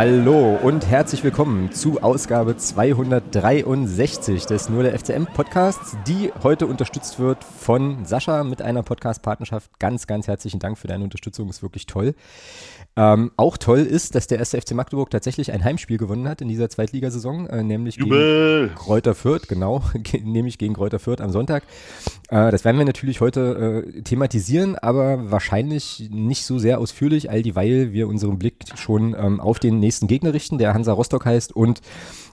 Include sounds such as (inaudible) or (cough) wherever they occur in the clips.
Hallo und herzlich willkommen zu Ausgabe 263 des Nur der FCM Podcasts, die heute unterstützt wird von Sascha mit einer Podcast-Partnerschaft. Ganz, ganz herzlichen Dank für deine Unterstützung, ist wirklich toll. Ähm, auch toll ist, dass der erste FC Magdeburg tatsächlich ein Heimspiel gewonnen hat in dieser Zweitligasaison, äh, nämlich Jubel. gegen Kräuter Fürth, genau, (laughs) nämlich gegen Kräuter Fürth am Sonntag. Äh, das werden wir natürlich heute äh, thematisieren, aber wahrscheinlich nicht so sehr ausführlich, all dieweil wir unseren Blick schon ähm, auf den nächsten Gegner richten, der Hansa Rostock heißt und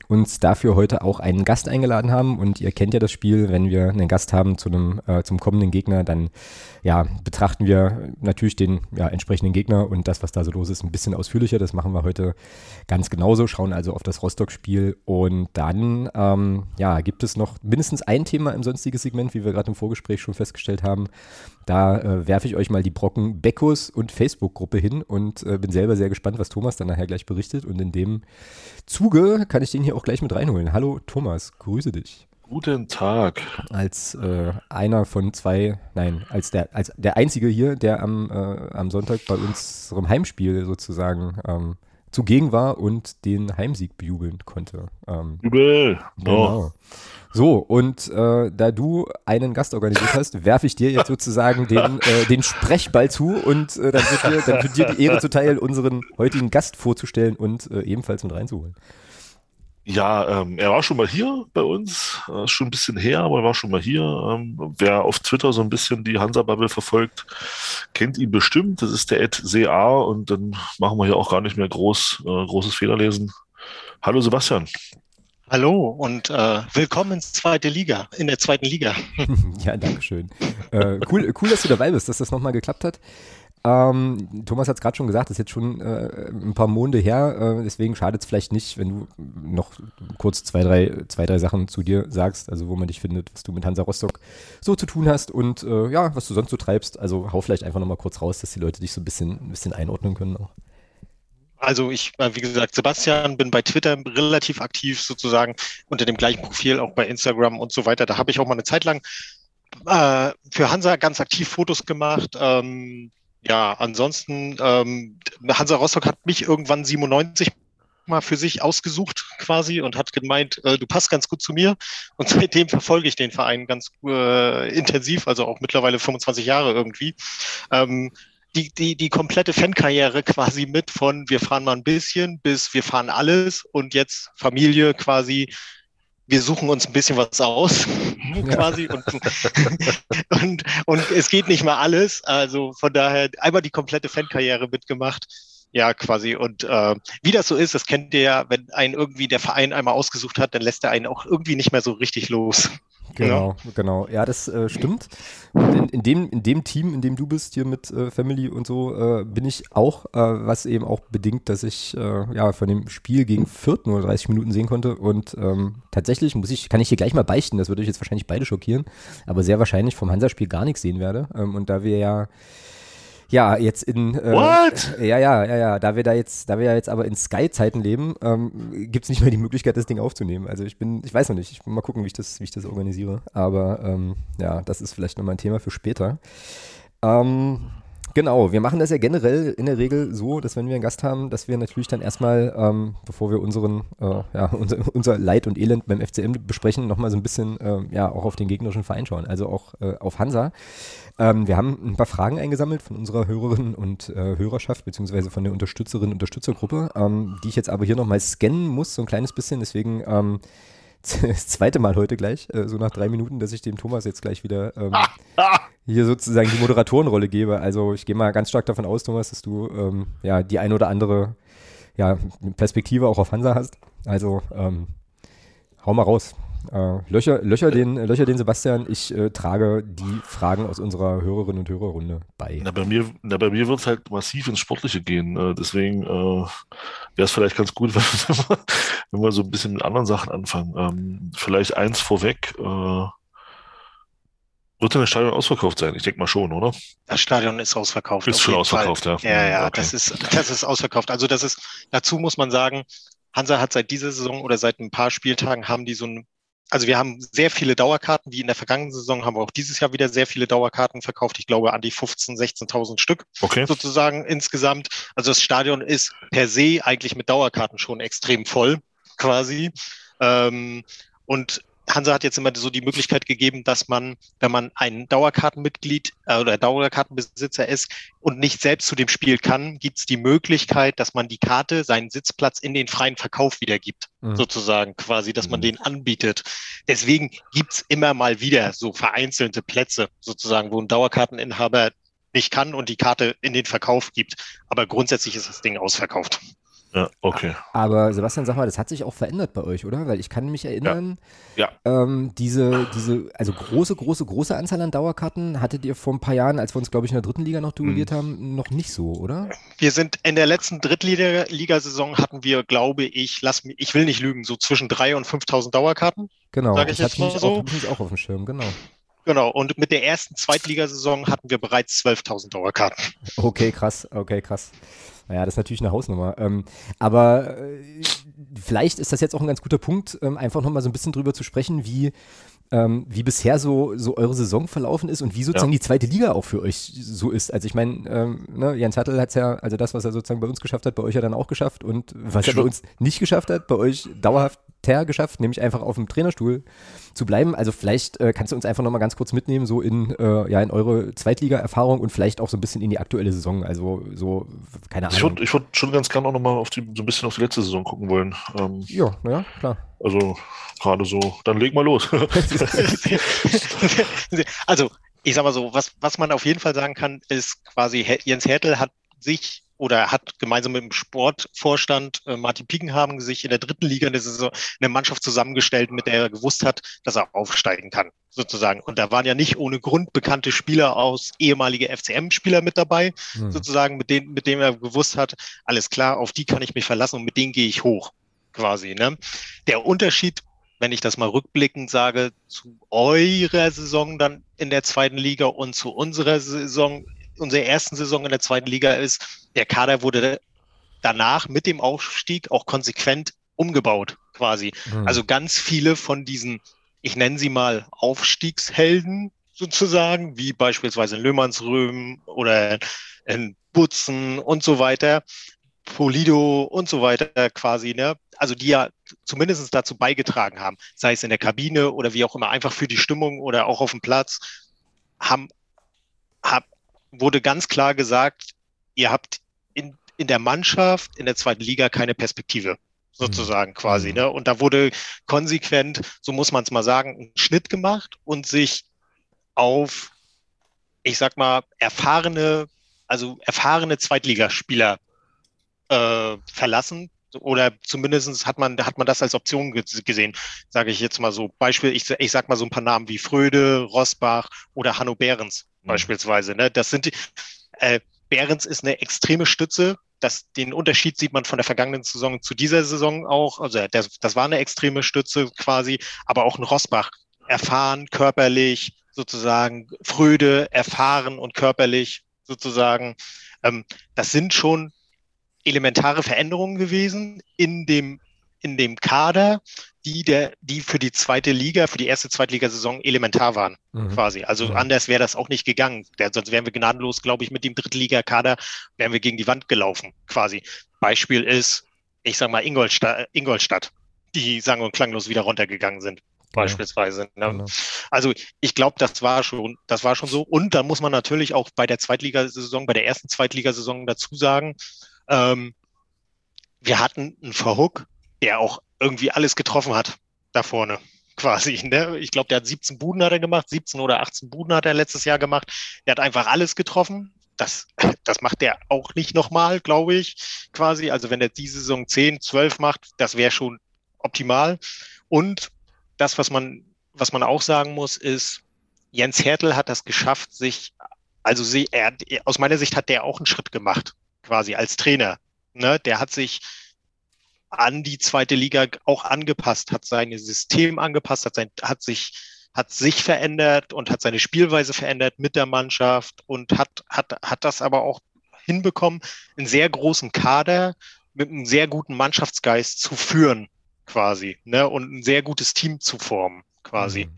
uns dafür heute auch einen Gast eingeladen haben. Und ihr kennt ja das Spiel, wenn wir einen Gast haben zu einem, äh, zum kommenden Gegner, dann ja, betrachten wir natürlich den ja, entsprechenden Gegner und das, was da so los ist, ein bisschen ausführlicher. Das machen wir heute ganz genauso, schauen also auf das Rostock-Spiel. Und dann ähm, ja, gibt es noch mindestens ein Thema im sonstigen Segment, wie wir gerade im Vorgespräch schon festgestellt haben. Da äh, werfe ich euch mal die Brocken Beckos und Facebook-Gruppe hin und äh, bin selber sehr gespannt, was Thomas dann nachher gleich berichtet. Und in dem Zuge kann ich den hier auch gleich mit reinholen. Hallo Thomas, grüße dich. Guten Tag. Als äh, einer von zwei, nein, als der, als der einzige hier, der am, äh, am Sonntag bei unserem Heimspiel sozusagen ähm, zugegen war und den Heimsieg bejubeln konnte. Ähm, Jubel! Genau. So, und äh, da du einen Gast organisiert hast, werfe ich dir jetzt sozusagen den, äh, den Sprechball zu und äh, dann, wird dir, dann wird dir die Ehre zuteil, unseren heutigen Gast vorzustellen und äh, ebenfalls mit reinzuholen. Ja, ähm, er war schon mal hier bei uns, äh, schon ein bisschen her, aber er war schon mal hier. Ähm, wer auf Twitter so ein bisschen die Hansa-Bubble verfolgt, kennt ihn bestimmt. Das ist der Ed CA und dann machen wir hier auch gar nicht mehr groß, äh, großes Fehlerlesen. Hallo Sebastian. Hallo und äh, willkommen ins zweite Liga, in der zweiten Liga. (laughs) ja, danke schön. Äh, cool, cool, dass du dabei bist, dass das nochmal geklappt hat. Ähm, Thomas hat es gerade schon gesagt, das ist jetzt schon äh, ein paar Monate her, äh, deswegen schadet es vielleicht nicht, wenn du noch kurz zwei drei, zwei, drei Sachen zu dir sagst, also wo man dich findet, was du mit Hansa Rostock so zu tun hast und äh, ja, was du sonst so treibst. Also hau vielleicht einfach nochmal kurz raus, dass die Leute dich so ein bisschen, ein bisschen einordnen können auch. Also ich, wie gesagt, Sebastian, bin bei Twitter relativ aktiv sozusagen unter dem gleichen Profil, auch bei Instagram und so weiter. Da habe ich auch mal eine Zeit lang äh, für Hansa ganz aktiv Fotos gemacht. Ähm, ja, ansonsten, ähm, Hansa Rostock hat mich irgendwann 97 mal für sich ausgesucht quasi und hat gemeint, äh, du passt ganz gut zu mir. Und (laughs) seitdem verfolge ich den Verein ganz äh, intensiv, also auch mittlerweile 25 Jahre irgendwie. Ähm, die, die, die komplette Fankarriere quasi mit von wir fahren mal ein bisschen bis wir fahren alles und jetzt Familie quasi wir suchen uns ein bisschen was aus, (laughs) quasi. Und, und, und es geht nicht mal alles. Also von daher einmal die komplette Fankarriere mitgemacht. Ja, quasi. Und äh, wie das so ist, das kennt ihr ja, wenn einen irgendwie der Verein einmal ausgesucht hat, dann lässt er einen auch irgendwie nicht mehr so richtig los. Genau, ja. genau. Ja, das äh, stimmt. Und in, in, dem, in dem Team, in dem du bist, hier mit äh, Family und so, äh, bin ich auch, äh, was eben auch bedingt, dass ich äh, ja von dem Spiel gegen Fürth nur 30 Minuten sehen konnte. Und ähm, tatsächlich muss ich, kann ich hier gleich mal beichten, das würde ich jetzt wahrscheinlich beide schockieren, aber sehr wahrscheinlich vom Hansa-Spiel gar nichts sehen werde. Ähm, und da wir ja ja, jetzt in äh, What? ja, ja, ja, ja, da wir da jetzt, da wir ja jetzt aber in Sky-Zeiten leben, ähm, gibt es nicht mehr die Möglichkeit, das Ding aufzunehmen. Also ich bin, ich weiß noch nicht, ich will mal gucken, wie ich das, wie ich das organisiere. Aber ähm, ja, das ist vielleicht nochmal ein Thema für später. Ähm, Genau, wir machen das ja generell in der Regel so, dass wenn wir einen Gast haben, dass wir natürlich dann erstmal, ähm, bevor wir unseren, äh, ja, (laughs) unser, unser, Leid und Elend beim FCM besprechen, nochmal so ein bisschen, äh, ja, auch auf den gegnerischen Verein schauen, also auch äh, auf Hansa. Ähm, wir haben ein paar Fragen eingesammelt von unserer Hörerin und äh, Hörerschaft, beziehungsweise von der Unterstützerin und Unterstützergruppe, ähm, die ich jetzt aber hier nochmal scannen muss, so ein kleines bisschen, deswegen, ähm, (laughs) das zweite Mal heute gleich, äh, so nach drei Minuten, dass ich dem Thomas jetzt gleich wieder ähm, (laughs) hier sozusagen die Moderatorenrolle gebe. Also ich gehe mal ganz stark davon aus, Thomas, dass du ähm, ja die ein oder andere ja, Perspektive auch auf Hansa hast. Also ähm, hau mal raus. Äh, Löcher, Löcher, den, Löcher den Sebastian, ich äh, trage die Fragen aus unserer Hörerinnen und Hörerrunde bei. Na, bei mir, na, bei mir wird es halt massiv ins Sportliche gehen. Äh, deswegen äh, wäre es vielleicht ganz gut, (laughs) wenn wir, wenn wir, so ein bisschen mit anderen Sachen anfangen. Ähm, vielleicht eins vorweg. Wird denn das Stadion ausverkauft sein? Ich denke mal schon, oder? Das Stadion ist ausverkauft. Ist schon ausverkauft, Fall. ja. Ja, ja, okay. das, ist, das ist ausverkauft. Also das ist, dazu muss man sagen, Hansa hat seit dieser Saison oder seit ein paar Spieltagen haben die so ein also wir haben sehr viele Dauerkarten, wie in der vergangenen Saison haben wir auch dieses Jahr wieder sehr viele Dauerkarten verkauft. Ich glaube an die 15.000, 16.000 Stück okay. sozusagen insgesamt. Also das Stadion ist per se eigentlich mit Dauerkarten schon extrem voll quasi. Ähm, und Hansa hat jetzt immer so die Möglichkeit gegeben, dass man, wenn man ein Dauerkartenmitglied äh, oder Dauerkartenbesitzer ist und nicht selbst zu dem Spiel kann, gibt es die Möglichkeit, dass man die Karte, seinen Sitzplatz in den freien Verkauf wiedergibt, mhm. sozusagen quasi, dass man mhm. den anbietet. Deswegen gibt's immer mal wieder so vereinzelte Plätze, sozusagen, wo ein Dauerkarteninhaber nicht kann und die Karte in den Verkauf gibt. Aber grundsätzlich ist das Ding ausverkauft. Ja, okay. Aber Sebastian, sag mal, das hat sich auch verändert bei euch, oder? Weil ich kann mich erinnern, ja. ja. Ähm, diese, diese, also große, große, große Anzahl an Dauerkarten hattet ihr vor ein paar Jahren, als wir uns, glaube ich, in der dritten Liga noch duelliert mhm. haben, noch nicht so, oder? Wir sind in der letzten Drittligasaison hatten wir, glaube ich, lass mich, ich will nicht lügen, so zwischen 3.000 und 5.000 Dauerkarten. Genau, sag ich das jetzt mal so. Auch, auch auf dem Schirm, genau. Genau, und mit der ersten Zweitligasaison hatten wir bereits 12.000 Dauerkarten. Okay, krass, okay, krass. Naja, das ist natürlich eine Hausnummer. Ähm, aber äh, vielleicht ist das jetzt auch ein ganz guter Punkt, ähm, einfach nochmal so ein bisschen drüber zu sprechen, wie, ähm, wie bisher so, so eure Saison verlaufen ist und wie sozusagen ja. die zweite Liga auch für euch so ist. Also ich meine, ähm, ne, Jens Hattel hat es ja, also das, was er sozusagen bei uns geschafft hat, bei euch ja dann auch geschafft und was er bei uns nicht geschafft hat, bei euch dauerhaft geschafft, nämlich einfach auf dem Trainerstuhl zu bleiben. Also vielleicht äh, kannst du uns einfach nochmal ganz kurz mitnehmen, so in, äh, ja, in eure Zweitliga-Erfahrung und vielleicht auch so ein bisschen in die aktuelle Saison. Also so, keine Ahnung. Ich würde würd schon ganz gerne auch nochmal auf die, so ein bisschen auf die letzte Saison gucken wollen. Ähm, ja, naja, klar. Also gerade so, dann leg mal los. (laughs) also ich sag mal so, was, was man auf jeden Fall sagen kann, ist quasi, Jens Hertel hat sich oder hat gemeinsam mit dem Sportvorstand äh, Martin Piekenhaben sich in der dritten Liga eine, Saison, eine Mannschaft zusammengestellt, mit der er gewusst hat, dass er aufsteigen kann, sozusagen. Und da waren ja nicht ohne Grund bekannte Spieler aus ehemalige FCM-Spieler mit dabei, mhm. sozusagen, mit denen, mit denen er gewusst hat, alles klar, auf die kann ich mich verlassen und mit denen gehe ich hoch, quasi. Ne? Der Unterschied wenn ich das mal rückblickend sage, zu eurer Saison dann in der zweiten Liga und zu unserer Saison unserer ersten Saison in der zweiten Liga ist, der Kader wurde danach mit dem Aufstieg auch konsequent umgebaut, quasi. Mhm. Also ganz viele von diesen, ich nenne sie mal Aufstiegshelden sozusagen, wie beispielsweise in Löhmannsröhm oder in Butzen und so weiter, Polido und so weiter quasi, ne? Also die ja zumindest dazu beigetragen haben, sei es in der Kabine oder wie auch immer, einfach für die Stimmung oder auch auf dem Platz, haben, haben wurde ganz klar gesagt, ihr habt in, in der Mannschaft, in der zweiten Liga keine Perspektive sozusagen mhm. quasi. Ne? Und da wurde konsequent, so muss man es mal sagen, ein Schnitt gemacht und sich auf, ich sag mal, erfahrene, also erfahrene Zweitligaspieler äh, verlassen. Oder zumindest hat man, hat man das als Option gesehen, sage ich jetzt mal so. Beispiel, ich, ich sag mal so ein paar Namen wie Fröde, Rosbach oder Hanno Behrens Mhm. Beispielsweise. Ne? Das sind die, äh, Behrens ist eine extreme Stütze. Das, den Unterschied sieht man von der vergangenen Saison zu dieser Saison auch. Also das, das war eine extreme Stütze quasi, aber auch ein Rosbach. Erfahren, körperlich, sozusagen, Fröde, erfahren und körperlich sozusagen. Ähm, das sind schon elementare Veränderungen gewesen in dem, in dem Kader, die, der, die für die zweite Liga, für die erste Zweitligasaison elementar waren, mhm. quasi. Also mhm. anders wäre das auch nicht gegangen. Der, sonst wären wir gnadenlos, glaube ich, mit dem Drittligakader, wären wir gegen die Wand gelaufen, quasi. Beispiel ist, ich sage mal, Ingolstadt, Ingolstadt, die sang- und klanglos wieder runtergegangen sind beispielsweise. Ne? Genau. Also ich glaube, das war schon, das war schon so. Und da muss man natürlich auch bei der Zweitligasaison, bei der ersten Zweitligasaison dazu sagen, ähm, wir hatten einen Verhook, der auch irgendwie alles getroffen hat da vorne quasi. Ne? Ich glaube, der hat 17 Buden hat er gemacht, 17 oder 18 Buden hat er letztes Jahr gemacht. Der hat einfach alles getroffen. Das, (clears throat) das macht er auch nicht nochmal, glaube ich, quasi. Also wenn er diese Saison 10, 12 macht, das wäre schon optimal. Und das, was man, was man auch sagen muss, ist, Jens Hertel hat das geschafft, sich, also sie, er, aus meiner Sicht hat der auch einen Schritt gemacht, quasi als Trainer. Ne? Der hat sich an die zweite Liga auch angepasst, hat sein System angepasst, hat, sein, hat sich hat sich verändert und hat seine Spielweise verändert mit der Mannschaft und hat, hat, hat das aber auch hinbekommen, einen sehr großen Kader mit einem sehr guten Mannschaftsgeist zu führen, quasi, ne? Und ein sehr gutes Team zu formen, quasi. Mhm.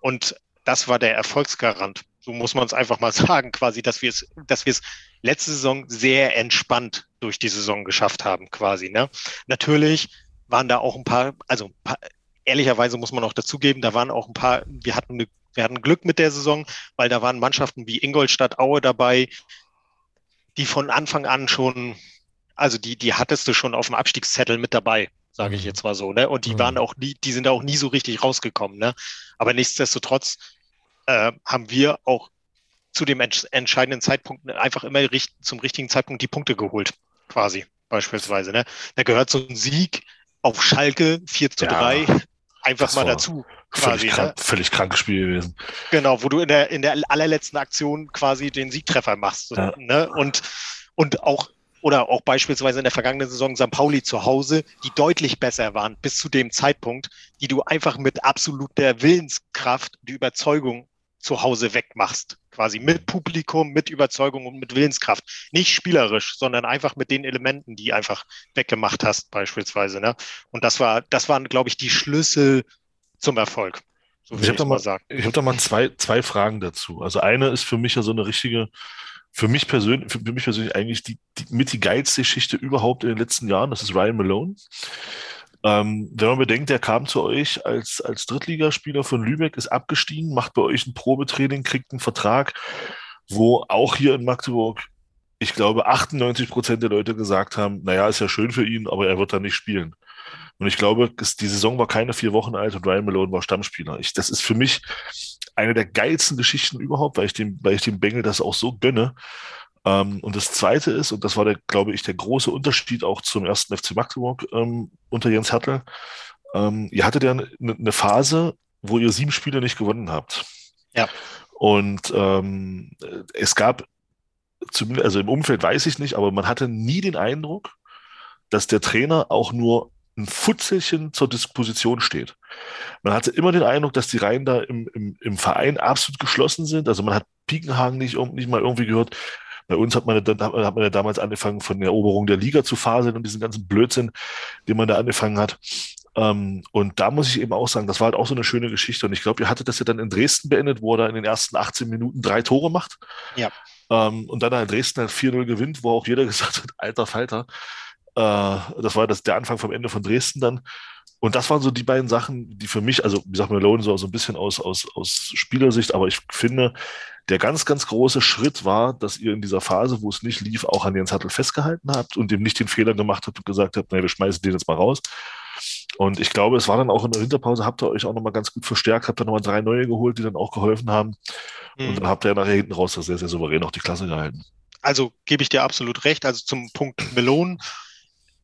Und das war der Erfolgsgarant. So muss man es einfach mal (laughs) sagen, quasi, dass wir es, dass wir es letzte Saison sehr entspannt durch die Saison geschafft haben, quasi. Ne? Natürlich waren da auch ein paar, also ein paar, ehrlicherweise muss man auch dazugeben, da waren auch ein paar, wir hatten, eine, wir hatten Glück mit der Saison, weil da waren Mannschaften wie Ingolstadt, Aue dabei, die von Anfang an schon, also die, die hattest du schon auf dem Abstiegszettel mit dabei, sage ich mhm. jetzt mal so, ne? Und die mhm. waren auch nie, die sind auch nie so richtig rausgekommen, ne? Aber nichtsdestotrotz äh, haben wir auch zu dem ents entscheidenden Zeitpunkt einfach immer richt zum richtigen Zeitpunkt die Punkte geholt, quasi, beispielsweise. Ne? Da gehört so ein Sieg auf Schalke 4 zu ja, 3 einfach mal dazu. Quasi, völlig, krank, ne? völlig krankes Spiel gewesen. Genau, wo du in der, in der allerletzten Aktion quasi den Siegtreffer machst. Ja. Ne? Und, und auch oder auch beispielsweise in der vergangenen Saison St. Pauli zu Hause, die deutlich besser waren bis zu dem Zeitpunkt, die du einfach mit absoluter Willenskraft, die Überzeugung zu Hause wegmachst. Quasi mit Publikum, mit Überzeugung und mit Willenskraft. Nicht spielerisch, sondern einfach mit den Elementen, die einfach weggemacht hast, beispielsweise. Ne? Und das war, das waren, glaube ich, die Schlüssel zum Erfolg. So ich habe da mal, sagen. ich hab da mal zwei, zwei Fragen dazu. Also eine ist für mich ja so eine richtige, für mich persönlich, für mich persönlich eigentlich die, die mit die geilste Geschichte überhaupt in den letzten Jahren. Das ist Ryan Malone. Ähm, wenn man bedenkt, der kam zu euch als, als Drittligaspieler von Lübeck, ist abgestiegen, macht bei euch ein Probetraining, kriegt einen Vertrag, wo auch hier in Magdeburg, ich glaube, 98 Prozent der Leute gesagt haben, naja, ist ja schön für ihn, aber er wird da nicht spielen. Und ich glaube, die Saison war keine vier Wochen alt und Ryan Malone war Stammspieler. Ich, das ist für mich eine der geilsten Geschichten überhaupt, weil ich dem, weil ich dem Bengel das auch so gönne. Ähm, und das Zweite ist, und das war, der, glaube ich, der große Unterschied auch zum ersten FC Magdeburg ähm, unter Jens Hertel, ähm, ihr hattet ja eine, eine Phase, wo ihr sieben Spiele nicht gewonnen habt. Ja. Und ähm, es gab, zumindest, also im Umfeld weiß ich nicht, aber man hatte nie den Eindruck, dass der Trainer auch nur ein Futzelchen zur Disposition steht. Man hatte immer den Eindruck, dass die Reihen da im, im, im Verein absolut geschlossen sind. Also man hat Piekenhagen nicht, nicht mal irgendwie gehört, bei uns hat man, hat man ja damals angefangen, von der Eroberung der Liga zu faseln und diesen ganzen Blödsinn, den man da angefangen hat. Ähm, und da muss ich eben auch sagen, das war halt auch so eine schöne Geschichte. Und ich glaube, ihr hattet das ja dann in Dresden beendet, wo er da in den ersten 18 Minuten drei Tore macht. Ja. Ähm, und dann in Dresden halt 4-0 gewinnt, wo auch jeder (laughs) gesagt hat, alter Falter. Äh, das war das, der Anfang vom Ende von Dresden dann. Und das waren so die beiden Sachen, die für mich, also wie sagt Malone, so, so ein bisschen aus, aus, aus Spielersicht, aber ich finde, der ganz, ganz große Schritt war, dass ihr in dieser Phase, wo es nicht lief, auch an Jens Hattel festgehalten habt und dem nicht den Fehler gemacht habt und gesagt habt, naja, wir schmeißen den jetzt mal raus. Und ich glaube, es war dann auch in der Winterpause, habt ihr euch auch nochmal ganz gut verstärkt, habt ihr nochmal drei neue geholt, die dann auch geholfen haben. Mhm. Und dann habt ihr nachher hinten raus sehr, sehr souverän auch die Klasse gehalten. Also gebe ich dir absolut recht. Also zum Punkt Melon.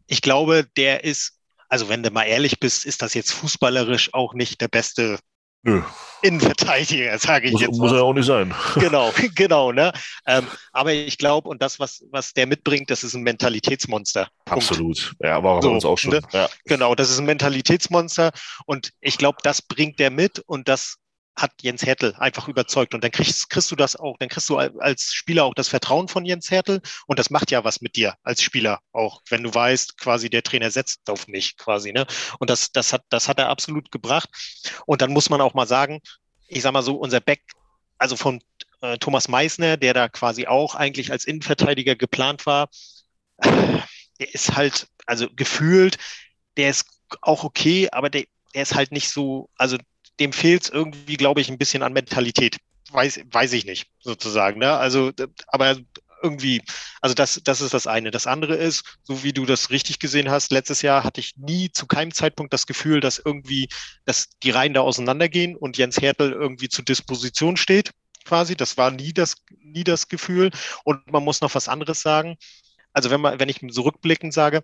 Ich glaube, der ist also wenn du mal ehrlich bist, ist das jetzt fußballerisch auch nicht der beste Nö. Innenverteidiger, (laughs) sage ich muss, jetzt. Muss er auch nicht sein. (laughs) Genau, (laughs) genau. Ne? Ähm, aber ich glaube, und das, was, was der mitbringt, das ist ein Mentalitätsmonster. Absolut. Ja, war so, uns auch schon. Ne? Ja. Genau, das ist ein Mentalitätsmonster. Und ich glaube, das bringt der mit und das hat Jens Hertel einfach überzeugt. Und dann kriegst, kriegst du das auch, dann kriegst du als Spieler auch das Vertrauen von Jens Hertel. Und das macht ja was mit dir als Spieler auch, wenn du weißt, quasi der Trainer setzt auf mich quasi. Ne? Und das, das, hat, das hat er absolut gebracht. Und dann muss man auch mal sagen, ich sag mal so, unser Back, also von äh, Thomas Meissner, der da quasi auch eigentlich als Innenverteidiger geplant war, äh, der ist halt, also gefühlt, der ist auch okay, aber der, der ist halt nicht so, also dem fehlt es irgendwie, glaube ich, ein bisschen an Mentalität. Weiß, weiß ich nicht, sozusagen. Ne? Also, aber irgendwie, also das, das ist das eine. Das andere ist, so wie du das richtig gesehen hast, letztes Jahr hatte ich nie zu keinem Zeitpunkt das Gefühl, dass irgendwie, dass die Reihen da auseinandergehen und Jens Hertel irgendwie zur Disposition steht, quasi. Das war nie das, nie das Gefühl. Und man muss noch was anderes sagen. Also wenn man, wenn ich so rückblickend sage,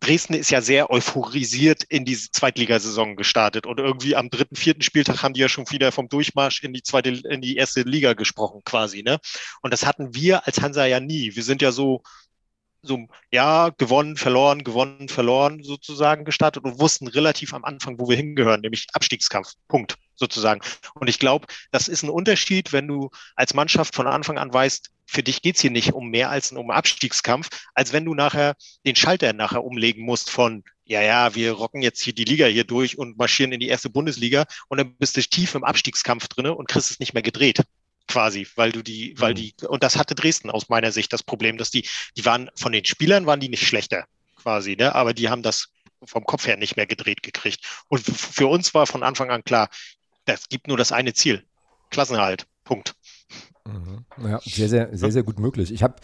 Dresden ist ja sehr euphorisiert in diese Zweitligasaison gestartet und irgendwie am dritten, vierten Spieltag haben die ja schon wieder vom Durchmarsch in die zweite, in die erste Liga gesprochen quasi, ne? Und das hatten wir als Hansa ja nie. Wir sind ja so, so, ja, gewonnen, verloren, gewonnen, verloren sozusagen gestartet und wussten relativ am Anfang, wo wir hingehören, nämlich Abstiegskampf. Punkt sozusagen. Und ich glaube, das ist ein Unterschied, wenn du als Mannschaft von Anfang an weißt, für dich geht's hier nicht um mehr als um Abstiegskampf, als wenn du nachher den Schalter nachher umlegen musst von ja, ja, wir rocken jetzt hier die Liga hier durch und marschieren in die erste Bundesliga und dann bist du tief im Abstiegskampf drinne und kriegst es nicht mehr gedreht quasi, weil du die, weil mhm. die, und das hatte Dresden aus meiner Sicht das Problem, dass die, die waren, von den Spielern waren die nicht schlechter, quasi, ne, aber die haben das vom Kopf her nicht mehr gedreht gekriegt. Und für uns war von Anfang an klar, das gibt nur das eine Ziel. Klassenerhalt. Punkt. Mhm. Ja, sehr, sehr, sehr, sehr gut möglich. Ich habe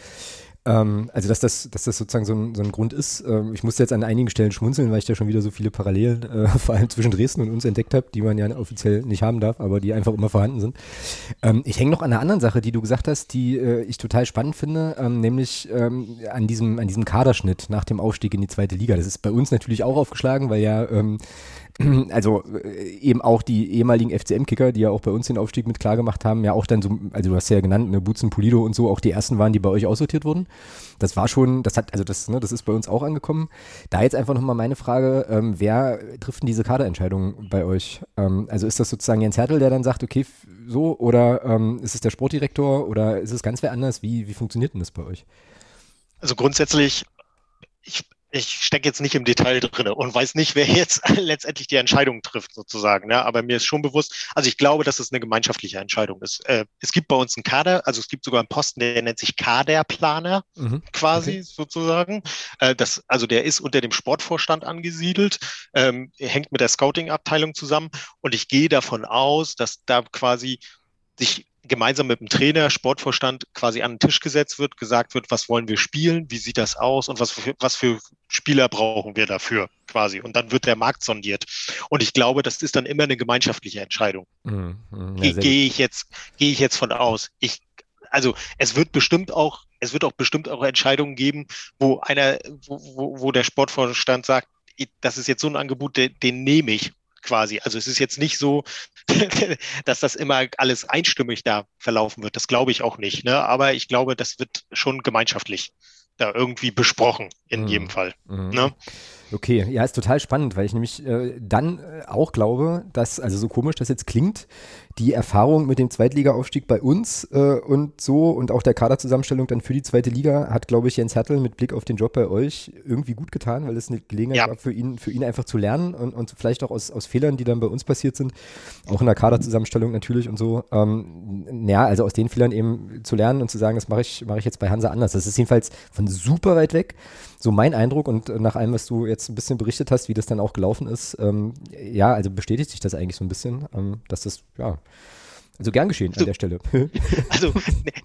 ähm, also, dass das, dass das sozusagen so ein, so ein Grund ist. Ähm, ich musste jetzt an einigen Stellen schmunzeln, weil ich da schon wieder so viele Parallelen, äh, (laughs) vor allem zwischen Dresden und uns entdeckt habe, die man ja offiziell nicht haben darf, aber die einfach immer vorhanden sind. Ähm, ich hänge noch an einer anderen Sache, die du gesagt hast, die äh, ich total spannend finde, ähm, nämlich ähm, an, diesem, an diesem Kaderschnitt nach dem Aufstieg in die zweite Liga. Das ist bei uns natürlich auch aufgeschlagen, weil ja ähm, (clears throat) also äh, eben auch die ehemaligen FCM-Kicker, die ja auch bei uns den Aufstieg mit klar gemacht haben, ja auch dann so, also du hast ja genannt, ne, Butzen, Polido und so, auch die ersten waren, die bei euch aussortiert wurden. Das war schon, das hat, also das, ne, das ist bei uns auch angekommen. Da jetzt einfach nochmal meine Frage, ähm, wer trifft denn diese Kaderentscheidung bei euch? Ähm, also ist das sozusagen Jens Hertel, der dann sagt, okay, so, oder ähm, ist es der Sportdirektor oder ist es ganz wer anders? Wie, wie funktioniert denn das bei euch? Also grundsätzlich, ich, ich stecke jetzt nicht im Detail drin und weiß nicht, wer jetzt (laughs) letztendlich die Entscheidung trifft, sozusagen. Ne? Aber mir ist schon bewusst, also ich glaube, dass es eine gemeinschaftliche Entscheidung ist. Äh, es gibt bei uns einen Kader, also es gibt sogar einen Posten, der nennt sich Kaderplaner, mhm. quasi okay. sozusagen. Äh, das, also der ist unter dem Sportvorstand angesiedelt, ähm, hängt mit der Scouting-Abteilung zusammen und ich gehe davon aus, dass da quasi sich gemeinsam mit dem Trainer, Sportvorstand quasi an den Tisch gesetzt wird, gesagt wird, was wollen wir spielen, wie sieht das aus und was für, was für Spieler brauchen wir dafür quasi. Und dann wird der Markt sondiert. Und ich glaube, das ist dann immer eine gemeinschaftliche Entscheidung. Mhm, mhm ja, gehe ich jetzt, gehe ich jetzt von aus. Ich, also es wird bestimmt auch, es wird auch bestimmt auch Entscheidungen geben, wo einer, wo, wo, wo der Sportvorstand sagt, das ist jetzt so ein Angebot, den, den nehme ich quasi. Also es ist jetzt nicht so, (laughs) dass das immer alles einstimmig da verlaufen wird. Das glaube ich auch nicht. Ne? Aber ich glaube, das wird schon gemeinschaftlich da irgendwie besprochen, in mhm. jedem Fall. Mhm. Ne? Okay, ja, ist total spannend, weil ich nämlich äh, dann äh, auch glaube, dass, also so komisch das jetzt klingt, die Erfahrung mit dem Zweitliga-Aufstieg bei uns äh, und so und auch der Kaderzusammenstellung dann für die zweite Liga hat, glaube ich, Jens Hertel mit Blick auf den Job bei euch irgendwie gut getan, weil es eine Gelegenheit ja. war für ihn, für ihn einfach zu lernen und, und vielleicht auch aus, aus Fehlern, die dann bei uns passiert sind, auch in der Kaderzusammenstellung natürlich und so. Ähm, ja, also aus den Fehlern eben zu lernen und zu sagen, das mache ich, mache ich jetzt bei Hansa anders. Das ist jedenfalls von super weit weg. So mein Eindruck und nach allem, was du jetzt ein bisschen berichtet hast, wie das dann auch gelaufen ist, ähm, ja, also bestätigt sich das eigentlich so ein bisschen, ähm, dass das, ja, also gern geschehen an der Stelle. (laughs) Also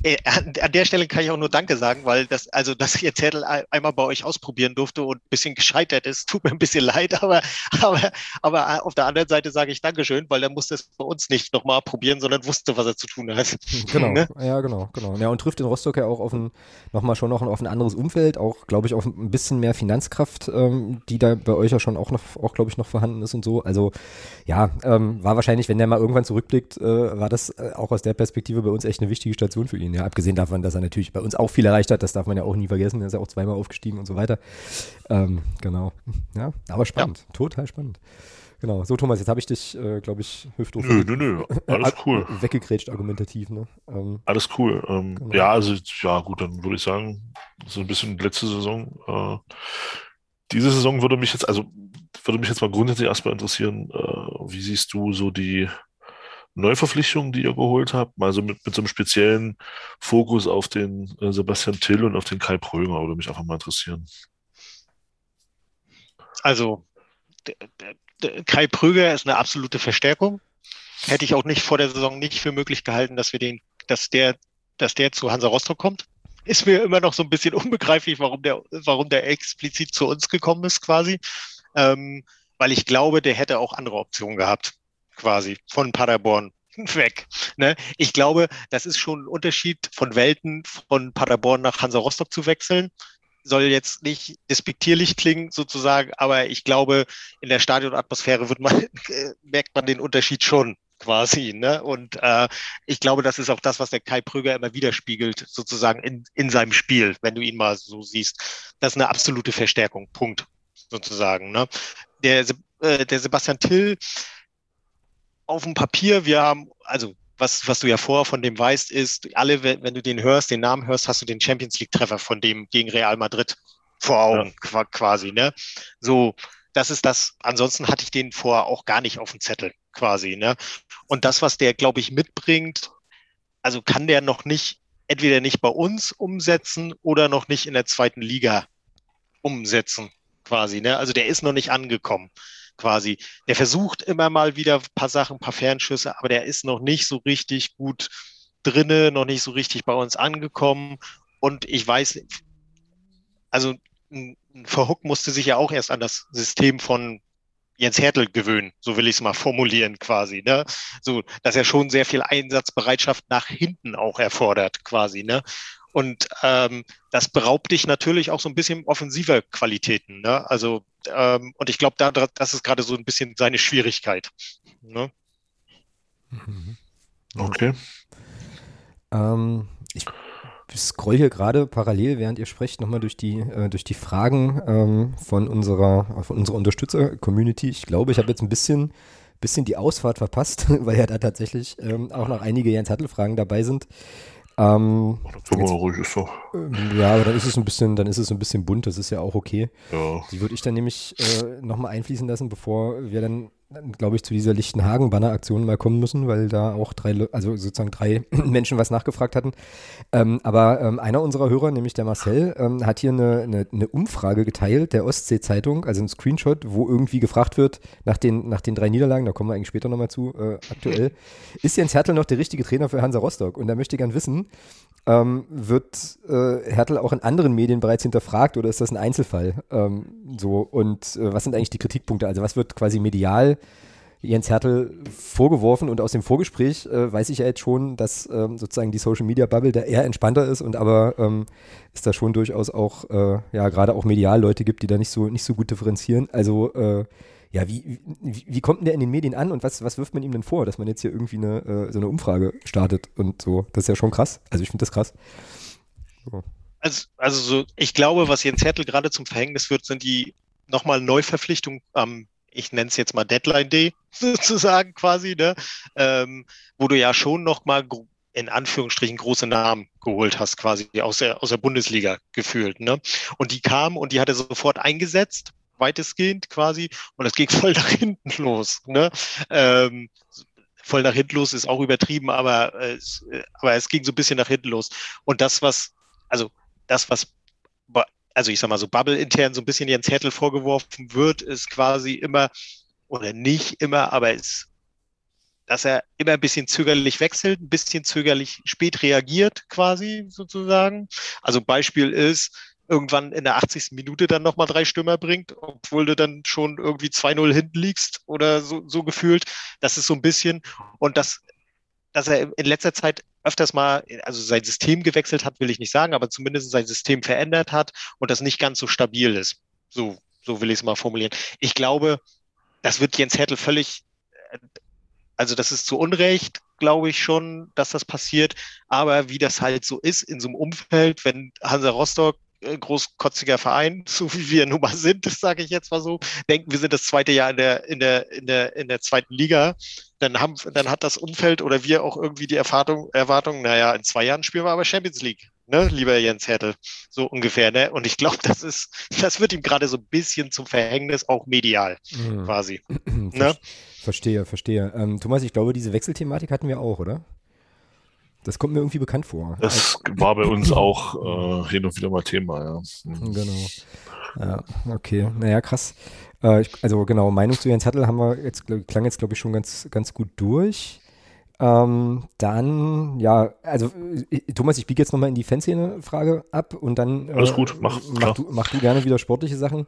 äh, an der Stelle kann ich auch nur Danke sagen, weil das, also dass ich jetzt Zettel einmal bei euch ausprobieren durfte und ein bisschen gescheitert ist, tut mir ein bisschen leid, aber, aber, aber auf der anderen Seite sage ich Dankeschön, weil er musste es bei uns nicht nochmal probieren, sondern wusste, was er zu tun hat. Genau, (laughs) ne? ja, genau, genau. Ja, und trifft in Rostock ja auch auf ein, nochmal schon noch auf ein anderes Umfeld, auch, glaube ich, auf ein bisschen mehr Finanzkraft, ähm, die da bei euch ja schon auch noch, auch, glaube ich, noch vorhanden ist und so. Also ja, ähm, war wahrscheinlich, wenn der mal irgendwann zurückblickt, äh, war das äh, auch aus der Perspektive bei uns echt eine wichtige Station für ihn. Ja, abgesehen davon, dass er natürlich bei uns auch viel erreicht hat, das darf man ja auch nie vergessen. Er ist ja auch zweimal aufgestiegen und so weiter. Ähm, genau. Ja, aber spannend, ja. total spannend. Genau. So, Thomas, jetzt habe ich dich, äh, glaube ich, hüfthoch. Nö, nö, nö. (laughs) Alles cool. Weggegrätscht argumentativ, ne? Ähm, Alles cool. Ähm, genau. Ja, also, ja, gut, dann würde ich sagen, so ein bisschen letzte Saison. Äh, diese Saison würde mich jetzt, also, würde mich jetzt mal grundsätzlich erstmal interessieren, äh, wie siehst du so die, Neuverpflichtungen, die ihr geholt habt, also mit, mit so einem speziellen Fokus auf den äh, Sebastian Till und auf den Kai Pröger, würde mich einfach mal interessieren. Also Kai Pröger ist eine absolute Verstärkung. Hätte ich auch nicht vor der Saison nicht für möglich gehalten, dass wir den, dass der, dass der zu Hansa Rostock kommt. Ist mir immer noch so ein bisschen (laughs) unbegreiflich, warum der, warum der explizit zu uns gekommen ist, quasi. Ähm, weil ich glaube, der hätte auch andere Optionen gehabt quasi von Paderborn (laughs) weg. Ne? Ich glaube, das ist schon ein Unterschied von Welten, von Paderborn nach Hansa Rostock zu wechseln. Soll jetzt nicht despektierlich klingen, sozusagen, aber ich glaube, in der Stadionatmosphäre wird man, (laughs) merkt man den Unterschied schon quasi. Ne? Und äh, ich glaube, das ist auch das, was der Kai Prüger immer widerspiegelt, sozusagen in, in seinem Spiel, wenn du ihn mal so siehst. Das ist eine absolute Verstärkung. Punkt. Sozusagen. Ne? Der, äh, der Sebastian Till, auf dem Papier, wir haben, also was, was du ja vorher von dem weißt, ist, alle, wenn du den hörst, den Namen hörst, hast du den Champions League-Treffer von dem gegen Real Madrid vor Augen, ja. quasi, ne? So, das ist das. Ansonsten hatte ich den vorher auch gar nicht auf dem Zettel quasi. Ne? Und das, was der, glaube ich, mitbringt, also kann der noch nicht, entweder nicht bei uns umsetzen oder noch nicht in der zweiten Liga umsetzen quasi. Ne? Also der ist noch nicht angekommen quasi. Der versucht immer mal wieder ein paar Sachen, ein paar Fernschüsse, aber der ist noch nicht so richtig gut drinne, noch nicht so richtig bei uns angekommen. Und ich weiß, also Verhook musste sich ja auch erst an das System von Jens Hertel gewöhnen, so will ich es mal formulieren quasi, ne? So, dass er schon sehr viel Einsatzbereitschaft nach hinten auch erfordert quasi, ne? Und ähm, das beraubt dich natürlich auch so ein bisschen offensiver Qualitäten, ne? Also ähm, und ich glaube, da, das ist gerade so ein bisschen seine Schwierigkeit. Ne? Mhm. Okay. Ähm, ich scroll hier gerade parallel, während ihr sprecht, nochmal durch die, äh, durch die Fragen ähm, von unserer, von unserer Unterstützer-Community. Ich glaube, ich habe jetzt ein bisschen, bisschen die Ausfahrt verpasst, (laughs) weil ja da tatsächlich ähm, auch noch einige Jens Hattel-Fragen dabei sind. Ähm, jetzt, ruhig ist. Ähm, ja, aber dann ist es ein bisschen, dann ist es ein bisschen bunt, das ist ja auch okay. Ja. Die würde ich dann nämlich äh, nochmal einfließen lassen, bevor wir dann glaube ich, zu dieser Lichtenhagen-Banner-Aktion mal kommen müssen, weil da auch drei, also sozusagen drei (clears throat) Menschen was nachgefragt hatten. Ähm, aber ähm, einer unserer Hörer, nämlich der Marcel, ähm, hat hier eine, eine, eine, Umfrage geteilt der Ostsee-Zeitung, also ein Screenshot, wo irgendwie gefragt wird nach den, nach den drei Niederlagen, da kommen wir eigentlich später nochmal zu, äh, aktuell, (laughs) ist Jens Hertel noch der richtige Trainer für Hansa Rostock? Und da möchte ich gern wissen, ähm, wird äh, Hertel auch in anderen Medien bereits hinterfragt oder ist das ein Einzelfall? Ähm, so, und äh, was sind eigentlich die Kritikpunkte? Also was wird quasi medial Jens Hertel vorgeworfen und aus dem Vorgespräch äh, weiß ich ja jetzt schon, dass ähm, sozusagen die Social Media Bubble da eher entspannter ist und aber ähm, es da schon durchaus auch, äh, ja, gerade auch medial Leute gibt, die da nicht so, nicht so gut differenzieren. Also, äh, ja, wie, wie, wie, kommt denn der in den Medien an und was, was wirft man ihm denn vor, dass man jetzt hier irgendwie eine, äh, so eine Umfrage startet und so? Das ist ja schon krass. Also, ich finde das krass. So. Also, also so, ich glaube, was Jens Hertel gerade zum Verhängnis wird, sind die nochmal Neuverpflichtungen am ich nenne es jetzt mal Deadline Day (laughs) sozusagen quasi, ne? Ähm, wo du ja schon noch mal in Anführungsstrichen große Namen geholt hast, quasi aus der, aus der Bundesliga gefühlt. Ne? Und die kamen und die hat er sofort eingesetzt, weitestgehend quasi, und es ging (laughs) voll nach hinten los. Ne? Ähm, voll nach hinten los ist auch übertrieben, aber, äh, aber es ging so ein bisschen nach hinten los. Und das, was, also das, was also ich sag mal so Bubble-intern so ein bisschen Jens Hertel vorgeworfen wird, ist quasi immer, oder nicht immer, aber ist, dass er immer ein bisschen zögerlich wechselt, ein bisschen zögerlich spät reagiert, quasi sozusagen. Also Beispiel ist, irgendwann in der 80. Minute dann nochmal drei Stürmer bringt, obwohl du dann schon irgendwie 2-0 hinten liegst oder so, so gefühlt. Das ist so ein bisschen, und das, dass er in letzter Zeit öfters mal, also sein System gewechselt hat, will ich nicht sagen, aber zumindest sein System verändert hat und das nicht ganz so stabil ist. So, so will ich es mal formulieren. Ich glaube, das wird Jens Hertel völlig, also das ist zu Unrecht, glaube ich schon, dass das passiert. Aber wie das halt so ist in so einem Umfeld, wenn Hansa Rostock großkotziger Verein, (laughs) so wie wir nun mal sind, sage ich jetzt mal so, denken, wir sind das zweite Jahr in der, in der, in der, in der zweiten Liga, dann haben, dann hat das Umfeld oder wir auch irgendwie die Erwartung, Erwartung, naja, in zwei Jahren spielen wir aber Champions League, ne, lieber Jens Hertel, so ungefähr, ne? Und ich glaube, das ist, das wird ihm gerade so ein bisschen zum Verhängnis, auch medial, mhm. quasi. (clears throat) ne? Verstehe, verstehe. Ähm, Thomas, ich glaube, diese Wechselthematik hatten wir auch, oder? Das kommt mir irgendwie bekannt vor. Das war bei uns auch äh, hin und wieder mal Thema, ja. Mhm. Genau. Ja, okay. Naja, krass. Äh, ich, also genau, Meinung zu Jens Hattel haben wir jetzt, klang jetzt, glaube ich, schon ganz, ganz gut durch. Ähm, dann, ja, also äh, Thomas, ich biege jetzt nochmal in die Fanszene-Frage ab und dann äh, Alles gut, mach, mach, du, mach du gerne wieder sportliche Sachen.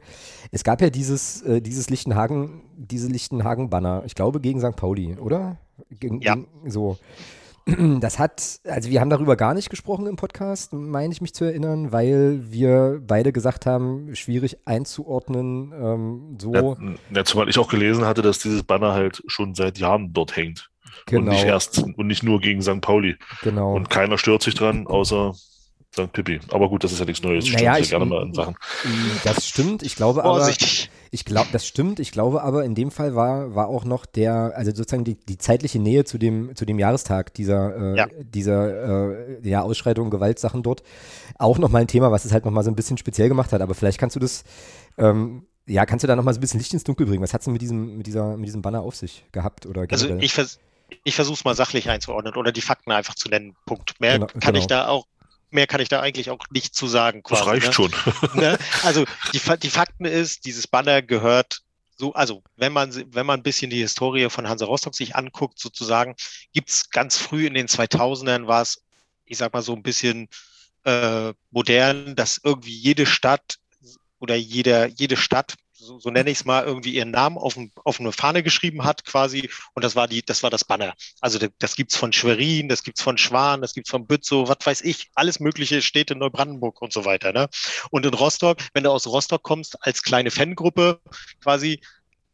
Es gab ja dieses, äh, dieses Lichtenhagen, diese Lichtenhagen-Banner, ich glaube gegen St. Pauli, oder? Gegen, ja. Gegen, so. Das hat, also wir haben darüber gar nicht gesprochen im Podcast, meine ich mich zu erinnern, weil wir beide gesagt haben, schwierig einzuordnen. Ähm, so. Ja, ja, zumal ich auch gelesen hatte, dass dieses Banner halt schon seit Jahren dort hängt. Genau. Und nicht genau. erst und nicht nur gegen St. Pauli. Genau. Und keiner stört sich dran, außer St. Pippi. Aber gut, das ist ja nichts Neues. Ich naja, ich, gerne mal in Sachen. Das stimmt. Ich glaube Vorsichtig. aber. Ich glaube, das stimmt. Ich glaube aber, in dem Fall war, war auch noch der, also sozusagen die, die zeitliche Nähe zu dem, zu dem Jahrestag dieser, äh, ja. dieser äh, ja, Ausschreitung, Gewaltsachen dort auch nochmal ein Thema, was es halt nochmal so ein bisschen speziell gemacht hat. Aber vielleicht kannst du das ähm, Ja, kannst du da nochmal so ein bisschen Licht ins Dunkel bringen? Was hat es denn mit diesem, mit, dieser, mit diesem Banner auf sich gehabt? Oder also ich, vers ich versuche es mal sachlich einzuordnen oder die Fakten einfach zu nennen. Punkt. Mehr genau, kann genau. ich da auch mehr kann ich da eigentlich auch nicht zu sagen. Quasi, das reicht ne? schon. (laughs) Ne? Also die, die Fakten ist, dieses Banner gehört so, also wenn man, wenn man ein bisschen die Historie von Hansa Rostock sich anguckt, sozusagen, gibt es ganz früh in den 2000ern war es, ich sag mal so ein bisschen äh, modern, dass irgendwie jede Stadt oder jeder, jede Stadt so, so nenne ich es mal, irgendwie ihren Namen auf, ein, auf eine Fahne geschrieben hat quasi. Und das war die, das war das Banner. Also das, das gibt's von Schwerin, das gibt's von Schwan, das gibt's von Bützow, was weiß ich, alles mögliche steht in Neubrandenburg und so weiter. Ne? Und in Rostock, wenn du aus Rostock kommst, als kleine Fangruppe quasi,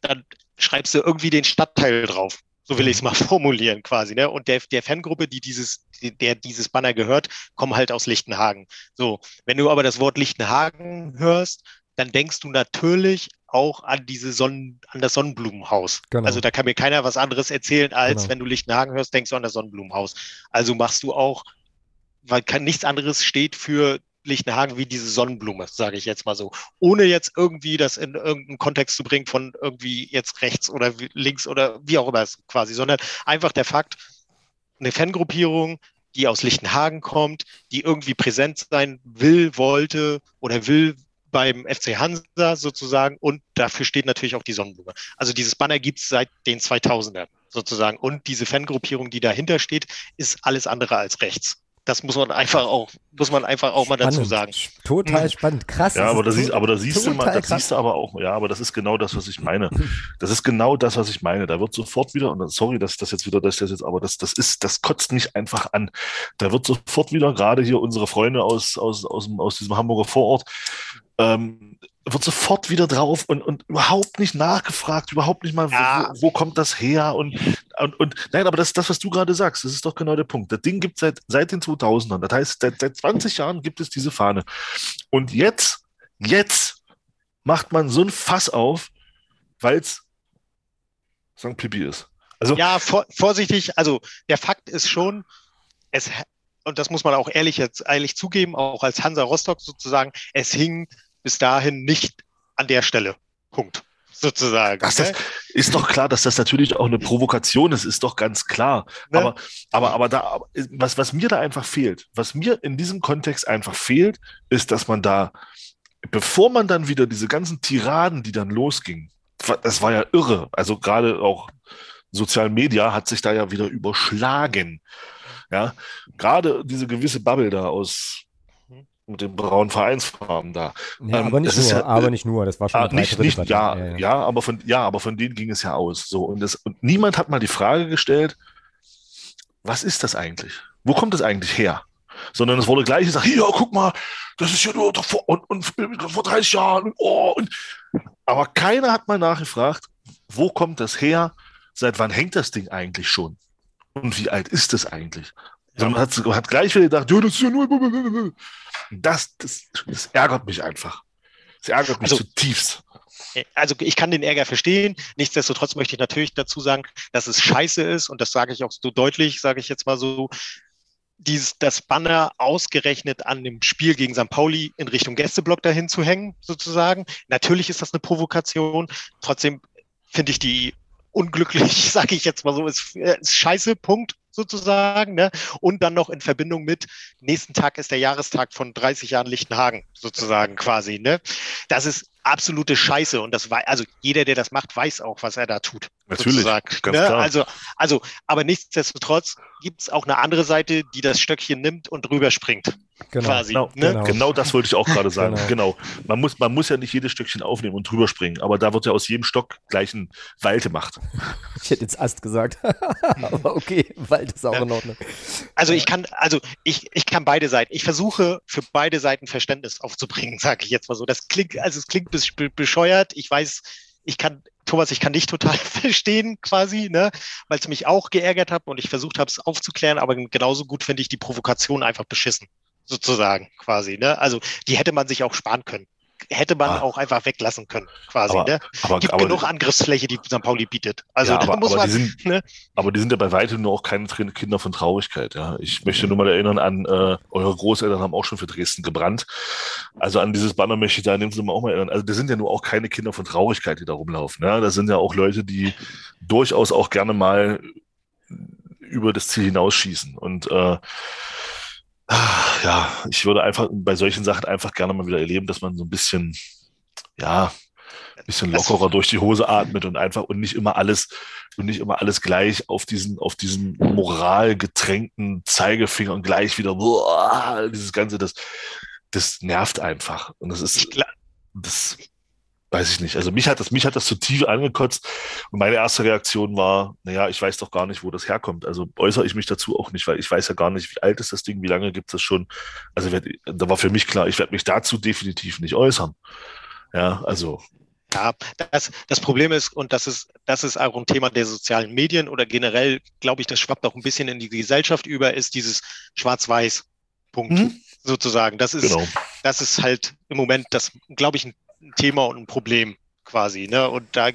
dann schreibst du irgendwie den Stadtteil drauf. So will ich es mal (laughs) formulieren quasi. Ne? Und der, der Fangruppe, die dieses, der dieses Banner gehört, kommen halt aus Lichtenhagen. So, wenn du aber das Wort Lichtenhagen hörst, dann denkst du natürlich auch an diese Sonnen, an das Sonnenblumenhaus. Genau. Also da kann mir keiner was anderes erzählen, als genau. wenn du Lichtenhagen hörst, denkst du an das Sonnenblumenhaus. Also machst du auch, weil kann, nichts anderes steht für Lichtenhagen wie diese Sonnenblume, sage ich jetzt mal so. Ohne jetzt irgendwie das in irgendeinen Kontext zu bringen von irgendwie jetzt rechts oder links oder wie auch immer es quasi, sondern einfach der Fakt, eine Fangruppierung, die aus Lichtenhagen kommt, die irgendwie präsent sein will, wollte oder will, beim FC Hansa sozusagen und dafür steht natürlich auch die Sonnenblume. Also dieses Banner gibt es seit den 2000ern sozusagen und diese Fangruppierung, die dahinter steht, ist alles andere als rechts. Das muss man einfach auch, muss man einfach auch spannend. mal dazu sagen. Total mhm. spannend, krass. Ja, aber, da siehst, aber da siehst du mal, das siehst du aber auch, ja, aber das ist genau das, was ich meine. (laughs) Das ist genau das, was ich meine. Da wird sofort wieder, und sorry, dass das jetzt wieder, dass das jetzt, aber das, das ist, das kotzt mich einfach an. Da wird sofort wieder, gerade hier unsere Freunde aus, aus, aus, aus diesem Hamburger Vorort, ähm, wird sofort wieder drauf und, und überhaupt nicht nachgefragt, überhaupt nicht mal, ja. wo, wo, kommt das her und, und, und nein, aber das, das, was du gerade sagst, das ist doch genau der Punkt. Das Ding gibt es seit, seit den 2000ern, das heißt, seit, seit 20 Jahren gibt es diese Fahne. Und jetzt, jetzt macht man so ein Fass auf, weil es St. Pipi ist. Also, ja, vor, vorsichtig, also der Fakt ist schon, es, und das muss man auch ehrlich jetzt ehrlich zugeben, auch als Hansa Rostock sozusagen, es hing bis dahin nicht an der Stelle. Punkt. Sozusagen. Ach, ne? ist doch klar, dass das natürlich auch eine Provokation ist, ist doch ganz klar. Ne? Aber, aber, aber da, was, was mir da einfach fehlt, was mir in diesem Kontext einfach fehlt, ist, dass man da, bevor man dann wieder diese ganzen Tiraden, die dann losgingen, das war ja irre. Also gerade auch Sozial Media hat sich da ja wieder überschlagen. Ja, gerade diese gewisse Bubble da aus mit den braunen Vereinsfarben da. Ja, ähm, aber nicht nur, ja, aber nicht nur, das war schon ah, nicht, nicht, ja, ja, ja, aber von, ja, aber von denen ging es ja aus. So, und, das, und niemand hat mal die Frage gestellt, was ist das eigentlich? Wo kommt das eigentlich her? Sondern es wurde gleich gesagt, hier, guck mal, das ist ja nur vor, und, und, vor 30 Jahren. Oh, und, aber keiner hat mal nachgefragt, wo kommt das her? Seit wann hängt das Ding eigentlich schon? Und wie alt ist das eigentlich? Ja. Man hat, hat gleich wieder gedacht, ja, das ist ja nur. Das, das, das ärgert mich einfach. Das ärgert mich also, zutiefst. Also ich kann den Ärger verstehen. Nichtsdestotrotz möchte ich natürlich dazu sagen, dass es scheiße ist und das sage ich auch so deutlich, sage ich jetzt mal so, dieses, das Banner ausgerechnet an dem Spiel gegen St. Pauli in Richtung Gästeblock dahin zu hängen, sozusagen. Natürlich ist das eine Provokation. Trotzdem finde ich die unglücklich, (laughs) sage ich jetzt mal so, ist, ist scheiße, Punkt sozusagen. Ne? Und dann noch in Verbindung mit, nächsten Tag ist der Jahrestag von 30 Jahren Lichtenhagen sozusagen quasi. Ne? Das ist absolute Scheiße und das war, also jeder, der das macht, weiß auch, was er da tut. Natürlich, ganz ne? klar. Also, also, aber nichtsdestotrotz gibt es auch eine andere Seite, die das Stöckchen nimmt und drüber springt. Genau, quasi, genau, ne? genau. genau das wollte ich auch gerade sagen. genau. genau. Man, muss, man muss ja nicht jedes Stückchen aufnehmen und drüber springen, aber da wird ja aus jedem Stock gleich ein Wald gemacht. (laughs) Ich hätte jetzt Ast gesagt. (laughs) aber okay, Wald ist auch ja. in Ordnung. Also ich kann, also ich, ich kann beide Seiten. Ich versuche für beide Seiten Verständnis aufzubringen, (laughs) sage ich jetzt mal so. Das klingt, also es klingt bescheuert. Ich weiß, ich kann, Thomas, ich kann dich total (laughs) verstehen quasi, ne, weil es mich auch geärgert hat und ich versucht habe, es aufzuklären, aber genauso gut finde ich die Provokation einfach beschissen, sozusagen quasi. Ne? Also die hätte man sich auch sparen können. Hätte man ah. auch einfach weglassen können, quasi. Aber, ne? aber, gibt aber, genug Angriffsfläche, die St. Pauli bietet. Also ja, da aber, muss man. die sind, ne? aber die sind ja bei weitem nur auch keine Kinder von Traurigkeit. Ja. Ich möchte nur mal erinnern an, äh, eure Großeltern haben auch schon für Dresden gebrannt. Also an dieses Banner möchte ich da nehmen Sie mal auch mal erinnern. Also das sind ja nur auch keine Kinder von Traurigkeit, die da rumlaufen. Ja. Das sind ja auch Leute, die durchaus auch gerne mal über das Ziel hinausschießen. Und äh, ja, ich würde einfach bei solchen Sachen einfach gerne mal wieder erleben, dass man so ein bisschen, ja, ein bisschen lockerer durch die Hose atmet und einfach und nicht immer alles und nicht immer alles gleich auf diesen auf diesen moralgetränkten Zeigefinger und gleich wieder boah, dieses ganze das das nervt einfach. Und das ist das weiß ich nicht. Also mich hat das mich hat das zu tief angekotzt und meine erste Reaktion war, naja, ich weiß doch gar nicht, wo das herkommt. Also äußere ich mich dazu auch nicht, weil ich weiß ja gar nicht, wie alt ist das Ding, wie lange gibt es schon. Also da war für mich klar, ich werde mich dazu definitiv nicht äußern. Ja, also Ja, das, das Problem ist, und das ist, das ist auch ein Thema der sozialen Medien oder generell, glaube ich, das schwappt auch ein bisschen in die Gesellschaft über, ist dieses Schwarz-Weiß-Punkt Mhm. sozusagen. Das ist, genau. das ist halt im Moment das, glaube ich, ein Thema und ein Problem quasi. Ne? Und da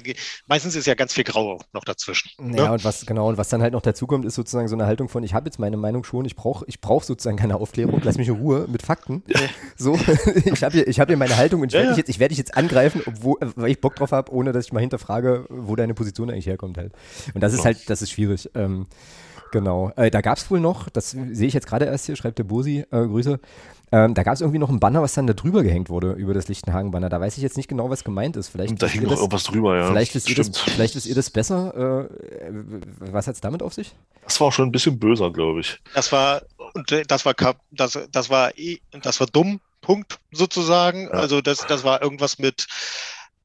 meistens ist ja ganz viel Grau noch dazwischen. Ja, Ne? und was genau, und was dann halt noch dazu kommt, ist sozusagen so eine Haltung von, ich habe jetzt meine Meinung schon, ich brauche ich brauch sozusagen keine Aufklärung, lass mich in Ruhe mit Fakten. So, (laughs) ich habe hier, ich hab hier meine Haltung und ich Ja, werde ja. dich, jetzt- ich werd dich jetzt angreifen, obwohl, weil ich Bock drauf habe, ohne dass ich mal hinterfrage, wo deine Position eigentlich herkommt halt. Und das ist Ja. halt, das ist schwierig. Ähm, genau. Äh, da gab es wohl noch, das sehe ich jetzt gerade erst hier, schreibt der Bosi, äh, Grüße. Ähm, da gab es irgendwie noch ein Banner, was dann da drüber gehängt wurde, über das Lichtenhagen-Banner. Da weiß ich jetzt nicht genau, was gemeint ist. Vielleicht Da ihr noch das- irgendwas drüber, ja. Vielleicht wisst, ihr das, vielleicht wisst ihr das besser. Äh, was hat es damit auf sich? Das war schon ein bisschen böser, glaube ich. Das war, und das war, kap- das, das war, eh- das war dumm, Punkt, sozusagen. Ja. Also das, das war irgendwas mit,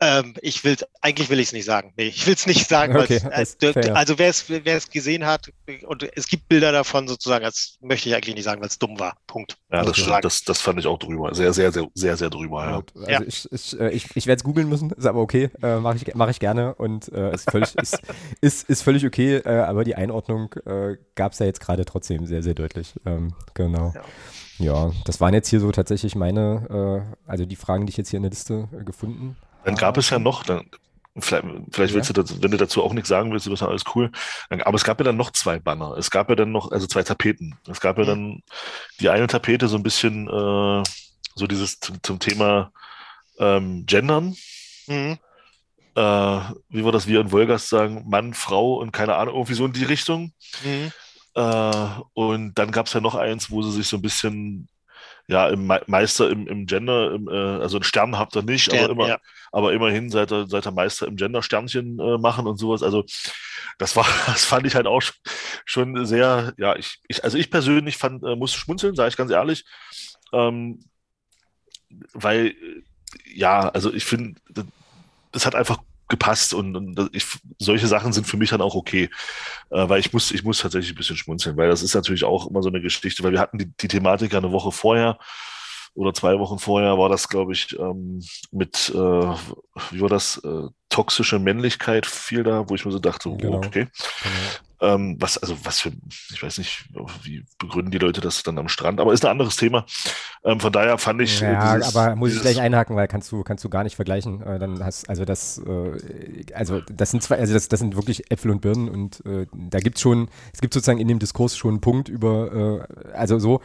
ähm, ich will, eigentlich will ich es nicht sagen. Nee, ich will es nicht sagen. Okay, äh, also wer es, gesehen hat, und es gibt Bilder davon sozusagen, das möchte ich eigentlich nicht sagen, weil es dumm war. Punkt. Ja, das, das, das fand ich auch drüber. Sehr, sehr, sehr, sehr, sehr drüber, ja. Also Ja. ich, ich, äh, ich, ich werde es googeln müssen, ist aber okay, äh, mache ich, mach ich gerne und äh, ist, völlig, ist, (laughs) ist, ist völlig okay, äh, aber die Einordnung äh, gab es ja jetzt gerade trotzdem sehr, sehr deutlich. Ähm, genau. Ja. Ja. das waren jetzt hier so tatsächlich meine, äh, also die Fragen, die ich jetzt hier in der Liste äh, gefunden Dann gab es ja noch, dann, vielleicht, vielleicht willst du, dazu, wenn du dazu auch nichts sagen willst, ist das alles cool. Aber es gab ja dann noch zwei Banner. Es gab ja dann noch, also zwei Tapeten. Es gab ja Mhm. dann die eine Tapete so ein bisschen, äh, so dieses zum, zum Thema ähm, Gendern. Mhm. Äh, wie wir das wir in Wolgast sagen, Mann, Frau und keine Ahnung, irgendwie so in die Richtung. Mhm. Äh, und dann gab es ja noch eins, wo sie sich so ein bisschen, ja, im Me Meister im, im Gender, im, äh, also einen Stern habt ihr nicht, aber Stern, immer, ja. aber immerhin seid ihr, seid ihr Meister im Gender-Sternchen äh, machen und sowas. Also das war, (laughs) das fand ich halt auch schon, sehr, ja, ich, ich, also ich persönlich fand, äh, musste schmunzeln, sage ich ganz ehrlich. Ähm, weil, äh, ja, also ich finde, das, das hat einfach gepasst und, und ich, solche Sachen sind für mich dann auch okay, äh, weil ich muss, ich muss tatsächlich ein bisschen schmunzeln, weil das ist natürlich auch immer so eine Geschichte, weil wir hatten die, die Thematik ja eine Woche vorher oder zwei Wochen vorher war das, glaube ich, ähm, mit, äh, wie war das, äh, toxische Männlichkeit fiel da, wo ich mir so dachte, oh, Genau. okay. Genau. Ähm, was, also was für, ich weiß nicht, wie begründen die Leute das dann am Strand, aber ist ein anderes Thema. Ähm, von daher fand ich. äh, Ja, dieses- aber muss ich gleich einhaken, weil kannst du, kannst du gar nicht vergleichen. Äh, dann hast, also das, äh, also das sind zwei, also das, das sind wirklich Äpfel und Birnen und äh, da gibt's schon, es gibt sozusagen in dem Diskurs schon einen Punkt über, also so,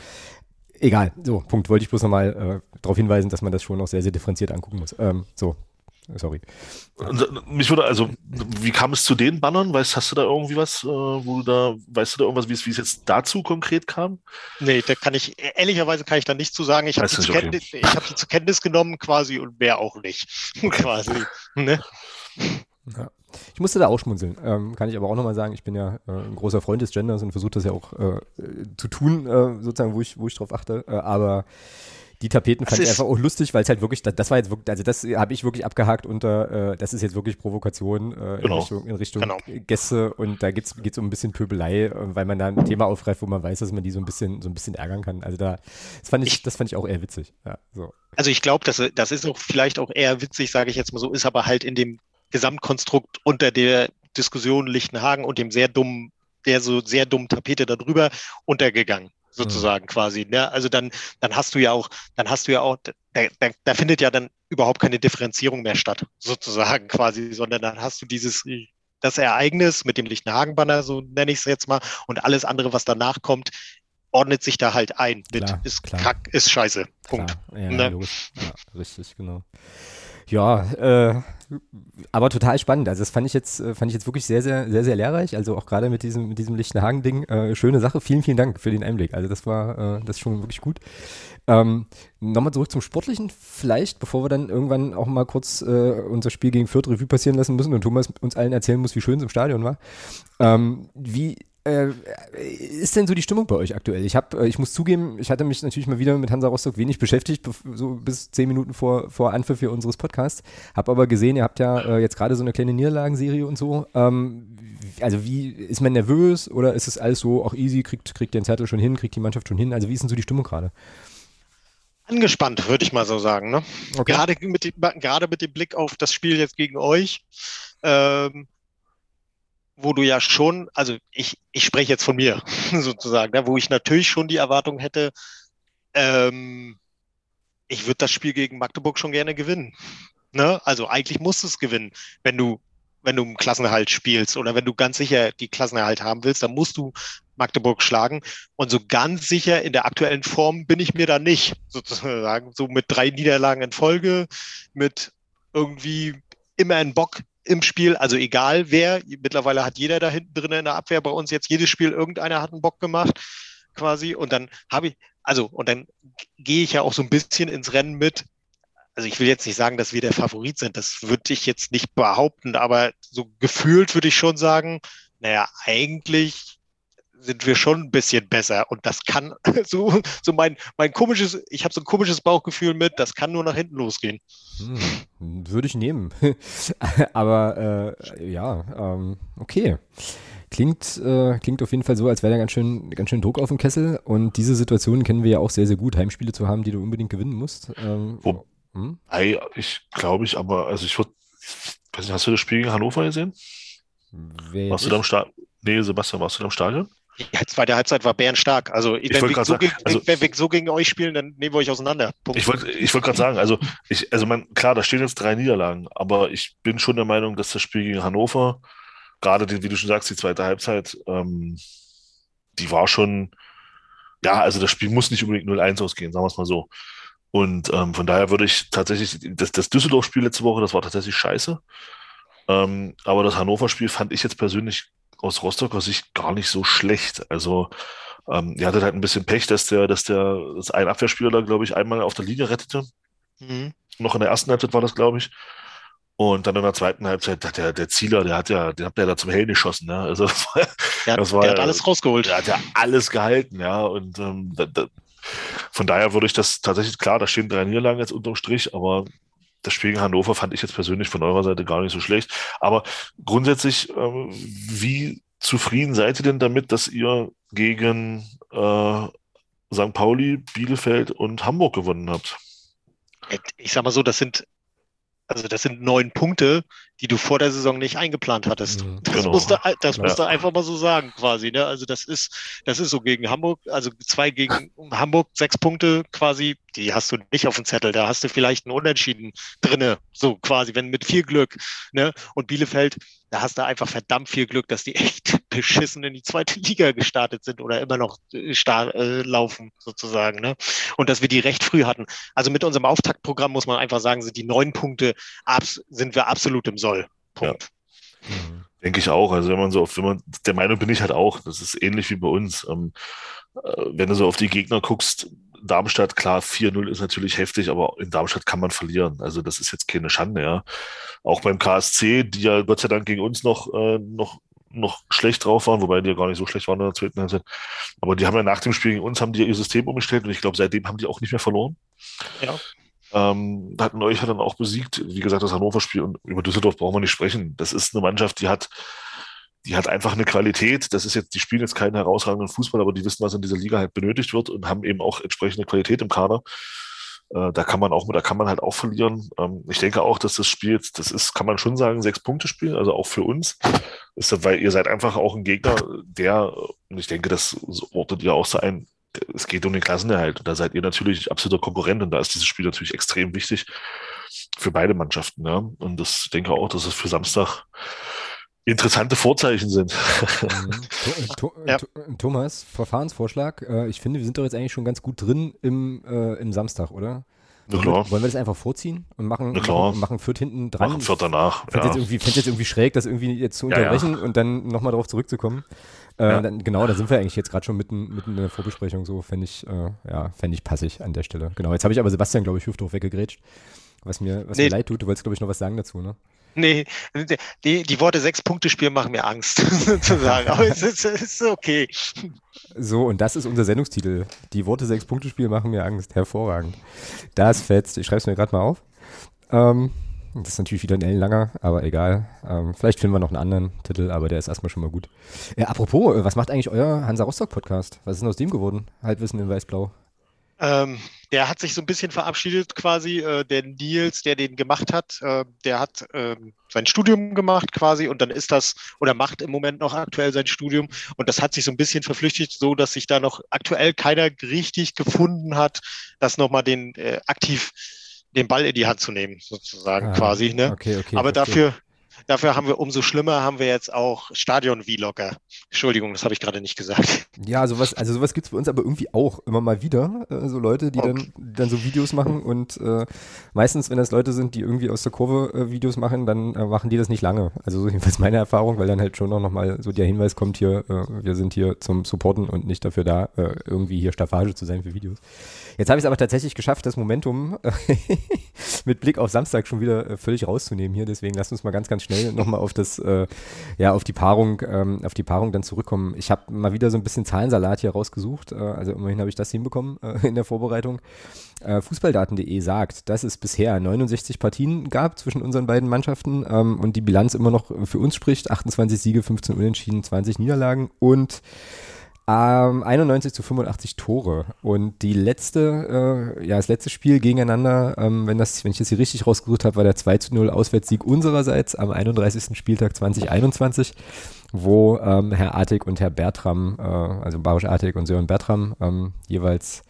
egal, so, Punkt, wollte ich bloß nochmal äh, darauf hinweisen, dass man das schon noch sehr, sehr differenziert angucken muss. Ähm, so, sorry. Und, äh, Mich würde also, wie kam es zu den Bannern? Weißt, hast du da irgendwie was, äh, wo du da, weißt du da irgendwas, wie es, wie es jetzt dazu konkret kam? Nee, da kann ich, ehrlicherweise kann ich da nichts zu sagen. Ich habe nicht, okay. Hab die zur Kenntnis genommen quasi und mehr auch nicht. (laughs) quasi. Ne? Ja. Ich musste da auch schmunzeln. Ähm, kann ich aber auch nochmal sagen, ich bin ja äh, ein großer Freund des Genders und versuche das ja auch äh, äh, zu tun, äh, sozusagen, wo ich, wo ich drauf achte. Äh, aber die Tapeten fand ich einfach auch lustig, weil es halt wirklich, das, das war jetzt wirklich, also das habe ich wirklich abgehakt unter, äh, das ist jetzt wirklich Provokation äh, in Genau. Richtung, in Richtung Genau. Gäste und da geht es um ein bisschen Pöbelei, äh, weil man da ein Thema aufgreift, wo man weiß, dass man die so ein bisschen, so ein bisschen ärgern kann. Also da, das fand ich, Ich- das fand ich auch eher witzig. Ja, so. Also ich glaube, das, das ist auch vielleicht auch eher witzig, sage ich jetzt mal so, ist aber halt in dem Gesamtkonstrukt unter der Diskussion Lichtenhagen und dem sehr dummen, der so sehr dummen Tapete darüber untergegangen. sozusagen mhm. quasi. Ne? Also dann, dann hast du ja auch, dann hast du ja auch, da, da, da findet ja dann überhaupt keine Differenzierung mehr statt, sozusagen quasi, sondern dann hast du dieses das Ereignis mit dem Lichtenhagen-Banner, so nenne ich es jetzt mal, und alles andere, was danach kommt, ordnet sich da halt ein. Mit klar, ist klar. kack, ist scheiße. Punkt. Ja, ne? ja, richtig, genau. Ja, äh, aber total spannend. Also das fand ich jetzt, äh, fand ich jetzt wirklich sehr, sehr, sehr, sehr lehrreich. Also auch gerade mit diesem, mit diesem Lichtenhagen-Ding. Äh, schöne Sache. Vielen, vielen Dank für den Einblick. Also das war, äh, das ist schon wirklich gut. Ähm, Nochmal zurück zum Sportlichen vielleicht, bevor wir dann irgendwann auch mal kurz äh, unser Spiel gegen Fürth Revue passieren lassen müssen und Thomas uns allen erzählen muss, wie schön es im Stadion war. Ähm, wie äh, ist denn so die Stimmung bei euch aktuell? Ich habe, äh, ich muss zugeben, ich hatte mich natürlich mal wieder mit Hansa Rostock wenig beschäftigt, so bis zehn Minuten vor, vor Anpfiff für unseres Podcasts. Habe aber gesehen, ihr habt ja äh, jetzt gerade so eine kleine Niederlagenserie und so. Ähm, also wie, ist man nervös oder ist es alles so auch easy, kriegt, kriegt den Zettel schon hin, kriegt die Mannschaft schon hin? Also wie ist denn so die Stimmung gerade? Angespannt, würde ich mal so sagen. Ne? Okay. Gerade, mit dem, gerade mit dem Blick auf das Spiel jetzt gegen euch. Ähm, wo du ja schon, also ich, ich spreche jetzt von mir (laughs) sozusagen, ne, wo ich natürlich schon die Erwartung hätte, ähm, ich würde das Spiel gegen Magdeburg schon gerne gewinnen. Ne? Also eigentlich musst du es gewinnen, wenn du, wenn du im Klassenerhalt spielst oder wenn du ganz sicher die Klassenerhalt haben willst, dann musst du Magdeburg schlagen. Und so ganz sicher in der aktuellen Form bin ich mir da nicht, (laughs) sozusagen. So mit drei Niederlagen in Folge, mit irgendwie immer ein Bock im Spiel, also egal wer, mittlerweile hat jeder da hinten drin in der Abwehr bei uns jetzt jedes Spiel, irgendeiner hat einen Bock gemacht, quasi. Und dann habe ich, also, und dann gehe ich ja auch so ein bisschen ins Rennen mit. Also ich will jetzt nicht sagen, dass wir der Favorit sind, das würde ich jetzt nicht behaupten, aber so gefühlt würde ich schon sagen, naja, eigentlich sind wir schon ein bisschen besser. Und das kann (laughs) so, so mein, mein komisches, ich habe so ein komisches Bauchgefühl mit, das kann nur nach hinten losgehen. Hm, würde ich nehmen. (laughs) Aber äh, ja, ähm, okay. Klingt, äh, klingt auf jeden Fall so, als wäre da ganz schön, ganz schön Druck auf dem Kessel. Und diese Situation kennen wir ja auch sehr, sehr gut, Heimspiele zu haben, die du unbedingt gewinnen musst. Ähm, Wo, hm? Ich glaube ich, aber, also ich würde, weiß nicht, hast du das Spiel gegen Hannover gesehen? Wer warst du da im Stadion? Nee, Sebastian, warst du da im Stadion? Die zweite Halbzeit war bärenstark. Also, wenn, wir so sagen, also, wenn, wir so gegen euch spielen, dann nehmen wir euch auseinander. Punkt. Ich wollte ich wollt gerade sagen, also, ich, also man, klar, da stehen jetzt drei Niederlagen, aber ich bin schon der Meinung, dass das Spiel gegen Hannover, gerade die, wie du schon sagst, die zweite Halbzeit, ähm, die war schon, ja, also das Spiel muss nicht unbedingt 0-1 ausgehen, sagen wir es mal so. Und ähm, von daher würde ich tatsächlich, das, das Düsseldorf-Spiel letzte Woche, das war tatsächlich scheiße. Ähm, aber das Hannover-Spiel fand ich jetzt persönlich aus Rostocker Sicht gar nicht so schlecht. Also ähm, ihr hattet halt ein bisschen Pech, dass der, dass der, das ein Abwehrspieler da, glaube ich, einmal auf der Linie rettete. Mhm. Noch in der ersten Halbzeit war das, glaube ich. Und dann in der zweiten Halbzeit hat der, der Zieler, der hat ja, den hat der da zum Helm geschossen, ne? Also (laughs) der, das war, der hat alles rausgeholt. Der hat ja alles gehalten, ja. Und ähm, da, da, von daher würde ich das tatsächlich, klar, da stehen drei Niederlagen jetzt unterm Strich, aber das Spiel gegen Hannover fand ich jetzt persönlich von eurer Seite gar nicht so schlecht. Aber grundsätzlich, ähm, wie zufrieden seid ihr denn damit, dass ihr gegen äh, St. Pauli, Bielefeld und Hamburg gewonnen habt? Ich sag mal so, das sind also das sind neun Punkte, die du vor der Saison nicht eingeplant hattest. Das genau. musst du, das musst du einfach mal so sagen, quasi. Ne? Also das ist, das ist so gegen Hamburg, also zwei gegen Hamburg, sechs Punkte quasi, die hast du nicht auf dem Zettel. Da hast du vielleicht einen Unentschieden drinne, so quasi, wenn mit viel Glück. Ne? Und Bielefeld, da hast du einfach verdammt viel Glück, dass die echt (laughs) beschissen in die zweite Liga gestartet sind oder immer noch äh, äh, laufen, sozusagen. Ne? Und dass wir die recht früh hatten. Also mit unserem Auftaktprogramm muss man einfach sagen, sind die neun Punkte, sind wir absolut im Soll. Punkt. Ja. Mhm. Denke ich auch. Also wenn man so auf, wenn man, der Meinung bin ich halt auch, das ist ähnlich wie bei uns. Ähm, äh, wenn du so auf die Gegner guckst, Darmstadt, klar, 4-0 ist natürlich heftig, aber in Darmstadt kann man verlieren. Also das ist jetzt keine Schande, ja. Auch beim KSC, die ja Gott sei Dank gegen uns noch, äh, noch, noch schlecht drauf waren, wobei die ja gar nicht so schlecht waren in der zweiten Halbzeit. Aber die haben ja nach dem Spiel gegen uns, haben die ihr System umgestellt und ich glaube, seitdem haben die auch nicht mehr verloren. Ja. Ähm, hatten euch ja dann auch besiegt. Wie gesagt, das Hannover-Spiel und über Düsseldorf brauchen wir nicht sprechen. Das ist eine Mannschaft, die hat, die hat einfach eine Qualität. Das ist jetzt, die spielen jetzt keinen herausragenden Fußball, aber die wissen, was in dieser Liga halt benötigt wird und haben eben auch entsprechende Qualität im Kader. Äh, da kann man auch, da kann man halt auch verlieren. Ähm, ich denke auch, dass das Spiel, das ist, kann man schon sagen, sechs Punkte Spiel, also auch für uns. Ist, weil ihr seid einfach auch ein Gegner, der, und ich denke, das ortet ihr auch so ein, es geht um den Klassenerhalt. Und da seid ihr natürlich absoluter Konkurrent und da ist dieses Spiel natürlich extrem wichtig für beide Mannschaften. Ja. Und das denke auch, dass es für Samstag interessante Vorzeichen sind. Mhm. (laughs) ja. Thomas, Verfahrensvorschlag. Äh, ich finde, wir sind doch jetzt eigentlich schon ganz gut drin im, äh, im Samstag, oder? Na klar. Wollen wir das einfach vorziehen und machen, Na klar. machen, machen Fürth hinten dran? Machen Fürth danach. Fände ja. jetzt, irgendwie, jetzt irgendwie schräg, das irgendwie jetzt zu unterbrechen ja, ja. und dann nochmal darauf zurückzukommen. Äh, ja. dann, genau, da sind wir eigentlich jetzt gerade schon mitten, mitten in der Vorbesprechung. So fände ich, äh, ja, fände ich passig an der Stelle. Genau, jetzt habe ich aber Sebastian, glaube ich, Hüfthof weggegrätscht. Was mir, was nee. mir leid tut. Du wolltest, glaube ich, noch was sagen dazu, ne? (laughs) Nee, die, die Worte Sechs-Punkte-Spiel machen mir Angst, (laughs) sozusagen. Aber es ist, es ist okay. So, und das ist unser Sendungstitel. Die Worte Sechs-Punkte-Spiel machen mir Angst. Hervorragend. Das fetzt. Ich schreibe es mir gerade mal auf. Ähm, das ist natürlich wieder ein langer, aber egal. Ähm, vielleicht finden wir noch einen anderen Titel, aber der ist erstmal schon mal gut. Ja, apropos, was macht eigentlich euer Hansa Rostock Podcast? Was ist denn aus dem geworden? Halbwissen in Weiß-Blau. Ähm, der hat sich so ein bisschen verabschiedet quasi. Äh, der Nils, der den gemacht hat, äh, der hat äh, sein Studium gemacht quasi und dann ist das oder macht im Moment noch aktuell sein Studium und das hat sich so ein bisschen verflüchtigt, so dass sich da noch aktuell keiner richtig gefunden hat, das nochmal den äh, aktiv den Ball in die Hand zu nehmen, sozusagen ah, quasi. Ne? Okay, okay, Aber okay. dafür Dafür haben wir umso schlimmer, haben wir jetzt auch Stadion-Vlogger. Entschuldigung, das habe ich gerade nicht gesagt. Ja, sowas, also sowas gibt es bei uns aber irgendwie auch immer mal wieder. Äh, so Leute, die, okay. dann, dann so Videos machen und äh, meistens, wenn das Leute sind, die irgendwie aus der Kurve äh, Videos machen, dann äh, machen die das nicht lange. Also so (laughs) jedenfalls meine Erfahrung, weil dann halt schon noch mal so der Hinweis kommt hier, äh, wir sind hier zum Supporten und nicht dafür da, äh, irgendwie hier Staffage zu sein für Videos. Jetzt habe ich es aber tatsächlich geschafft, das Momentum (laughs) mit Blick auf Samstag schon wieder völlig rauszunehmen hier. Deswegen lasst uns mal ganz, ganz schnell schnell nochmal auf das, äh, ja, auf die Paarung, ähm, auf die Paarung dann zurückkommen. Ich habe mal wieder so ein bisschen Zahlensalat hier rausgesucht. Äh, also immerhin habe ich das hinbekommen äh, in der Vorbereitung. Äh, Fußballdaten.de sagt, dass es bisher 69 Partien gab zwischen unseren beiden Mannschaften ähm, und die Bilanz immer noch für uns spricht. 28 Siege, 15 Unentschieden, 20 Niederlagen und ähm, 91 zu 85 Tore. Und die letzte, äh, ja, das letzte Spiel gegeneinander, ähm, wenn, das, wenn ich das hier richtig rausgesucht habe, war der 2 zu 0 Auswärtssieg unsererseits am 31. Spieltag 2021, wo ähm, Herr Artig und Herr Bertram, äh, also Barisch Artig und Sören Bertram, ähm, jeweils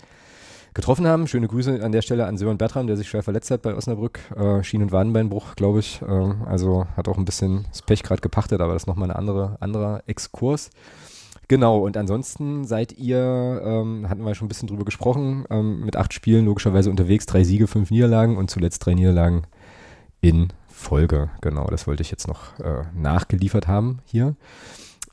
getroffen haben. Schöne Grüße an der Stelle an Sören Bertram, der sich schwer verletzt hat bei Osnabrück. Äh, Schien- und Wadenbeinbruch, glaube ich. Äh, also hat auch ein bisschen das Pech gerade gepachtet, aber das ist nochmal ein andere, anderer Exkurs. Genau, und ansonsten seid ihr, ähm, hatten wir schon ein bisschen drüber gesprochen, ähm, mit acht Spielen logischerweise unterwegs, drei Siege, fünf Niederlagen und zuletzt drei Niederlagen in Folge. Genau, das wollte ich jetzt noch äh, nachgeliefert haben hier.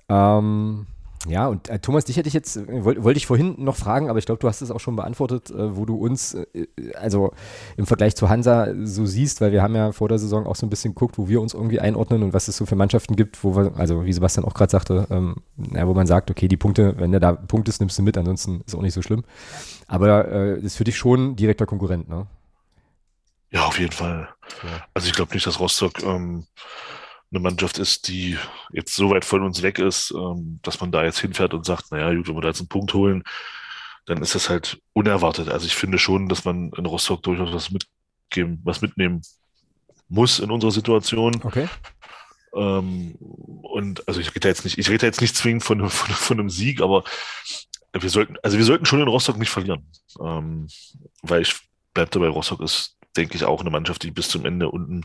Ähm, ja, und äh, Thomas, dich hätte ich jetzt, äh, wollte wollt ich vorhin noch fragen, aber ich glaube, du hast es auch schon beantwortet, äh, wo du uns, äh, also im Vergleich zu Hansa so siehst, weil wir haben ja vor der Saison auch so ein bisschen geguckt, wo wir uns irgendwie einordnen und was es so für Mannschaften gibt, wo wir, also wie Sebastian auch gerade sagte, ähm, ja, wo man sagt, okay, die Punkte, wenn der da Punkt ist, nimmst du mit, ansonsten ist auch nicht so schlimm. Aber äh, ist für dich schon direkter Konkurrent, ne? Ja, auf jeden Fall. Ja. Also ich glaube nicht, dass Rostock ähm, eine Mannschaft ist, die jetzt so weit von uns weg ist, ähm, dass man da jetzt hinfährt und sagt, naja, gut, wenn wir da jetzt einen Punkt holen, dann ist das halt unerwartet. Also ich finde schon, dass man in Rostock durchaus was mitgeben, was mitnehmen muss in unserer Situation. Okay. Ähm, und also ich rede jetzt nicht, ich rede jetzt nicht zwingend von, (laughs) von, von einem Sieg, aber wir sollten, also wir sollten schon in Rostock nicht verlieren. Ähm, weil ich bleibe dabei, Rostock ist denke ich, auch eine Mannschaft, die bis zum Ende unten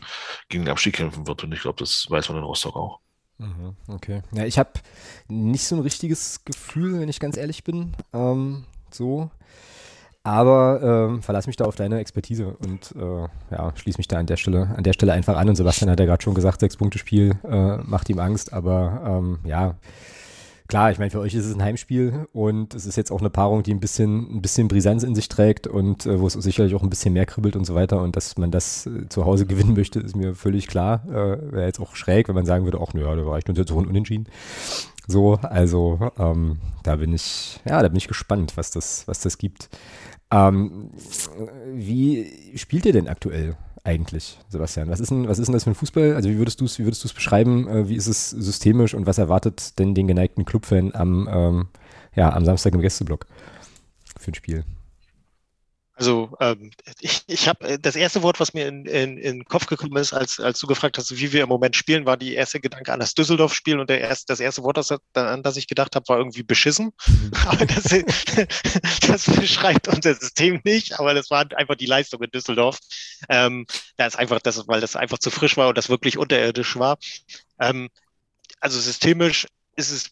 gegen den Abstieg kämpfen wird. Und ich glaube, das weiß man in Rostock auch. Mhm, okay. Ja, ich habe nicht so ein richtiges Gefühl, wenn ich ganz ehrlich bin. Ähm, so. Aber ähm, verlass mich da auf deine Expertise und äh, ja, schließe mich da an der Stelle, an der Stelle einfach an. Und Sebastian hat ja gerade schon gesagt, sechs Punkte Spiel äh, macht ihm Angst, aber ähm, ja, klar, ich meine, für euch ist es ein Heimspiel und es ist jetzt auch eine Paarung, die ein bisschen, ein bisschen Brisanz in sich trägt und äh, wo es sicherlich auch ein bisschen mehr kribbelt und so weiter. Und dass man das äh, zu Hause (laughs) gewinnen möchte, ist mir völlig klar. Äh, Wäre jetzt auch schräg, wenn man sagen würde, ach, naja, da war ich nur so unentschieden. So, also ähm, da bin ich, ja, da bin ich gespannt, was das, was das gibt. Ähm, wie spielt ihr denn aktuell? Eigentlich, Sebastian? Was ist denn, was ist denn das für ein Fußball? Also wie würdest du es, wie würdest du es beschreiben? Äh, wie ist es systemisch und was erwartet denn den geneigten Clubfan am, ähm, ja, am Samstag im Gästeblock für ein Spiel? Also ähm, ich, ich habe äh, das erste Wort, was mir in, in, in den Kopf gekommen ist, als, als du gefragt hast, wie wir im Moment spielen, war die erste Gedanke an das Düsseldorf-Spiel und der erst, das erste Wort, das, an das ich gedacht habe, war irgendwie beschissen. Mhm. aber das, (laughs) das beschreibt unser System nicht, aber das war einfach die Leistung in Düsseldorf. Ähm, da ist einfach das, weil das einfach zu frisch war und das wirklich unterirdisch war. Ähm, also systemisch ist es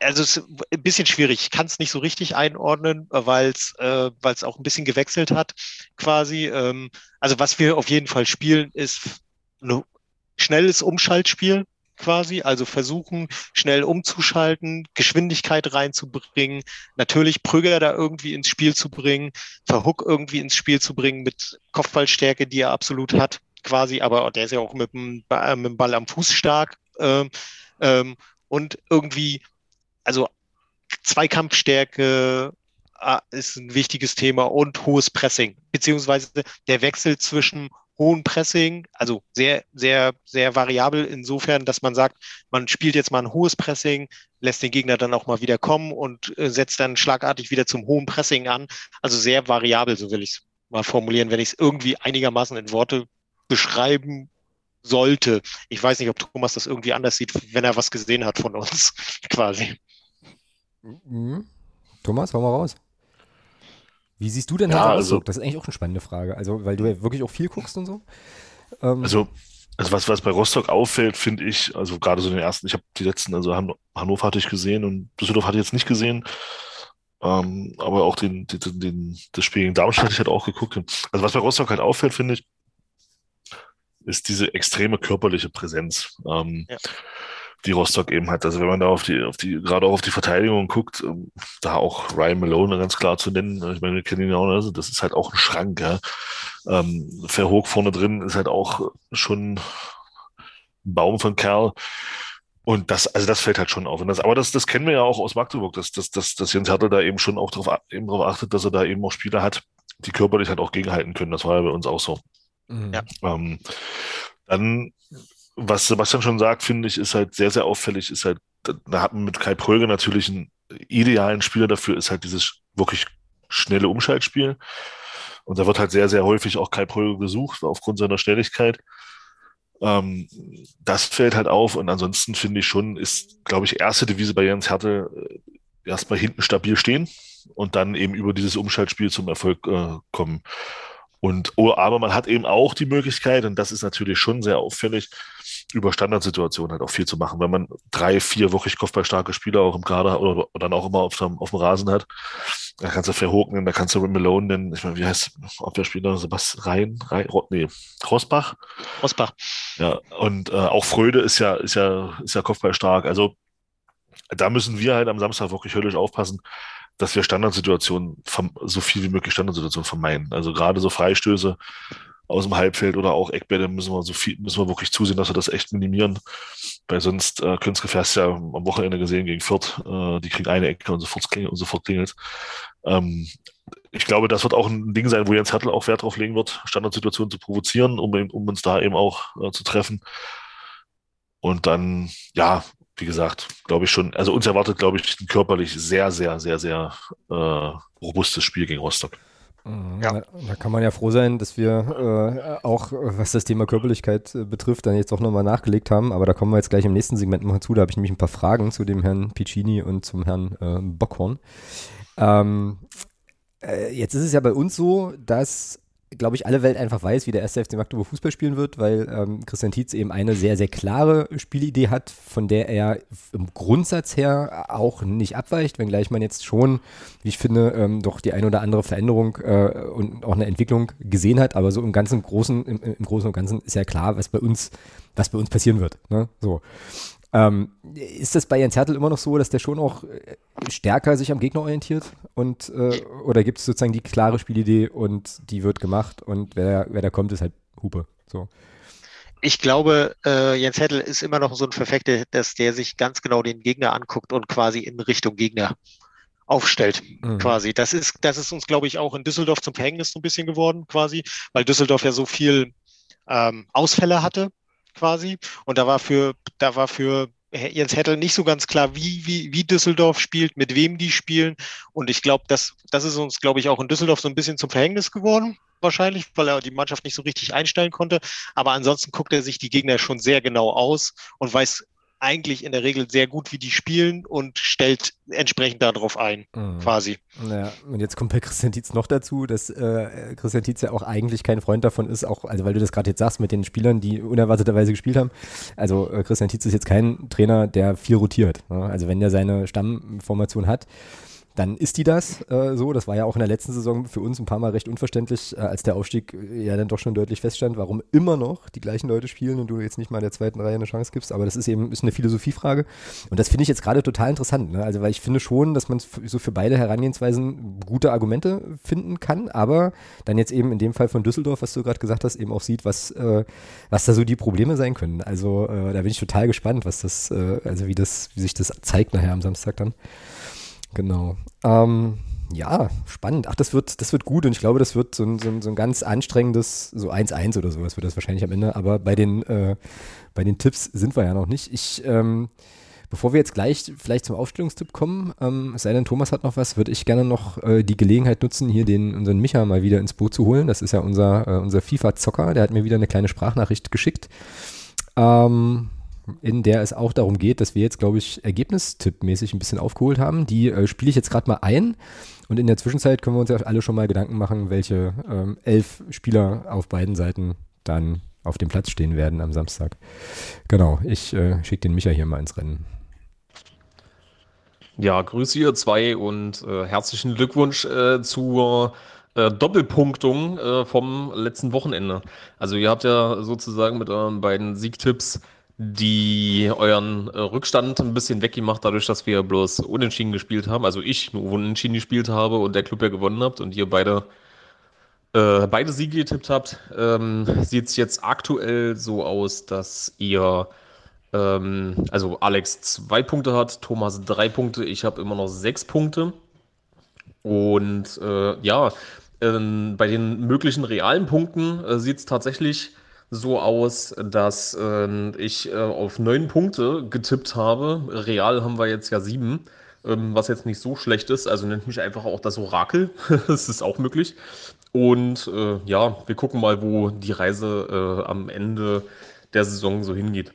also es ist ein bisschen schwierig. Ich kann es nicht so richtig einordnen, weil es äh, weil's auch ein bisschen gewechselt hat, quasi. Ähm, also was wir auf jeden Fall spielen, ist ein schnelles Umschaltspiel quasi, also versuchen, schnell umzuschalten, Geschwindigkeit reinzubringen, natürlich Prüger da irgendwie ins Spiel zu bringen, Verhook irgendwie ins Spiel zu bringen mit Kopfballstärke, die er absolut hat, quasi, aber der ist ja auch mit dem, mit dem Ball am Fuß stark. Ähm, ähm, und irgendwie also Zweikampfstärke ah, ist ein wichtiges Thema und hohes Pressing, beziehungsweise der Wechsel zwischen hohen Pressing, also sehr, sehr, sehr variabel insofern, dass man sagt, man spielt jetzt mal ein hohes Pressing, lässt den Gegner dann auch mal wieder kommen und äh, setzt dann schlagartig wieder zum hohen Pressing an. Also sehr variabel, so will ich es mal formulieren, wenn ich es irgendwie einigermaßen in Worte beschreiben sollte. Ich weiß nicht, ob Thomas das irgendwie anders sieht, wenn er was gesehen hat von uns, (laughs) quasi. Mhm. Thomas, hau mal raus. Wie siehst du denn ja, also, Das ist eigentlich auch eine spannende Frage. Also, weil du ja wirklich auch viel guckst und so. Ähm, also, also was, was bei Rostock auffällt, finde ich, also gerade so den ersten, ich habe die letzten, also Hannover hatte ich gesehen und Düsseldorf hatte ich jetzt nicht gesehen. Ähm, aber auch den, den, den, das Spiel gegen Darmstadt hatte ich halt auch geguckt. Also was bei Rostock halt auffällt, finde ich, ist diese extreme körperliche Präsenz. Ähm, ja die Rostock eben hat. Also wenn man da auf die, auf die, gerade auch auf die Verteidigung guckt, ähm, da auch Ryan Malone ganz klar zu nennen. Ich meine, wir kennen ihn ja auch, also das ist halt auch ein Schrank, ja. Ähm, Verhoog vorne drin ist halt auch schon ein Baum von Kerl. Und das, also das fällt halt schon auf. Und das, aber das, das kennen wir ja auch aus Magdeburg, dass, dass, dass, dass Jens Hertel da eben schon auch darauf eben darauf achtet, dass er da eben auch Spieler hat, die körperlich halt auch gegenhalten können. Das war ja bei uns auch so. Mhm. Ja. Ähm, dann was Sebastian schon sagt, finde ich, ist halt sehr, sehr auffällig, ist halt, da hat man mit Kai Pröge natürlich einen idealen Spieler dafür, ist halt dieses wirklich schnelle Umschaltspiel. Und da wird halt sehr, sehr häufig auch Kai Pröge gesucht, aufgrund seiner Schnelligkeit. Ähm, das fällt halt auf. Und ansonsten finde ich schon, ist, glaube ich, erste Devise bei Jens Härte äh, erstmal hinten stabil stehen und dann eben über dieses Umschaltspiel zum Erfolg äh, kommen. Und, aber man hat eben auch die Möglichkeit, und das ist natürlich schon sehr auffällig, über Standardsituationen halt auch viel zu machen. Wenn man drei, vier wirklich kopfballstarke Spieler auch im Kader oder, oder dann auch immer auf dem, auf dem Rasen hat, da kannst du Verhoek nennen, da kannst du Malone nennen. Ich meine, wie heißt Abwehrspieler? Sebastian Rein, Rein nee, Rosbach. Rosbach. Ja, und äh, auch Fröde ist ja, ist ja, ist ja kopfballstark. Also da müssen wir halt am Samstag wirklich höllisch aufpassen, dass wir Standardsituationen, so viel wie möglich Standardsituationen vermeiden. Also gerade so Freistöße aus dem Halbfeld oder auch Eckbälle müssen wir so viel, müssen wir wirklich zusehen, dass wir das echt minimieren. Weil sonst äh, hast ja am Wochenende gesehen gegen Fürth, äh, die kriegen eine Ecke und sofort klingelt und sofort klingelt. Ähm, ich glaube, das wird auch ein Ding sein, wo Jens Hertel auch Wert drauf legen wird, Standardsituationen zu provozieren, um, um uns da eben auch äh, zu treffen. Und dann, ja, wie gesagt, glaube ich schon, also uns erwartet, glaube ich, ein körperlich sehr, sehr, sehr, sehr äh, robustes Spiel gegen Rostock. Mhm. Ja. Da, kann man ja froh sein, dass wir äh, auch, was das Thema Körperlichkeit äh, betrifft, dann jetzt auch nochmal nachgelegt haben. Aber da kommen wir jetzt gleich im nächsten Segment mal zu. Da habe ich nämlich ein paar Fragen zu dem Herrn Piccini und zum Herrn äh, Bockhorn. Ähm, äh, jetzt ist es ja bei uns so, dass glaube ich, alle Welt einfach weiß, wie der erste FC Magdeburg Fußball spielen wird, weil ähm, Christian Tietz eben eine sehr, sehr klare Spielidee hat, von der er im Grundsatz her auch nicht abweicht, wenngleich man jetzt schon, wie ich finde, ähm, doch die ein oder andere Veränderung äh, und auch eine Entwicklung gesehen hat, aber so im ganzen Großen, im, im Großen und Ganzen ist ja klar, was bei uns, was bei uns passieren wird. Ne? So. Ähm, ist das bei Jens Hertel immer noch so, dass der schon auch äh, stärker sich am Gegner orientiert? Und, äh, oder gibt es sozusagen die klare Spielidee und die wird gemacht und wer, wer da kommt, ist halt Hupe. So. Ich glaube, äh, Jens Hertel ist immer noch so ein Verfechter, dass der sich ganz genau den Gegner anguckt und quasi in Richtung Gegner aufstellt, mhm. quasi. Das ist, das ist uns, glaube ich, auch in Düsseldorf zum Verhängnis so ein bisschen geworden, quasi, weil Düsseldorf ja so viel ähm, Ausfälle hatte quasi. Und da war für, da war für Jens Hettel nicht so ganz klar, wie, wie, wie Düsseldorf spielt, mit wem die spielen. Und ich glaube, das, das ist uns, glaube ich, auch in Düsseldorf so ein bisschen zum Verhängnis geworden, wahrscheinlich, weil er die Mannschaft nicht so richtig einstellen konnte. Aber ansonsten guckt er sich die Gegner schon sehr genau aus und weiß eigentlich in der Regel sehr gut, wie die spielen und stellt entsprechend darauf ein, mhm. quasi. Ja, und jetzt kommt bei (laughs) Christian Tietz noch dazu, dass äh, Christian Tietz ja auch eigentlich kein Freund davon ist, auch, also weil du das gerade jetzt sagst mit den Spielern, die unerwarteterweise gespielt haben. Also äh, Christian Tietz ist jetzt kein Trainer, der viel rotiert. Ne? Also wenn der seine Stammformation hat, dann ist die das äh, so. Das war ja auch in der letzten Saison für uns ein paar Mal recht unverständlich, äh, als der Aufstieg äh, ja dann doch schon deutlich feststand, warum immer noch die gleichen Leute spielen und du jetzt nicht mal in der zweiten Reihe eine Chance gibst. Aber das ist eben ist eine Philosophiefrage. Und das finde ich jetzt gerade total interessant. Ne? Also, weil ich finde schon, dass man so für beide Herangehensweisen gute Argumente finden kann, aber dann jetzt eben in dem Fall von Düsseldorf, was du gerade gesagt hast, eben auch sieht, was, äh, was da so die Probleme sein können. Also, äh, da bin ich total gespannt, was das, äh, also wie das, wie sich das zeigt nachher am Samstag dann. Genau. Ähm, ja, spannend. Ach, das wird, das wird gut und ich glaube, das wird so ein, so ein, so ein ganz anstrengendes, so 1-1 oder sowas wird das wahrscheinlich am Ende, aber bei den, äh, bei den Tipps sind wir ja noch nicht. Ich, ähm, bevor wir jetzt gleich vielleicht zum Aufstellungstipp kommen, ähm, sei denn, Thomas hat noch was, würde ich gerne noch äh, die Gelegenheit nutzen, hier den, unseren Micha mal wieder ins Boot zu holen. Das ist ja unser, äh, unser FIFA-Zocker, der hat mir wieder eine kleine Sprachnachricht geschickt. Ähm, in der es auch darum geht, dass wir jetzt, glaube ich, ergebnistippmäßig ein bisschen aufgeholt haben. Die äh, spiele ich jetzt gerade mal ein. Und in der Zwischenzeit können wir uns ja alle schon mal Gedanken machen, welche ähm, elf Spieler auf beiden Seiten dann auf dem Platz stehen werden am Samstag. Genau, ich äh, schicke den Micha hier mal ins Rennen. Ja, grüße ihr zwei und äh, herzlichen Glückwunsch äh, zur äh, Doppelpunktung äh, vom letzten Wochenende. Also ihr habt ja sozusagen mit euren beiden Siegtipps die euren äh, Rückstand ein bisschen weggemacht, dadurch, dass wir bloß unentschieden gespielt haben. Also ich nur unentschieden gespielt habe und der Club ja gewonnen habt und ihr beide äh, beide Siege getippt habt, ähm, sieht es jetzt aktuell so aus, dass ihr ähm, also Alex zwei Punkte hat, Thomas drei Punkte, ich habe immer noch sechs Punkte. Und äh, ja, ähm, bei den möglichen realen Punkten äh, sieht es tatsächlich so aus, dass äh, ich äh, auf neun Punkte getippt habe. Real haben wir jetzt ja sieben, ähm, was jetzt nicht so schlecht ist. Also nennt mich einfach auch das Orakel. (laughs) das ist auch möglich. Und äh, ja, wir gucken mal, wo die Reise äh, am Ende der Saison so hingeht.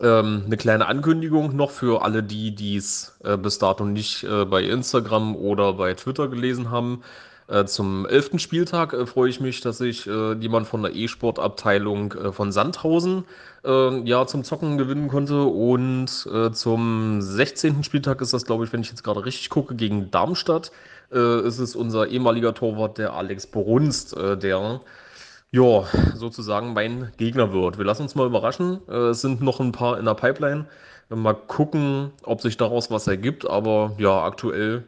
Ähm, eine kleine Ankündigung noch für alle die, die es äh, bis dato nicht äh, bei Instagram oder bei Twitter gelesen haben. Äh, zum elften Spieltag äh, freue ich mich, dass ich äh, jemand von der E-Sport-Abteilung äh, von Sandhausen äh, ja zum Zocken gewinnen konnte. Und äh, zum 16. Spieltag ist das, glaube ich, wenn ich jetzt gerade richtig gucke, gegen Darmstadt. ist es unser ehemaliger Torwart, der Alex Brunst, der ja sozusagen mein Gegner wird. Wir lassen uns mal überraschen. es sind noch ein paar in der Pipeline. Mal gucken, ob sich daraus was ergibt. Aber ja, aktuell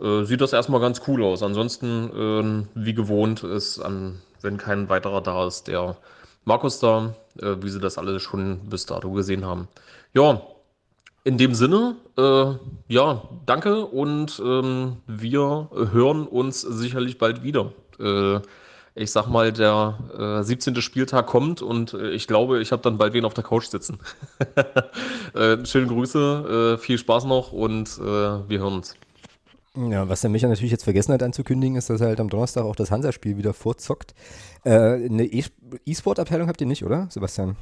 äh, sieht das erstmal ganz cool aus. Ansonsten, äh, wie gewohnt, ist, an, wenn kein weiterer da ist, der Markus da, äh, wie sie das alle schon bis dato gesehen haben. Ja, in dem Sinne, äh, ja, danke und ähm, wir hören uns sicherlich bald wieder. Äh, ich sag mal, der äh, 17. Spieltag kommt und äh, ich glaube, ich habe dann bald wen auf der Couch sitzen. (laughs) schöne Grüße, viel Spaß noch und wir hören uns. Ja, was der Micha natürlich jetzt vergessen hat anzukündigen, ist, dass er halt am Donnerstag auch das Hansa-Spiel wieder vorzockt. Äh, eine E-Sport-Abteilung habt ihr nicht, oder, Sebastian?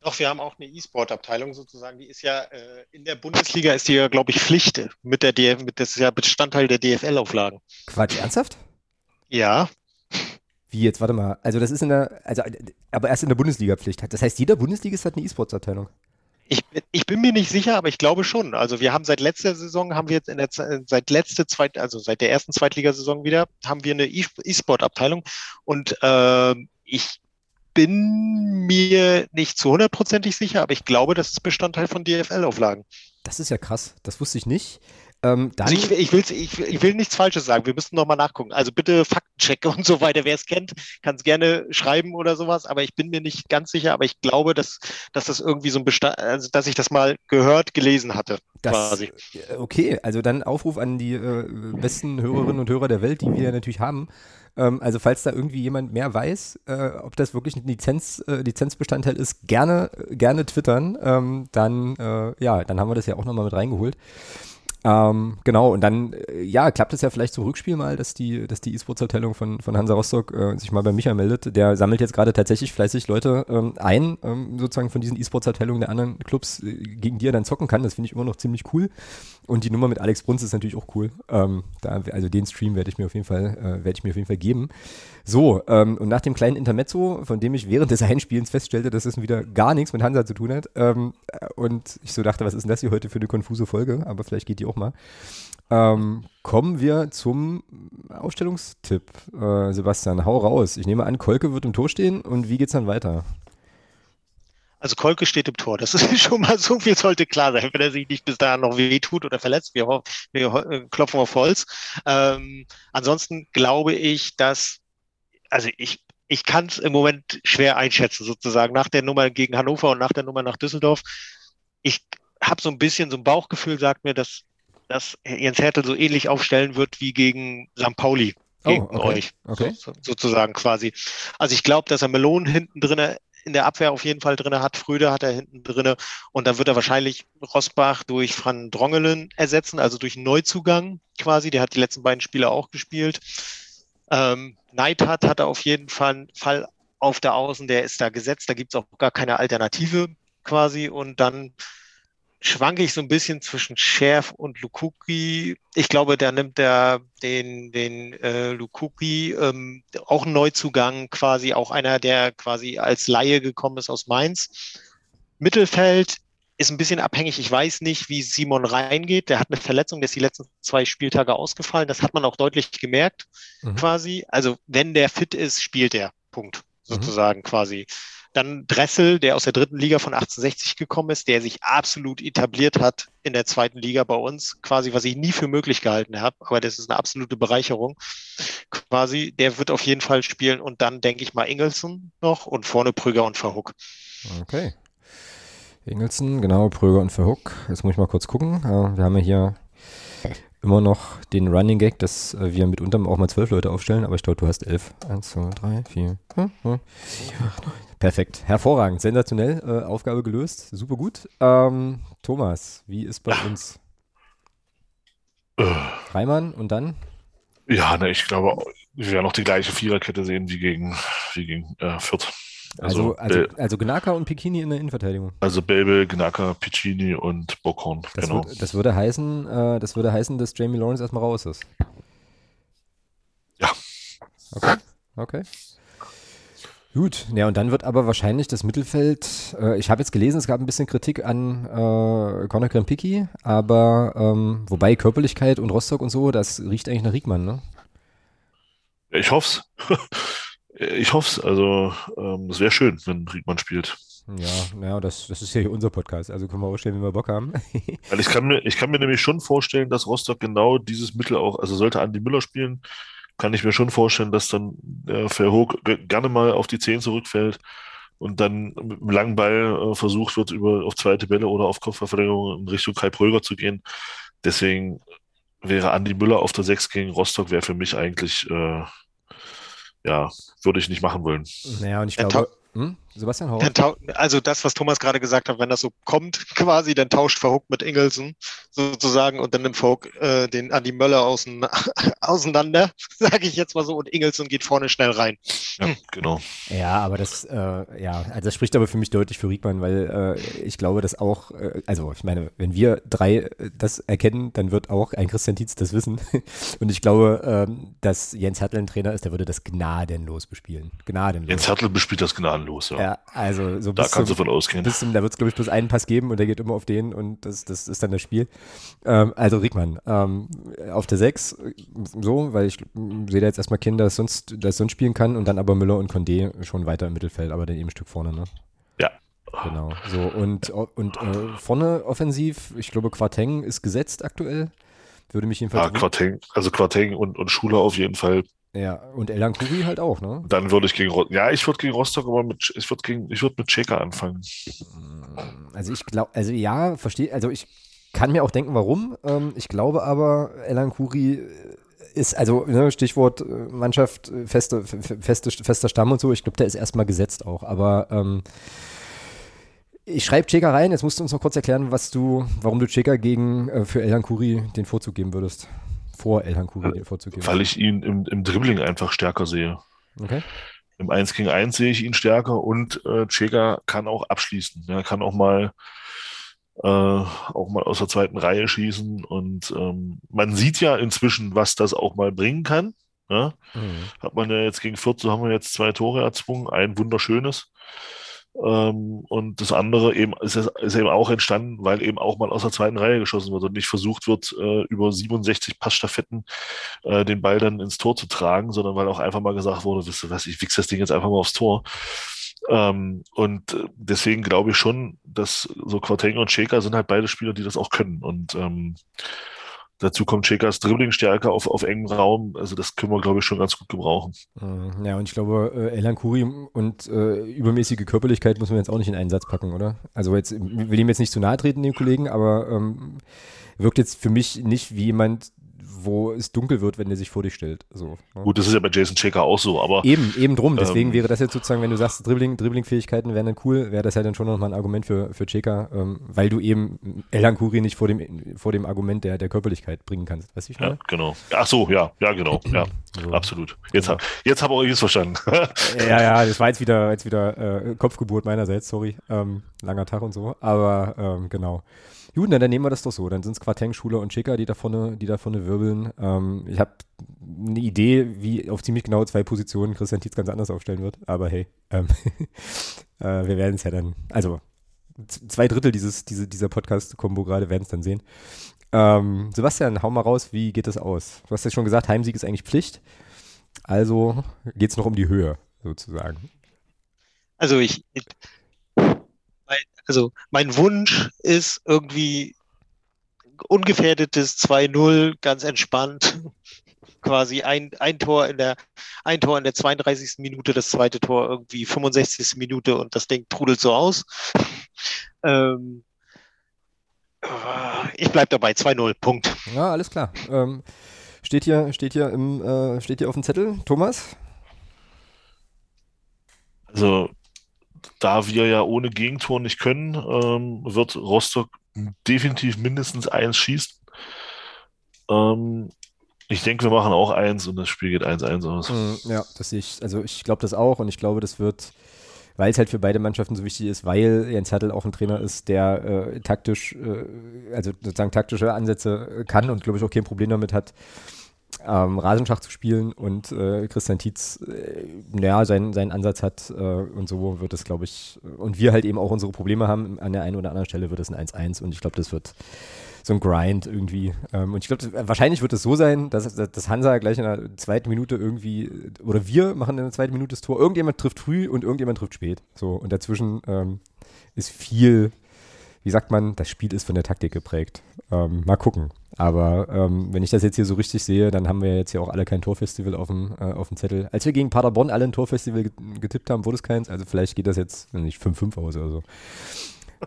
Doch, wir haben auch eine E-Sport-Abteilung sozusagen. Die ist ja äh, in der Bundesliga ist die ja, glaube ich, Pflicht mit der DF, mit das ist ja Bestandteil der DFL-Auflagen. Quatsch, ernsthaft? Ja. Wie jetzt, warte mal. Also das ist in der, also aber erst in der Bundesliga Pflicht. Das heißt, jeder Bundesligist hat eine E-Sports-Abteilung. Ich, ich, bin mir nicht sicher, aber ich glaube schon. Also wir haben seit letzter Saison, haben wir jetzt in der seit letzte zweit, also seit der ersten Zweitligasaison wieder, haben wir eine E-Sport-Abteilung und äh, ich bin mir nicht zu hundertprozentig sicher, aber ich glaube, das ist Bestandteil von DFL-Auflagen. Das ist ja krass. Das wusste ich nicht. Ähm, also ich, ich, will, ich, ich, will nichts Falsches sagen. Wir müssen nochmal nachgucken. Also bitte Faktenchecke (laughs) und so weiter. Wer es kennt, kann es gerne schreiben oder sowas. Aber ich bin mir nicht ganz sicher. Aber ich glaube, dass, dass das irgendwie so ein Bestand, also dass ich das mal gehört, gelesen hatte. Das, quasi. Okay, also dann Aufruf an die äh, besten Hörerinnen und Hörer der Welt, die wir natürlich haben. Ähm, also falls da irgendwie jemand mehr weiß, äh, ob das wirklich ein Lizenz, äh, Lizenzbestandteil ist, gerne, gerne twittern. Ähm, dann, äh, ja, dann haben wir das ja auch nochmal mit reingeholt. Ähm, genau, und dann, äh, ja, klappt es ja vielleicht zum Rückspiel mal, dass die, dass die E-Sports-Abteilung von, von Hansa Rostock äh, sich mal bei Micha meldet. Der sammelt jetzt gerade tatsächlich fleißig Leute ähm, ein, ähm, sozusagen von diesen E-Sports-Abteilungen der anderen Clubs, äh, gegen die er dann zocken kann. Das finde ich immer noch ziemlich cool. Und die Nummer mit Alex Bruns ist natürlich auch cool. Ähm, da, also den Stream werde ich mir auf jeden Fall, äh, werde ich mir auf jeden Fall geben. So, ähm, und nach dem kleinen Intermezzo, von dem ich während des Einspielens feststellte, dass es wieder gar nichts mit Hansa zu tun hat, ähm, und ich so dachte, was ist denn das hier heute für eine konfuse Folge? Aber vielleicht geht die auch mal. Ähm, kommen wir zum Aufstellungstipp. Äh, Sebastian, hau raus. Ich nehme an, Kolke wird im Tor stehen und wie geht's dann weiter? Also Kolke steht im Tor. Das (laughs) ist schon mal so viel sollte klar sein, wenn er sich nicht bis dahin noch wehtut oder verletzt. Wir, wir äh, klopfen auf Holz. Ähm, ansonsten glaube ich, dass, also ich, ich kann es im Moment schwer einschätzen, sozusagen, nach der Nummer gegen Hannover und nach der Nummer nach Düsseldorf. Ich habe so ein bisschen so ein Bauchgefühl, sagt mir, dass, dass Jens Hertel so ähnlich aufstellen wird wie gegen St. Pauli oh, gegen oh, okay. euch, okay. So, sozusagen quasi. Also ich glaube, dass er Melonen hinten drin in der Abwehr auf jeden Fall drin hat. Fröde hat er hinten drin. Und dann wird er wahrscheinlich Rosbach durch Van Drongelen ersetzen, also durch einen Neuzugang quasi. Der hat die letzten beiden Spiele auch gespielt. Ähm, Neidhardt hat er auf jeden Fall, Fall auf der Außen, der ist da gesetzt. Da gibt es auch gar keine Alternative quasi. Und dann schwanke ich so ein bisschen zwischen Schärf und Lukuki. Ich glaube, da nimmt er den, den äh, Lukuki ähm, auch einen Neuzugang, quasi auch einer, der quasi als Laie gekommen ist aus Mainz. Mittelfeld ist ein bisschen abhängig. Ich weiß nicht, wie Simon reingeht. Der hat eine Verletzung, der ist die letzten zwei Spieltage ausgefallen. Das hat man auch deutlich gemerkt, mhm. quasi. Also, wenn der fit ist, spielt er. Punkt. Mhm. Sozusagen mhm. quasi. Dann Dressel, der aus der dritten Liga von 1860 gekommen ist, der sich absolut etabliert hat in der zweiten Liga bei uns, quasi, was ich nie für möglich gehalten habe, aber das ist eine absolute Bereicherung. Quasi, der wird auf jeden Fall spielen und dann denke ich mal Ingelsen noch und vorne Prüger und Verhook. Okay. Ingelsen, genau, Pröger und Verhook. Jetzt muss ich mal kurz gucken. Wir haben ja hier immer noch den Running Gag, dass äh, wir mitunter auch mal zwölf Leute aufstellen, aber ich glaube, du hast elf. Eins, zwei, drei, vier, fünf, vier, acht, neun. Perfekt, hervorragend, sensationell, äh, Aufgabe gelöst, super gut. Ähm, Thomas, wie ist bei uns? Äh. Reimann und dann? Ja, ne, ich glaube, wir werden noch die gleiche Viererkette sehen wie gegen, wie gegen äh, Fürth. Also, also, also, also Gnaka und Piccini in der Innenverteidigung. Also Belbe, Gnaka, Piccini und Bockhorn. Das, genau. Würde, das würde heißen, äh, das würde heißen, dass Jamie Lawrence erstmal raus ist. Ja. Okay. Okay. Gut, ja, und dann wird aber wahrscheinlich das Mittelfeld, äh, ich habe jetzt gelesen, es gab ein bisschen Kritik an äh, Conor Krempicki, aber ähm, wobei Körperlichkeit und Rostock und so, das riecht eigentlich nach Riegmann, ne? Ich hoff's. (laughs) Ich hoffe es. Also, ähm, das wäre schön, wenn Riedmann spielt. Ja, naja, das, das ist ja hier unser Podcast, also können wir ausstellen, wenn wir Bock haben. (laughs) Weil ich kann, mir, ich kann mir nämlich schon vorstellen, dass Rostock genau dieses Mittel auch, also sollte Andi Müller spielen, kann ich mir schon vorstellen, dass dann der Verhoog gerne mal auf die 10 zurückfällt und dann mit einem langen Ball äh, versucht wird, über auf zweite Bälle oder auf Kopfververlängerung in Richtung Kai Pröger zu gehen. Deswegen wäre Andi Müller auf der 6 gegen Rostock, wäre für mich eigentlich äh, ja, würde ich nicht machen wollen. Naja, und ich glaube, hm? Sebastian Hauer? Also das, was Thomas gerade gesagt hat, wenn das so kommt, (laughs) quasi, dann tauscht Verhook mit Ingelsen sozusagen und dann nimmt Verhook äh, den Andi Möller außen, (laughs) auseinander, (laughs) sage ich jetzt mal so, und Ingelsen geht vorne schnell rein. Ja, genau. Ja, aber das, äh, ja, also das spricht aber für mich deutlich für Riegmann, weil äh, ich glaube, dass auch, äh, also ich meine, wenn wir drei äh, das erkennen, dann wird auch ein Christian Tietz das wissen. und ich glaube, ähm, dass Jens Hertel ein Trainer ist, der würde das gnadenlos bespielen. Gnadenlos. Jens Hertel bespielt das gnadenlos, ja. Ja, also so da kannst zum, du von ausgehen. Zum, da wird es, glaube ich, bloß einen Pass geben und der geht immer auf den und das, das ist dann das Spiel. Ähm, also Rickmann, ähm, auf der 6, so, weil ich sehe da jetzt erstmal Kinder, das sonst, das sonst spielen kann und dann aber Müller und Condé schon weiter im Mittelfeld, aber dann eben ein Stück vorne, ne? Ja. Genau. So, und, und äh, vorne offensiv, ich glaube, Quarteng ist gesetzt aktuell. Würde mich jedenfalls. Ja, Quarteng, also Quarteng und, und Schuler auf jeden Fall. Ja, und Elan Kuri halt auch, ne? Dann würde ich gegen Rostock, ja, ich würde gegen Rostock, aber mit, ich würde gegen, ich würde mit Checker anfangen. Also ich glaube, also ja, verstehe, also ich kann mir auch denken, warum. Ähm, ich glaube aber, Elan Kuri ist, also ne, Stichwort äh, Mannschaft, äh, feste, feste, fester Stamm und so, ich glaube, der ist erstmal gesetzt auch, aber ähm, ich schreibe Cheka rein, jetzt musst du uns noch kurz erklären, was du, warum du Cheka gegen äh, für Elhan Kuri den Vorzug geben würdest. Vor Elhan Kuri den Vorzug geben. Weil ich ihn im, im Dribbling einfach stärker sehe. Okay. Im 1 gegen 1 sehe ich ihn stärker und äh, Cheka kann auch abschließen. Er kann auch mal äh, auch mal aus der zweiten Reihe schießen. Und ähm, man sieht ja inzwischen, was das auch mal bringen kann. Ja? Mhm. Hat man ja jetzt gegen Fürth, so haben wir jetzt zwei Tore erzwungen, ein wunderschönes. Ähm, und das andere eben ist, ist, eben auch entstanden, weil eben auch mal aus der zweiten Reihe geschossen wird und nicht versucht wird, äh, über 67 Passstaffetten äh, den Ball dann ins Tor zu tragen, sondern weil auch einfach mal gesagt wurde, wisst ihr was, ich wichse das Ding jetzt einfach mal aufs Tor. Ähm, und deswegen glaube ich schon, dass so Quarteng und Cheka sind halt beide Spieler, die das auch können. Und ähm, dazu kommt Chekas Dribblingstärke auf, auf engem Raum. Also das können wir, glaube ich, schon ganz gut gebrauchen. Mhm. Ja, und ich glaube, äh, Elan Kuri und äh, übermäßige Körperlichkeit muss man jetzt auch nicht in einen Satz packen, oder? Also jetzt will ihm jetzt nicht zu nahe treten, dem Kollegen, aber ähm, wirkt jetzt für mich nicht wie jemand, wo es dunkel wird, wenn der sich vor dich stellt. So, ne? Gut, das ist ja bei Jason Checker auch so, aber. Eben, eben drum. Deswegen ähm, wäre das jetzt sozusagen, wenn du sagst, Dribbling, Dribbling-Fähigkeiten wären dann cool, wäre das ja dann schon nochmal ein Argument für, für Checker, ähm, weil du eben Elan Kuri nicht vor dem, vor dem Argument der, der Körperlichkeit bringen kannst. Weißt du, ich meine? Ja, genau. Ach so, ja, ja, genau. (clears throat) Ja, so. absolut. Jetzt, ja. jetzt habe ich es verstanden. (laughs) ja, ja, das war jetzt wieder, jetzt wieder äh, Kopfgeburt meinerseits, sorry. Ähm, langer Tag und so, aber ähm, genau. Gut, dann nehmen wir das doch so. Dann sind es Quarteng, Schuler und Schicker, die da vorne, die da vorne wirbeln. Ähm, ich habe eine Idee, wie auf ziemlich genau zwei Positionen Christian Tietz ganz anders aufstellen wird. Aber hey, ähm, (laughs) äh, wir werden es ja dann, also zwei Drittel dieses, diese, dieser Podcast-Kombo gerade werden es dann sehen. Ähm, Sebastian, hau mal raus, wie geht das aus? Du hast ja schon gesagt, Heimsieg ist eigentlich Pflicht. Also geht es noch um die Höhe, sozusagen. Also ich also mein Wunsch ist irgendwie ungefährdetes 2-0, ganz entspannt. Quasi ein, ein Tor in der, ein Tor in der 32. Minute, das zweite Tor irgendwie 65. Minute und das Ding trudelt so aus. Ähm, ich bleib dabei, 2-0, Punkt. Ja, alles klar. Ähm, steht hier, steht hier im, äh, steht hier auf dem Zettel, Thomas? Also da wir ja ohne Gegentor nicht können, ähm, wird Rostock definitiv mindestens eins schießen. Ähm, ich denke, wir machen auch eins und das Spiel geht 1-1 aus. Mm, ja, das sehe ich. Also ich glaube das auch und ich glaube, das wird, weil es halt für beide Mannschaften so wichtig ist, weil Jens Hertel auch ein Trainer ist, der äh, taktisch, äh, also sozusagen taktische Ansätze kann und glaube ich auch kein Problem damit hat, ähm, Rasenschach zu spielen und äh, Christian Tietz, äh, naja, seinen, seinen Ansatz hat äh, und so wird es, glaube ich, und wir halt eben auch unsere Probleme haben, an der einen oder anderen Stelle wird es ein 1-1 und ich glaube, das wird so ein Grind irgendwie. Ähm, und ich glaube, wahrscheinlich wird es so sein, dass, dass Hansa gleich in der zweiten Minute irgendwie, oder wir machen in der zweiten Minute das Tor, irgendjemand trifft früh und irgendjemand trifft spät. So, und dazwischen ähm, ist viel wie sagt man, das Spiel ist von der Taktik geprägt. Ähm, mal gucken. Aber ähm, wenn ich das jetzt hier so richtig sehe, dann haben wir jetzt hier auch alle kein Torfestival auf dem, äh, auf dem Zettel. Als wir gegen Paderborn alle ein Torfestival getippt haben, wurde es keins. Also vielleicht geht das jetzt nicht 5-5 aus oder so.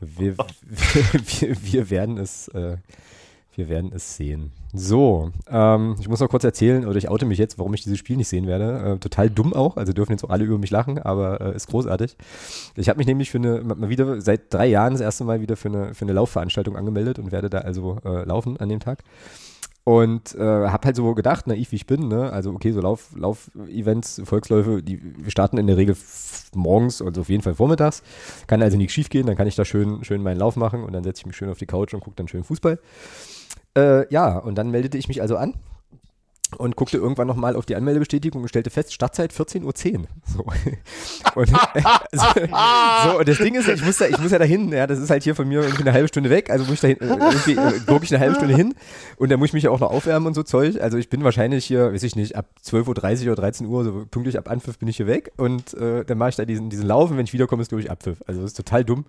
Wir, (laughs) wir, wir, werden es, äh, wir werden es sehen. So, ähm, ich muss noch kurz erzählen, oder ich oute mich jetzt, warum ich dieses Spiel nicht sehen werde. Äh, total dumm auch, also dürfen jetzt auch alle über mich lachen, aber äh, ist großartig. Ich habe mich nämlich für eine, mal wieder seit drei Jahren das erste Mal wieder für eine, für eine Laufveranstaltung angemeldet und werde da also äh, laufen an dem Tag. Und äh, habe halt so gedacht, naiv wie ich bin, ne? also okay, so Lauf, Lauf-Events, Volksläufe, die starten in der Regel morgens, also auf jeden Fall vormittags. Kann also nichts schief gehen, dann kann ich da schön, schön meinen Lauf machen und dann setze ich mich schön auf die Couch und gucke dann schön Fußball. Äh, ja, und dann meldete ich mich also an und guckte irgendwann nochmal auf die Anmeldebestätigung und stellte fest, Startzeit 14.10 Uhr. (laughs) So. Und, also, so, und das Ding ist, ich muss, da, ich muss ja dahin, ja, das ist halt hier von mir irgendwie eine halbe Stunde weg, also muss ich dahin, irgendwie äh, gucke ich eine halbe Stunde hin und dann muss ich mich ja auch noch aufwärmen und so Zeug. Also ich bin wahrscheinlich hier, weiß ich nicht, ab 12.30 Uhr oder 13 Uhr, so pünktlich ab Anpfiff bin ich hier weg und äh, dann mache ich da diesen, diesen Lauf wenn ich wiederkomme, ist glaube ich Abpfiff. Also das ist total dumm.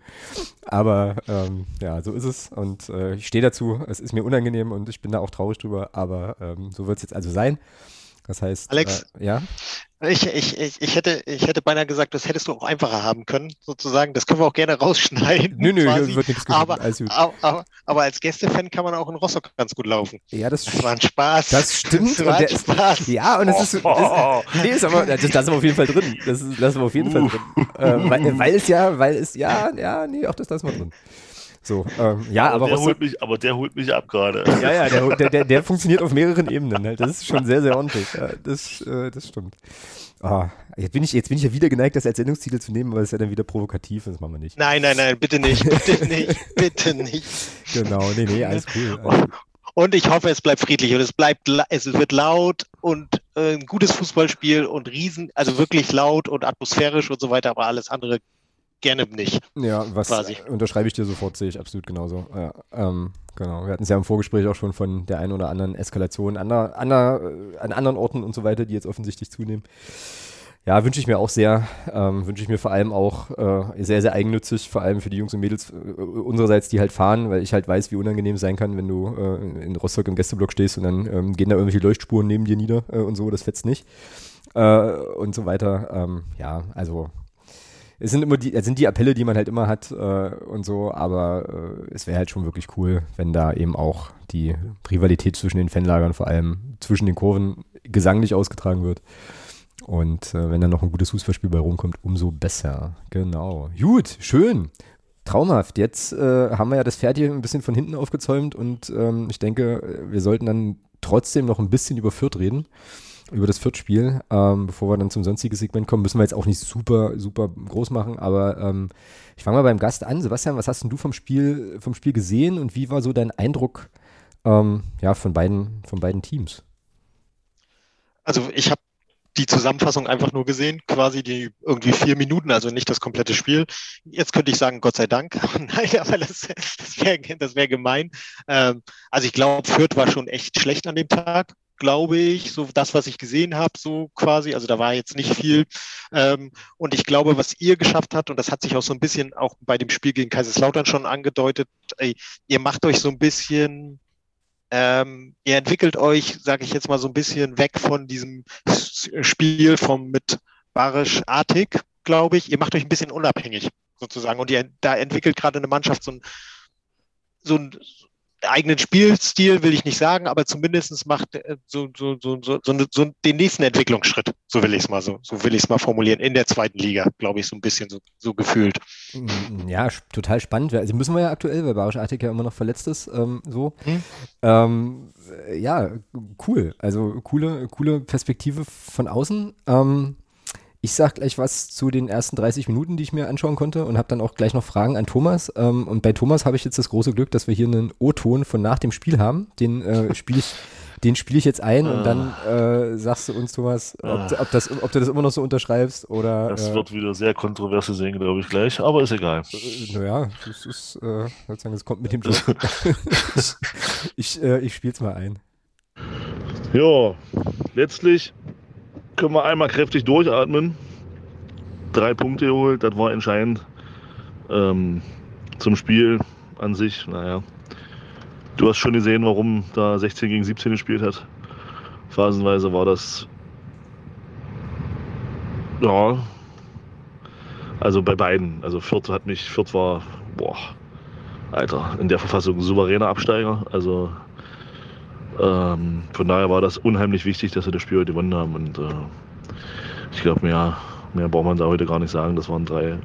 Aber ähm, ja, so ist es und äh, ich stehe dazu, es ist mir unangenehm und ich bin da auch traurig drüber, aber ähm, so wird es jetzt also sein. Das heißt, Alex, äh, ja. Ich, ich, ich, ich, hätte, ich hätte beinahe gesagt, das hättest du auch einfacher haben können, sozusagen. Das können wir auch gerne rausschneiden. Nö, nö, quasi. wird nichts aber, aber, aber, als Gästefan kann man auch in Rostock ganz gut laufen. Ja, das, das war ein Spaß. Das stimmt. Das war ein Spaß. ja, und es ist, oh, ist, (laughs) nee, ist aber, das, das ist auf jeden Fall drin. Das ist, das ist auf jeden Fall drin. Äh, weil, weil es ja, weil es, ja, ja, nee, auch das lassen wir drin. So, ähm, ja, aber, aber, der holt mich, aber der holt mich ab gerade. (laughs) Ja, ja, der, der, der, funktioniert auf mehreren Ebenen. Halt. Das ist schon sehr, sehr ordentlich. Ja, das, äh, das stimmt. Oh, jetzt, bin ich, jetzt bin ich ja wieder geneigt, das als Sendungstitel zu nehmen, weil es ja dann wieder provokativ ist. Das machen wir nicht. Nein, nein, nein, bitte nicht, bitte (laughs) nicht, bitte nicht. Genau, nee, nee, alles cool. Alles. Und ich hoffe, es bleibt friedlich und es bleibt, es wird laut und äh, ein gutes Fußballspiel und riesen, also wirklich laut und atmosphärisch und so weiter, aber alles andere gerne nicht. Ja, was quasi. unterschreibe ich dir sofort, sehe ich absolut genauso. Ja, ähm, genau. Wir hatten es ja im Vorgespräch auch schon von der einen oder anderen Eskalation an, der, an, der, an anderen Orten und so weiter, die jetzt offensichtlich zunehmen. Ja, wünsche ich mir auch sehr. Ähm, wünsche ich mir vor allem auch äh, sehr, sehr eigennützig, vor allem für die Jungs und Mädels äh, unsererseits, die halt fahren, weil ich halt weiß, wie unangenehm es sein kann, wenn du äh, in Rostock im Gästeblock stehst und dann ähm, gehen da irgendwelche Leuchtspuren neben dir nieder äh, und so, das fetzt nicht. Äh, und so weiter. Ähm, ja, also es sind immer die, es sind die Appelle, die man halt immer hat äh, und so, aber äh, es wäre halt schon wirklich cool, wenn da eben auch die Rivalität zwischen den Fanlagern, vor allem zwischen den Kurven, gesanglich ausgetragen wird. Und äh, wenn dann noch ein gutes Fußballspiel bei rumkommt, umso besser. Genau. Gut, schön. Traumhaft. Jetzt äh, haben wir ja das Pferd hier ein bisschen von hinten aufgezäumt und ähm, ich denke, wir sollten dann trotzdem noch ein bisschen über Fürth reden über das Viertspiel. Ähm, bevor wir dann zum sonstigen Segment kommen, müssen wir jetzt auch nicht super, super groß machen, aber ähm, ich fange mal beim Gast an. Sebastian, was hast denn du vom Spiel, vom Spiel gesehen und wie war so dein Eindruck ähm, ja, von, beiden, von beiden Teams? Also ich habe die Zusammenfassung einfach nur gesehen, quasi die irgendwie vier Minuten, also nicht das komplette Spiel. Jetzt könnte ich sagen, Gott sei Dank. (laughs) Nein, aber das, das wäre das wär gemein. Ähm, also ich glaube, Fürth war schon echt schlecht an dem Tag glaube ich, so das, was ich gesehen habe, so quasi. Also da war jetzt nicht viel. Ähm, und ich glaube, was ihr geschafft habt, und das hat sich auch so ein bisschen auch bei dem Spiel gegen Kaiserslautern schon angedeutet, ey, ihr macht euch so ein bisschen, ähm, ihr entwickelt euch, sage ich jetzt mal, so ein bisschen weg von diesem Spiel vom mit Barisch Artig, glaube ich. Ihr macht euch ein bisschen unabhängig sozusagen. Und ihr, da entwickelt gerade eine Mannschaft so ein, so ein, eigenen Spielstil will ich nicht sagen, aber zumindest macht äh, so, so, so, so, so, den nächsten Entwicklungsschritt, so will ich es mal so, so will ich es mal formulieren, in der zweiten Liga, glaube ich, so ein bisschen so, so gefühlt. Mm, ja, total spannend. Also müssen wir ja aktuell, weil Barisch Artig ja immer noch verletzt ist, ähm, so. Hm. Ähm, ja, cool. Also coole, coole Perspektive von außen. Ähm, ich sage gleich was zu den ersten 30 Minuten, die ich mir anschauen konnte und habe dann auch gleich noch Fragen an Thomas. Ähm, und bei Thomas habe ich jetzt das große Glück, dass wir hier einen O-Ton von nach dem Spiel haben. Den äh, (laughs) spiele ich, den spiele ich jetzt ein und dann äh, sagst du uns, Thomas, ob, ah. ob, das, ob du das immer noch so unterschreibst oder. Das äh, wird wieder sehr kontroverse sehen, glaube ich, gleich, aber ist egal. Äh, naja, das ist, äh, sozusagen, das kommt mit dem (laughs) Job. ich (laughs) ich, äh, ich spiele es mal ein. Ja, letztlich können wir einmal kräftig durchatmen. Drei Punkte geholt, das war entscheidend. Ähm, zum Spiel an sich, naja. Du hast schon gesehen, warum da 16 gegen 17 gespielt hat. Phasenweise war das. Ja. Also bei beiden. Also Fürth hat mich, Fürth war, boah, Alter, in der Verfassung souveräner Absteiger. Also ähm, von daher war das unheimlich wichtig, dass wir das Spiel heute gewonnen haben. Und äh, ich glaube, mehr, mehr braucht man da heute gar nicht sagen. Das waren drei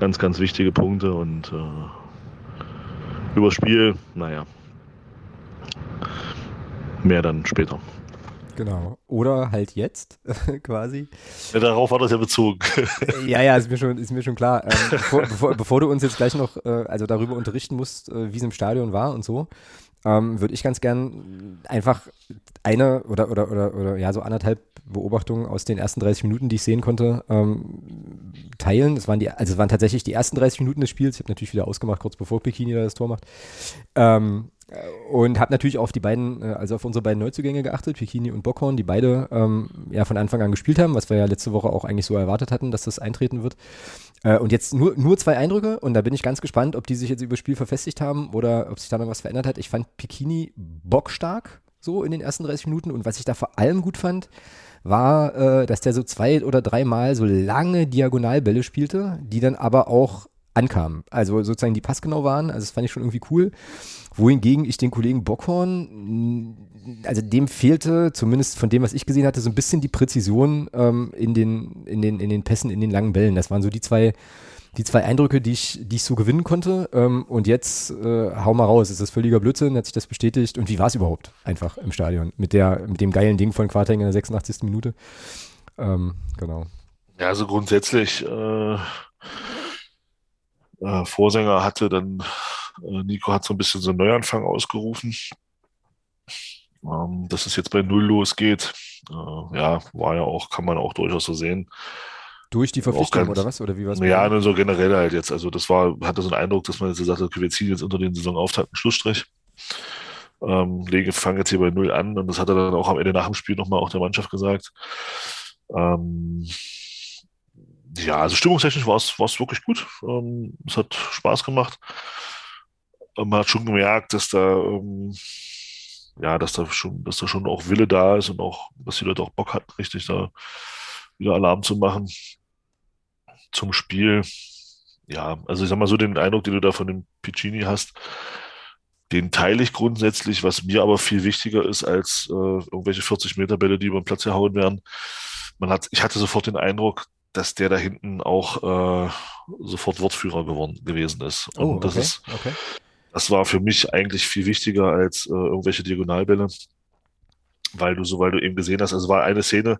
ganz, ganz wichtige Punkte. Und äh, über das Spiel, naja, mehr dann später. Genau. Oder halt jetzt, (laughs) quasi. Ja, darauf war das ja bezogen. (laughs) ja, ja, ist mir schon, ist mir schon klar. Ähm, bevor, bevor, bevor, du uns jetzt gleich noch äh, also darüber unterrichten musst, äh, wie es im Stadion war und so, ähm, würde ich ganz gern einfach eine oder, oder, oder, oder ja, so anderthalb Beobachtungen aus den ersten 30 Minuten, die ich sehen konnte, ähm, teilen. Es waren die, also es waren tatsächlich die ersten 30 Minuten des Spiels. Ich habe natürlich wieder ausgemacht, kurz bevor Bikini da das Tor macht. Ähm, und habe natürlich auf die beiden, äh, also auf unsere beiden Neuzugänge geachtet, Pikini und Bockhorn, die beide ähm, ja von Anfang an gespielt haben, was wir ja letzte Woche auch eigentlich so erwartet hatten, dass das eintreten wird. Äh, und jetzt nur, nur zwei Eindrücke und da bin ich ganz gespannt, ob die sich jetzt über Spiel verfestigt haben oder ob sich da noch was verändert hat. Ich fand Pikini bockstark so in den ersten 30 Minuten und was ich da vor allem gut fand, war, äh, dass der so zwei oder dreimal so lange Diagonalbälle spielte, die dann aber auch ankamen. Also sozusagen die passgenau waren. Also das fand ich schon irgendwie cool wohingegen ich den Kollegen Bockhorn, also dem fehlte, zumindest von dem, was ich gesehen hatte, so ein bisschen die Präzision ähm, in, den, in, den, in den Pässen, in den langen Bällen. Das waren so die zwei, die zwei Eindrücke, die ich, die ich so gewinnen konnte. Ähm, und jetzt äh, hau mal raus, ist das völliger Blödsinn, hat sich das bestätigt. Und wie war es überhaupt einfach im Stadion mit, der, mit dem geilen Ding von Quarteng in der 86. Minute? Ähm, genau. Ja, also grundsätzlich, äh, äh, Vorsänger hatte dann äh, Nico hat so ein bisschen so einen Neuanfang ausgerufen. Ähm, dass es jetzt bei Null losgeht, äh, ja, war ja auch, kann man auch durchaus so sehen. Durch die Verpflichtung ganz, oder was? Oder wie war es? Ja, nur so generell halt jetzt. Also das war, hatte so einen Eindruck, dass man jetzt gesagt hat, okay, wir ziehen jetzt unter den Saisonauftakt einen Schlussstrich. Ähm, lege, fangen jetzt hier bei Null an und das hat er dann auch am Ende nach dem Spiel nochmal auch der Mannschaft gesagt. Ähm, ja, also stimmungstechnisch war es wirklich gut. Ähm, es hat Spaß gemacht man hat schon gemerkt, dass da, ähm, ja, dass da schon, dass da schon auch Wille da ist und auch, dass die Leute auch Bock hatten, richtig da wieder Alarm zu machen zum Spiel. Ja, also ich sag mal so den Eindruck, den du da von dem Piccini hast, den teile ich grundsätzlich, was mir aber viel wichtiger ist als äh, irgendwelche 40 Meter Bälle, die über den Platz gehauen werden. Man hat, ich hatte sofort den Eindruck, dass der da hinten auch äh, sofort Wortführer geworden gewesen ist. Und oh, das okay, ist, okay. Das war für mich eigentlich viel wichtiger als äh, irgendwelche Diagonalbälle, weil du so, weil du eben gesehen hast, also es war eine Szene,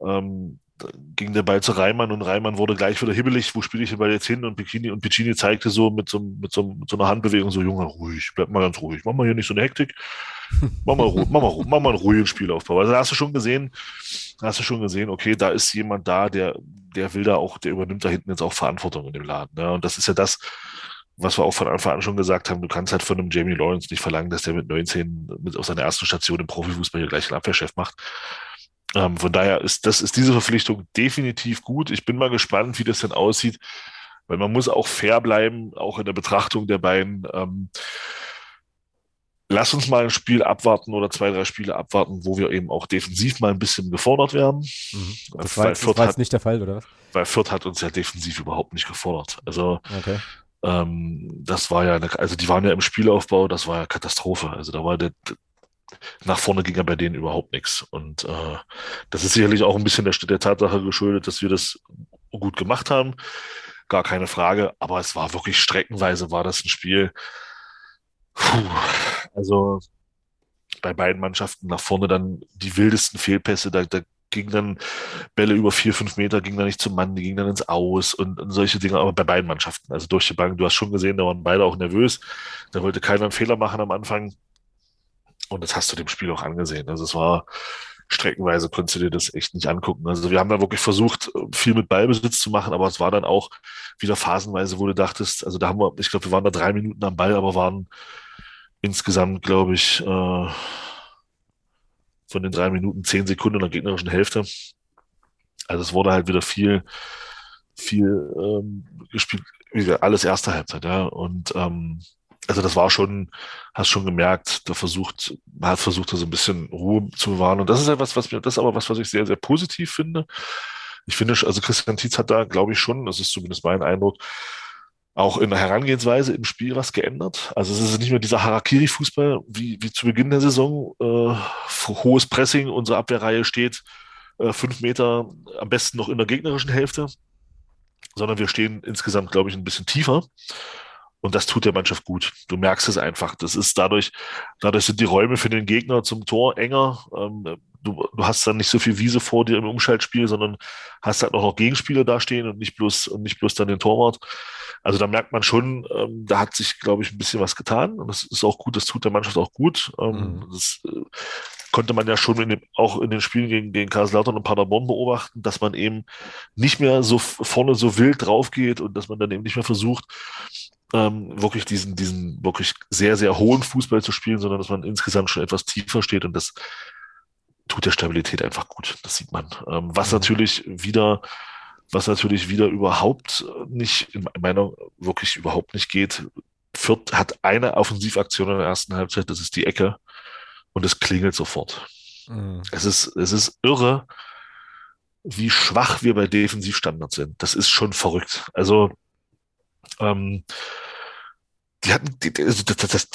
ähm, ging der Ball zu Reimann und Reimann wurde gleich wieder hibbelig, wo spiele ich den Ball jetzt hin? Und Piccini, und Piccini zeigte so mit so, mit so, mit so einer Handbewegung so, Junge, ruhig, bleib mal ganz ruhig, mach mal hier nicht so eine Hektik, mach mal, mach mal, mach mal einen ruhigen Spielaufbau. Also da hast du schon gesehen, hast du schon gesehen, okay, da ist jemand da, der, der will da auch, der übernimmt da hinten jetzt auch Verantwortung in dem Laden. Ne? Und das ist ja das, was wir auch von Anfang an schon gesagt haben, du kannst halt von einem Jamie Lawrence nicht verlangen, dass der mit 19 mit auf seiner ersten Station im Profifußball hier gleich einen Abwehrchef macht. Ähm, von daher ist das ist diese Verpflichtung definitiv gut. Ich bin mal gespannt, wie das denn aussieht, weil man muss auch fair bleiben, auch in der Betrachtung der beiden. Ähm, lass uns mal ein Spiel abwarten oder zwei, drei Spiele abwarten, wo wir eben auch defensiv mal ein bisschen gefordert werden. Mhm. Das, war, das war jetzt hat, nicht der Fall, oder was? Weil Fürth hat uns ja defensiv überhaupt nicht gefordert. Also okay. Ähm, das war ja, eine, also die waren ja im Spielaufbau, das war ja Katastrophe. Also da war der, nach vorne ging ja bei denen überhaupt nichts. Und äh, das ist sicherlich auch ein bisschen der, der Tatsache geschuldet, dass wir das gut gemacht haben. Gar keine Frage. Aber es war wirklich streckenweise war das ein Spiel. Puh, also bei beiden Mannschaften nach vorne dann die wildesten Fehlpässe. Da, da ging dann Bälle über vier, fünf Meter, ging dann nicht zum Mann, die ging dann ins Aus und, und, solche Dinge, aber bei beiden Mannschaften, also durch die Bank, du hast schon gesehen, da waren beide auch nervös, da wollte keiner einen Fehler machen am Anfang und das hast du dem Spiel auch angesehen, also es war streckenweise konntest du dir das echt nicht angucken. Also wir haben da wirklich versucht, viel mit Ballbesitz zu machen, aber es war dann auch wieder phasenweise, wo du dachtest, also da haben wir, ich glaube, wir waren da drei Minuten am Ball, aber waren insgesamt, glaube ich, äh, von den drei Minuten zehn Sekunden in der gegnerischen Hälfte. Also es wurde halt wieder viel, viel ähm, gespielt, alles erste Halbzeit, ja. Und ähm, also das war schon, hast schon gemerkt, da versucht, man hat versucht, da so ein bisschen Ruhe zu bewahren. Und das ist etwas, was mir, das ist aber was, was ich sehr, sehr positiv finde. Ich finde, also Christian Tietz hat da, glaube ich, schon, das ist zumindest mein Eindruck, auch in der Herangehensweise im Spiel was geändert. Also es ist nicht mehr dieser Harakiri-Fußball wie, wie zu Beginn der Saison. Äh, hohes Pressing, unsere Abwehrreihe steht äh, fünf Meter am besten noch in der gegnerischen Hälfte, sondern wir stehen insgesamt, glaube ich, ein bisschen tiefer. Und das tut der Mannschaft gut. Du merkst es einfach. Das ist dadurch, dadurch sind die Räume für den Gegner zum Tor enger. Ähm, du, du hast dann nicht so viel Wiese vor dir im Umschaltspiel, sondern hast halt auch noch Gegenspieler dastehen und nicht bloß, und nicht bloß dann den Torwart. Also da merkt man schon, ähm, da hat sich, glaube ich, ein bisschen was getan und das ist auch gut, das tut der Mannschaft auch gut. Ähm, mhm. Das äh, konnte man ja schon in dem, auch in den Spielen gegen, gegen Karlslautern und Paderborn beobachten, dass man eben nicht mehr so vorne so wild drauf geht und dass man dann eben nicht mehr versucht, ähm, wirklich diesen, diesen wirklich sehr, sehr hohen Fußball zu spielen, sondern dass man insgesamt schon etwas tiefer steht und das tut der Stabilität einfach gut. Das sieht man. Ähm, was mhm. natürlich wieder, was natürlich wieder überhaupt nicht, in meiner wirklich überhaupt nicht geht. Fürth hat eine Offensivaktion in der ersten Halbzeit, das ist die Ecke und es klingelt sofort. Mhm. Es, ist, es ist irre, wie schwach wir bei Defensivstandards sind. Das ist schon verrückt. Also, ähm, die hatten die, das, das, das,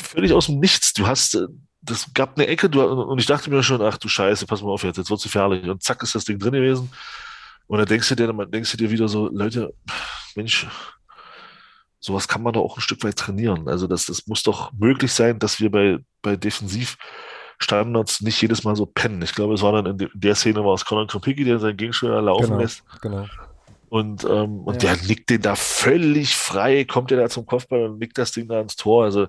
völlig aus dem Nichts. Du hast, äh, das gab eine Ecke, du, und ich dachte mir schon, ach du Scheiße, pass mal auf jetzt, jetzt wird's gefährlich. Und zack ist das Ding drin gewesen. Und dann denkst du dir, dann denkst du dir wieder so, Leute, Mensch, sowas kann man doch auch ein Stück weit trainieren. Also das, das muss doch möglich sein, dass wir bei, bei Defensivstandards nicht jedes Mal so pennen. Ich glaube, es war dann in der Szene war es Conor Krupicki, der seinen Gegenspieler laufen genau, lässt. Genau. Und, ähm, und ja. der nickt den da völlig frei, kommt der da zum Kopfball und nickt das Ding da ins Tor. Also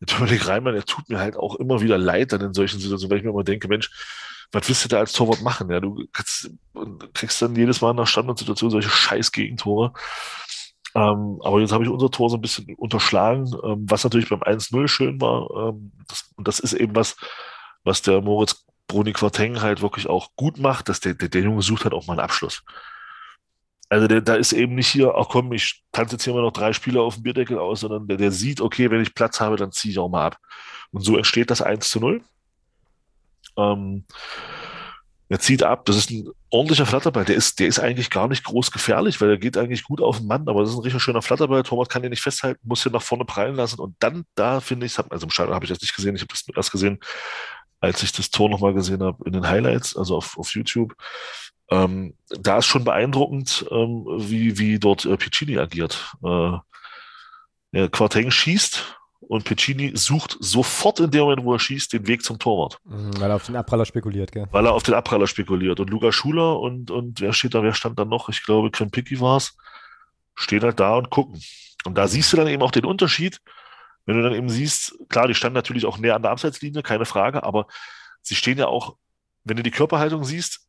der (laughs) Dominik Reimann, der tut mir halt auch immer wieder leid dann in solchen Situationen, weil ich mir immer denke, Mensch, was willst du da als Torwart machen? Ja, du kriegst, kriegst dann jedes Mal nach Standardsituation solche scheiß Gegentore. Ähm, aber jetzt habe ich unser Tor so ein bisschen unterschlagen, ähm, was natürlich beim 1-0 schön war. Ähm, das, und das ist eben was, was der Moritz Bruni Quarteng halt wirklich auch gut macht, dass der, der, der Junge sucht halt auch mal einen Abschluss. Also der, da ist eben nicht hier, ach komm, ich tanze jetzt hier mal noch drei Spieler auf dem Bierdeckel aus, sondern der, der sieht, okay, wenn ich Platz habe, dann ziehe ich auch mal ab. Und so entsteht das 1 zu 0. Ähm, er zieht ab, das ist ein ordentlicher Flatterball. Der ist, der ist eigentlich gar nicht groß gefährlich, weil er geht eigentlich gut auf den Mann, aber das ist ein richtig schöner Flatterball. Torwart kann den nicht festhalten, muss ihn nach vorne prallen lassen und dann, da finde ich, also im Stadion habe ich das nicht gesehen, ich habe das erst gesehen, als ich das Tor nochmal gesehen habe in den Highlights, also auf, auf YouTube. Ähm, da ist schon beeindruckend, ähm, wie, wie dort äh, Piccini agiert. Äh, ja, Quarteng schießt und Piccini sucht sofort in dem Moment, wo er schießt, den Weg zum Torwart. Mhm, weil er auf den Abpraller spekuliert, gell? Weil er auf den Abpraller spekuliert. Und Luca Schuler und, und wer steht da, wer stand da noch? Ich glaube, Krempicki war es. Stehen halt da und gucken. Und da siehst du dann eben auch den Unterschied, wenn du dann eben siehst, klar, die standen natürlich auch näher an der Abseitslinie, keine Frage, aber sie stehen ja auch, wenn du die Körperhaltung siehst,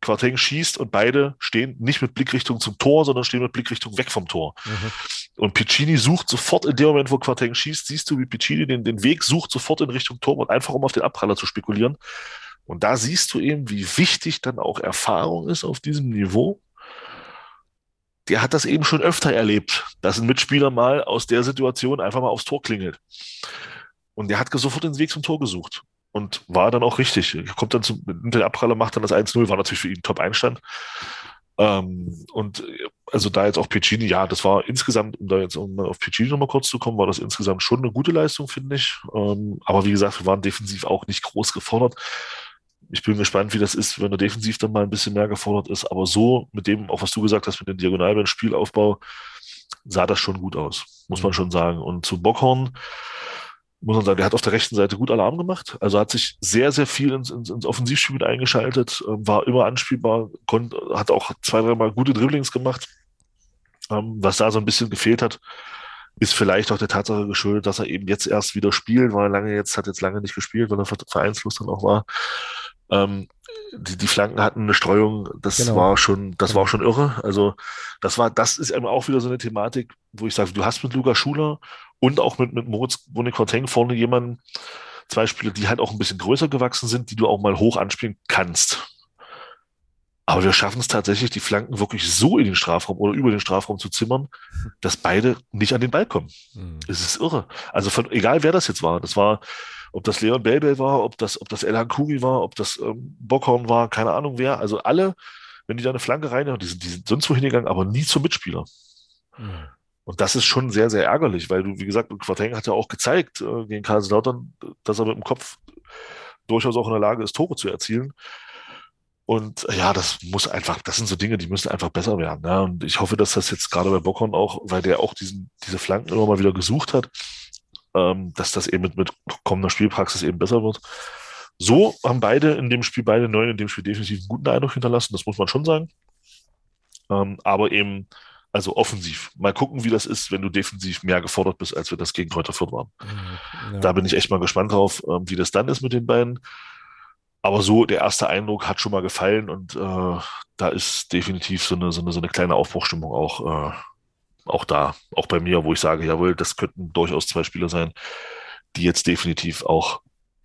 Quarteng schießt und beide stehen nicht mit Blickrichtung zum Tor, sondern stehen mit Blickrichtung weg vom Tor. Mhm. Und Piccini sucht sofort in dem Moment, wo Quarteng schießt, siehst du, wie Piccini den, den Weg sucht, sofort in Richtung Tor und einfach um auf den Abpraller zu spekulieren. Und da siehst du eben, wie wichtig dann auch Erfahrung ist auf diesem Niveau. Der hat das eben schon öfter erlebt, dass ein Mitspieler mal aus der Situation einfach mal aufs Tor klingelt. Und der hat sofort den Weg zum Tor gesucht und war dann auch richtig. Kommt dann zum, der Abpraller macht dann das 1-0, war natürlich für ihn Top-Einstand. Ähm, und also da jetzt auch Piccini, ja, das war insgesamt, um da jetzt um auf Piccini nochmal kurz zu kommen, war das insgesamt schon eine gute Leistung, finde ich. Ähm, aber wie gesagt, wir waren defensiv auch nicht groß gefordert. Ich bin gespannt, wie das ist, wenn der defensiv dann mal ein bisschen mehr gefordert ist. Aber so, mit dem, auch was du gesagt hast, mit dem Diagonalbahn Spielaufbau, sah das schon gut aus, muss man mhm. schon sagen. Und zu Bockhorn, muss man sagen, der hat auf der rechten Seite gut Alarm gemacht. Also hat sich sehr, sehr viel ins, ins, ins Offensivspiel mit eingeschaltet, äh, war immer anspielbar, konnte, hat auch zwei, dreimal gute Dribblings gemacht. Ähm, was da so ein bisschen gefehlt hat, ist vielleicht auch der Tatsache geschuldet, dass er eben jetzt erst wieder spielt, weil er lange jetzt, hat jetzt lange nicht gespielt, weil er vereinslos dann auch war. Ähm, die, die Flanken hatten eine Streuung, das genau. war schon, das genau. war schon irre. Also das war, das ist eben auch wieder so eine Thematik, wo ich sage, du hast mit Luca Schuler und auch mit, mit Moritz Bonekorteng vorne jemanden, zwei Spieler, die halt auch ein bisschen größer gewachsen sind, die du auch mal hoch anspielen kannst. Aber wir schaffen es tatsächlich, die Flanken wirklich so in den Strafraum oder über den Strafraum zu zimmern, dass beide nicht an den Ball kommen. Mhm. Es ist irre. Also von, egal wer das jetzt war, das war, ob das Leon Belbel war, ob das, ob das Elhan Kuri war, ob das ähm, Bockhorn war, keine Ahnung wer. Also alle, wenn die da eine Flanke rein, die sind, die sind sonst wo hingegangen, aber nie zum Mitspieler. Mhm. Und das ist schon sehr, sehr ärgerlich, weil du, wie gesagt, Quarteng hat ja auch gezeigt äh, gegen Kaiserslautern, dass er mit dem Kopf durchaus auch in der Lage ist, Tore zu erzielen. Und ja, das muss einfach, das sind so Dinge, die müssen einfach besser werden. Ja. Und ich hoffe, dass das jetzt gerade bei Bockhorn auch, weil der auch diesen, diese Flanken immer mal wieder gesucht hat, ähm, dass das eben mit, mit kommender Spielpraxis eben besser wird. So haben beide in dem Spiel, beide neun in dem Spiel definitiv einen guten Eindruck hinterlassen, das muss man schon sagen. Ähm, aber eben, also offensiv. Mal gucken, wie das ist, wenn du defensiv mehr gefordert bist, als wir das gegen Kräuter Fürth waren. Ja. Da bin ich echt mal gespannt drauf, ähm, wie das dann ist mit den beiden. Aber so, der erste Eindruck hat schon mal gefallen und äh, da ist definitiv so eine, so eine, so eine kleine Aufbruchstimmung auch, äh, auch da. Auch bei mir, wo ich sage, jawohl, das könnten durchaus zwei Spieler sein, die jetzt definitiv auch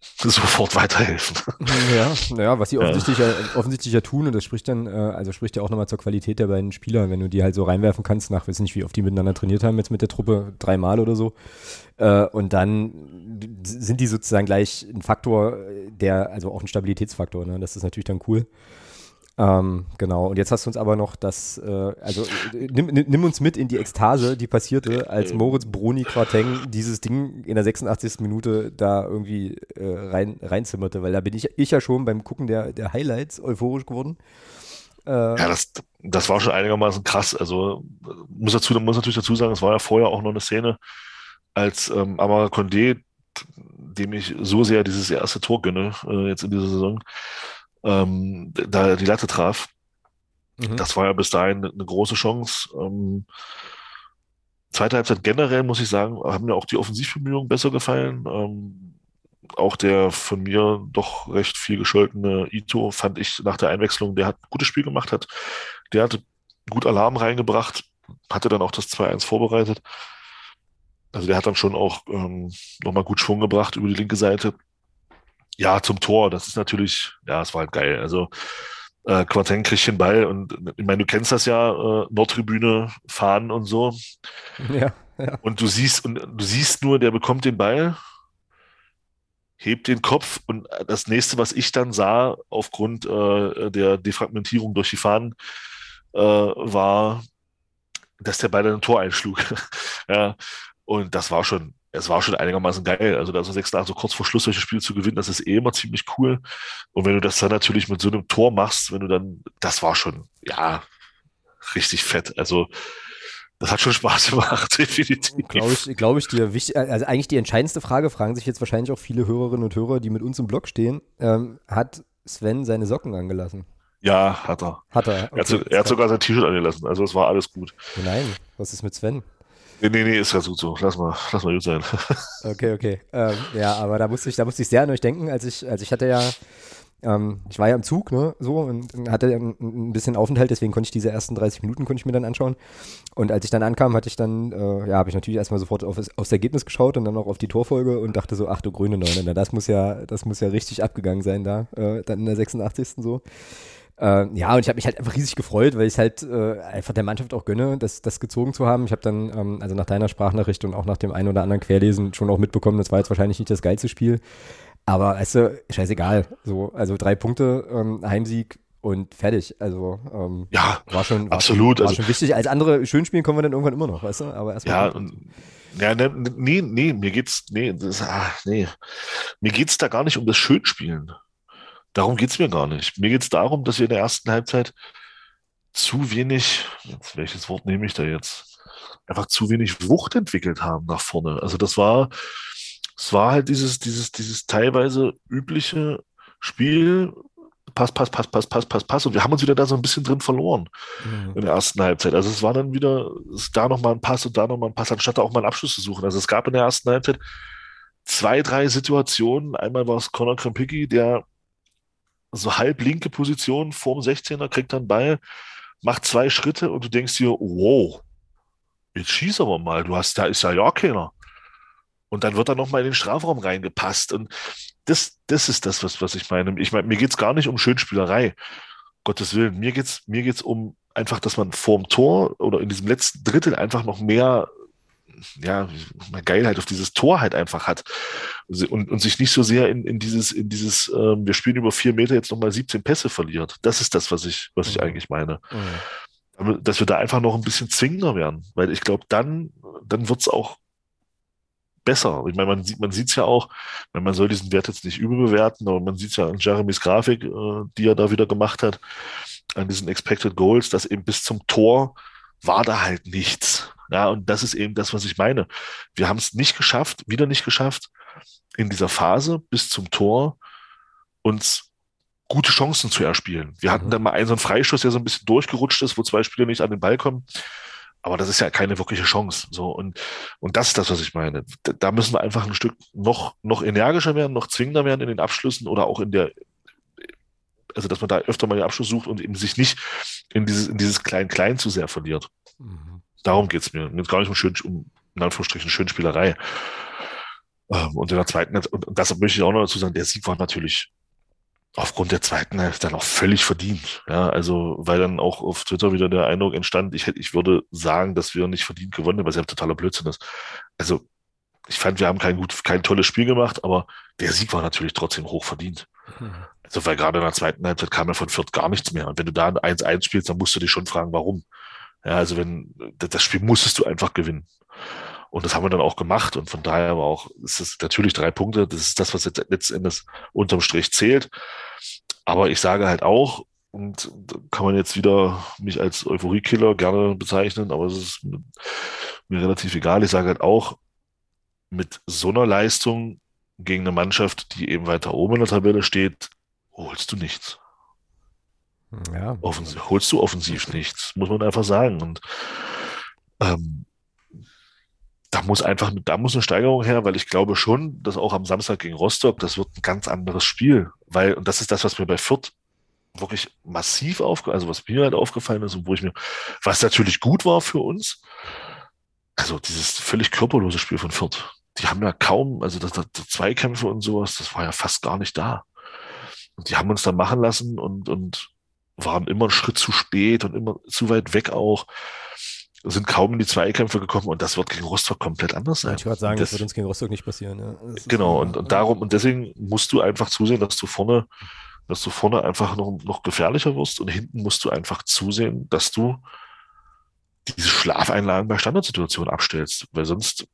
(laughs) sofort weiterhelfen. Ja, naja, was sie offensichtlich ja. offensichtlich ja tun, und das spricht dann, äh, also spricht ja auch nochmal zur Qualität der beiden Spieler, wenn du die halt so reinwerfen kannst, nach, weiß nicht, wie oft die miteinander trainiert haben, jetzt mit der Truppe, dreimal oder so. Äh, und dann sind die sozusagen gleich ein Faktor, der, also auch ein Stabilitätsfaktor, ne? Das ist natürlich dann cool. Ähm, genau, und jetzt hast du uns aber noch das, äh, also nimm, nimm, uns mit in die Ekstase, die passierte, als ähm. Moritz Bruni Quarteng dieses Ding in der 86. Minute da irgendwie äh, rein, reinzimmerte, weil da bin ich, ich ja schon beim Gucken der, der Highlights euphorisch geworden. Äh, ja, das, das war schon einigermaßen krass. Also muss, dazu, muss natürlich dazu sagen, es war ja vorher auch noch eine Szene, als ähm, Amara Condé, dem ich so sehr dieses erste Tor gönne, äh, jetzt in dieser Saison, ähm, da die Latte traf. Mhm. Das war ja bis dahin eine große Chance. Ähm, zweite Halbzeit generell, muss ich sagen, haben mir auch die Offensivbemühungen besser gefallen. Ähm, auch der von mir doch recht viel gescholtene Ito fand ich nach der Einwechslung, der hat ein gutes Spiel gemacht hat. Der hatte gut Alarm reingebracht, hatte dann auch das 2-1 vorbereitet. Also der hat dann schon auch ähm, nochmal gut Schwung gebracht über die linke Seite. Ja, zum Tor, das ist natürlich, ja, es war halt geil. Also äh, Quateng kriegt den Ball und ich meine, du kennst das ja, äh, Nordtribüne fahren und so. (laughs) Ja, ja. Und du siehst, und du siehst nur, der bekommt den Ball, hebt den Kopf und das nächste, was ich dann sah, aufgrund äh, der Defragmentierung durch die Fahnen, äh, war, dass der Ball dann ein Tor einschlug. (laughs) ja, und das war schon, es war schon einigermaßen geil. Also da so sechs Tage so kurz vor Schluss solche Spiele zu gewinnen, das ist eh immer ziemlich cool. Und wenn du das dann natürlich mit so einem Tor machst, wenn du dann, das war schon, ja, richtig fett. Also das hat schon Spaß (laughs) gemacht, definitiv. Glaube ich, glaube ich dir. Wichtig, also eigentlich die entscheidendste Frage fragen sich jetzt wahrscheinlich auch viele Hörerinnen und Hörer, die mit uns im Blog stehen. Ähm, hat Sven seine Socken angelassen? Ja, hat er. Hat er. Okay, er, hat, er hat sogar sein T-Shirt angelassen, also es war alles gut. Nein, was ist mit Sven? Nee, nee, nee, ist ganz gut so. Lass mal, lass mal gut sein. (laughs) Okay, okay. Ähm, ja, aber da musste ich, da musste ich sehr an euch denken, als ich, als ich hatte ja, ähm, ich war ja im Zug, ne, so, und hatte ein, ein, bisschen Aufenthalt, deswegen konnte ich diese ersten 30 Minuten konnte ich mir dann anschauen. Und als ich dann ankam, hatte ich dann, äh, ja, habe ich natürlich erstmal sofort auf, aufs Ergebnis geschaut und dann auch auf die Torfolge und dachte so, ach du grüne Neune, das muss ja, das muss ja richtig abgegangen sein da, äh, dann in der 86. so. Äh, ja, und ich habe mich halt einfach riesig gefreut, weil ich halt äh, einfach der Mannschaft auch gönne, das, das gezogen zu haben. Ich habe dann, ähm, also nach deiner Sprachnachricht und auch nach dem einen oder anderen Querlesen schon auch mitbekommen, das war jetzt wahrscheinlich nicht das geilste Spiel. Aber weißt du, scheißegal. So, also drei Punkte, ähm, Heimsieg und fertig. Also ähm, ja, war schon war absolut. Schon, war also, schon wichtig. Als andere schön spielen kommen wir dann irgendwann immer noch, weißt du? Aber erstmal. Ja, und, ja, ne, nee, nee, mir geht's, nee, das, ach, nee, mir geht's da gar nicht um das Schönspielen. Darum geht es mir gar nicht. Mir geht es darum, dass wir in der ersten Halbzeit zu wenig, jetzt, welches Wort nehme ich da jetzt? Einfach zu wenig Wucht entwickelt haben nach vorne. Also das war, es war halt dieses, dieses, dieses teilweise übliche Spiel, Pass, Pass, Pass, Pass, Pass, Pass, Pass. Und wir haben uns wieder da so ein bisschen drin verloren mhm. in der ersten Halbzeit. Also es war dann wieder, da nochmal ein Pass und da nochmal ein Pass, anstatt da auch mal einen Abschluss zu suchen. Also es gab in der ersten Halbzeit zwei, drei Situationen. Einmal war es Conor Krempicki, der so halb linke Position vorm 16er, kriegt dann Ball, macht zwei Schritte und du denkst dir, wow, jetzt schieß aber mal, du hast, da ist ja ja keiner. Und dann wird er nochmal in den Strafraum reingepasst. Und das, das ist das, was, was ich meine. Ich meine, mir geht es gar nicht um Schönspielerei. Gottes Willen. Mir geht's, mir geht's um einfach, dass man vorm Tor oder in diesem letzten Drittel einfach noch mehr ja, Geilheit auf dieses Tor halt einfach hat und, und sich nicht so sehr in, in dieses, in dieses, ähm, wir spielen über vier Meter jetzt nochmal 17 Pässe verliert. Das ist das, was ich, was ich mhm. eigentlich meine. Mhm. Dass wir da einfach noch ein bisschen zwingender werden, weil ich glaube, dann, dann wird's auch besser. Ich meine, man sieht, man sieht's ja auch, man soll diesen Wert jetzt nicht überbewerten, aber man sieht's ja an Jeremys Grafik, äh, die er da wieder gemacht hat, an diesen Expected Goals, dass eben bis zum Tor war da halt nichts. Ja, und das ist eben das, was ich meine. Wir haben es nicht geschafft, wieder nicht geschafft, in dieser Phase bis zum Tor uns gute Chancen zu erspielen. Wir hatten mhm. dann mal einen so einen Freistoß, der so ein bisschen durchgerutscht ist, wo zwei Spieler nicht an den Ball kommen. Aber das ist ja keine wirkliche Chance. So, und, und das ist das, was ich meine. Da, müssen wir einfach ein Stück noch, noch energischer werden, noch zwingender werden in den Abschlüssen oder auch in der, also dass man da öfter mal den Abschluss sucht und eben sich nicht in dieses, in dieses Klein-Klein zu sehr verliert. Mhm. Darum geht's mir. Mir gar nicht um, schön, um in Anführungsstrichen Schönspielerei. Ähm, und in der zweiten, und, und das möchte ich auch noch dazu sagen, der Sieg war natürlich aufgrund der zweiten Hälfte dann auch völlig verdient. Ja, also, weil dann auch auf Twitter wieder der Eindruck entstand, ich hätte, ich würde sagen, dass wir nicht verdient gewonnen haben, was ja totaler Blödsinn ist. Also, ich fand, wir haben kein gut, kein tolles Spiel gemacht, aber der Sieg war natürlich trotzdem hoch verdient. Mhm. Also, weil gerade in der zweiten Halbzeit kam ja von Fürth gar nichts mehr. Und wenn du da ein 1-1 spielst, dann musst du dich schon fragen, warum. Ja, also wenn, das Spiel musstest du einfach gewinnen. Und das haben wir dann auch gemacht. Und von daher war auch, es ist natürlich drei Punkte. Das ist das, was jetzt letzten Endes unterm Strich zählt. Aber ich sage halt auch, und kann man jetzt wieder mich als Euphoriekiller gerne bezeichnen, aber es ist mir relativ egal. Ich sage halt auch, mit so einer Leistung gegen eine Mannschaft, die eben weiter oben in der Tabelle steht, holst du nichts. Ja. Offensiv, holst du offensiv nichts, muss man einfach sagen. Und ähm, da muss einfach, da muss eine Steigerung her, weil ich glaube schon, dass auch am Samstag gegen Rostock, das wird ein ganz anderes Spiel, weil, und das ist das, was mir bei Fürth wirklich massiv aufgefallen, also was mir halt aufgefallen ist und wo ich mir, was natürlich gut war für uns, also dieses völlig körperlose Spiel von Fürth, die haben ja kaum, also das, das, das Zweikämpfe und sowas, das war ja fast gar nicht da. Und die haben uns dann machen lassen und, und waren immer einen Schritt zu spät und immer zu weit weg auch sind kaum in die Zweikämpfe gekommen und das wird gegen Rostock komplett anders sein. Ich würde sagen, das, das, wird uns gegen Rostock nicht passieren. Ja. Genau, und, und darum, und deswegen musst du einfach zusehen, dass du vorne, dass du vorne einfach noch, noch gefährlicher wirst und hinten musst du einfach zusehen, dass du diese Schlafeinlagen bei Standardsituationen abstellst, weil sonst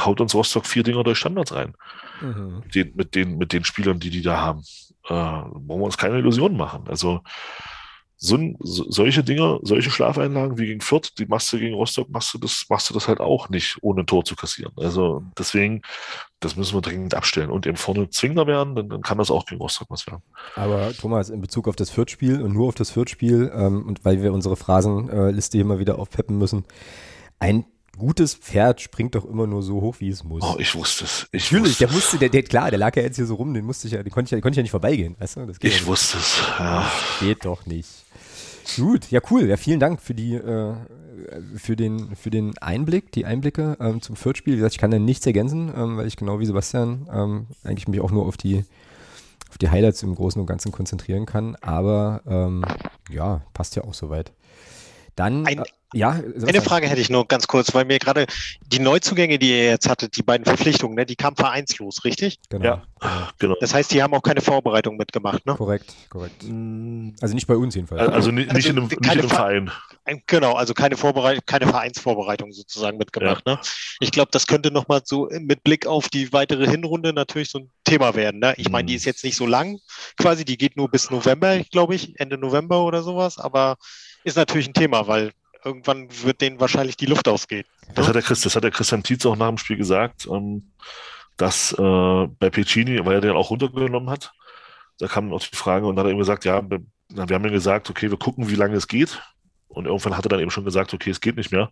haut uns Rostock vier Dinger durch Standards rein. Mhm. Mit, den, mit, den, mit den Spielern, die die da haben. Äh, wollen wir uns keine Illusionen machen. Also so, solche Dinge, solche Schlafeinlagen wie gegen Fürth, die machst du gegen Rostock, machst du das, machst du das halt auch nicht, ohne ein Tor zu kassieren. Also deswegen, das müssen wir dringend abstellen und eben vorne zwingender werden, dann, dann kann das auch gegen Rostock was werden. Aber Thomas, in Bezug auf das Fürth-Spiel und nur auf das Fürth-Spiel, ähm, und weil wir unsere Phrasenliste immer wieder aufpeppen müssen, ein gutes Pferd springt doch immer nur so hoch, wie es muss. Oh, ich wusste es. Ich Natürlich, wusste der musste, der, der, klar, der lag ja jetzt hier so rum, den musste ich ja, den konnte ich ja, den konnte ich ja nicht vorbeigehen, weißt du? ich ja wusste es, ja. Geht doch nicht. Gut, ja cool. Ja, vielen Dank für die äh, für den für den Einblick, die Einblicke ähm, zum Viertspiel. Wie gesagt, ich kann da nichts ergänzen, ähm, weil ich genau wie Sebastian ähm, eigentlich mich auch nur auf die auf die Highlights im Großen und Ganzen konzentrieren kann. Aber ähm, ja, passt ja auch soweit. Dann Ein, äh, ja, eine Frage hätte ich nur ganz kurz, weil mir gerade die Neuzugänge, die ihr jetzt hattet, die beiden Verpflichtungen, ne, die kamen vereinslos, richtig? Genau. Ja, genau. Das heißt, die haben auch keine Vorbereitung mitgemacht, ne? Korrekt, korrekt. Mm. Also nicht bei uns jedenfalls. Also, also nicht, also in einem, nicht in einem Verein. Genau, also keine Vorbereitung, keine Vereinsvorbereitung sozusagen mitgemacht. Ja. Ne? Ich glaube, das könnte nochmal so mit Blick auf die weitere Hinrunde natürlich so ein Thema werden. Ne? Ich meine, die mm. ist jetzt nicht so lang, quasi, die geht nur bis November, glaube ich, Ende November oder sowas, aber ist natürlich ein Thema, weil irgendwann wird denen wahrscheinlich die Luft ausgehen. Das hat der, Chris, das hat der Christian Tietz auch nach dem Spiel gesagt, ähm, dass äh, bei Piccini, weil er den auch runtergenommen hat, da kam auch die Frage und dann hat er ihm gesagt, ja, wir, wir haben ihm gesagt, okay, wir gucken, wie lange es geht. Und irgendwann hat er dann eben schon gesagt, okay, es geht nicht mehr.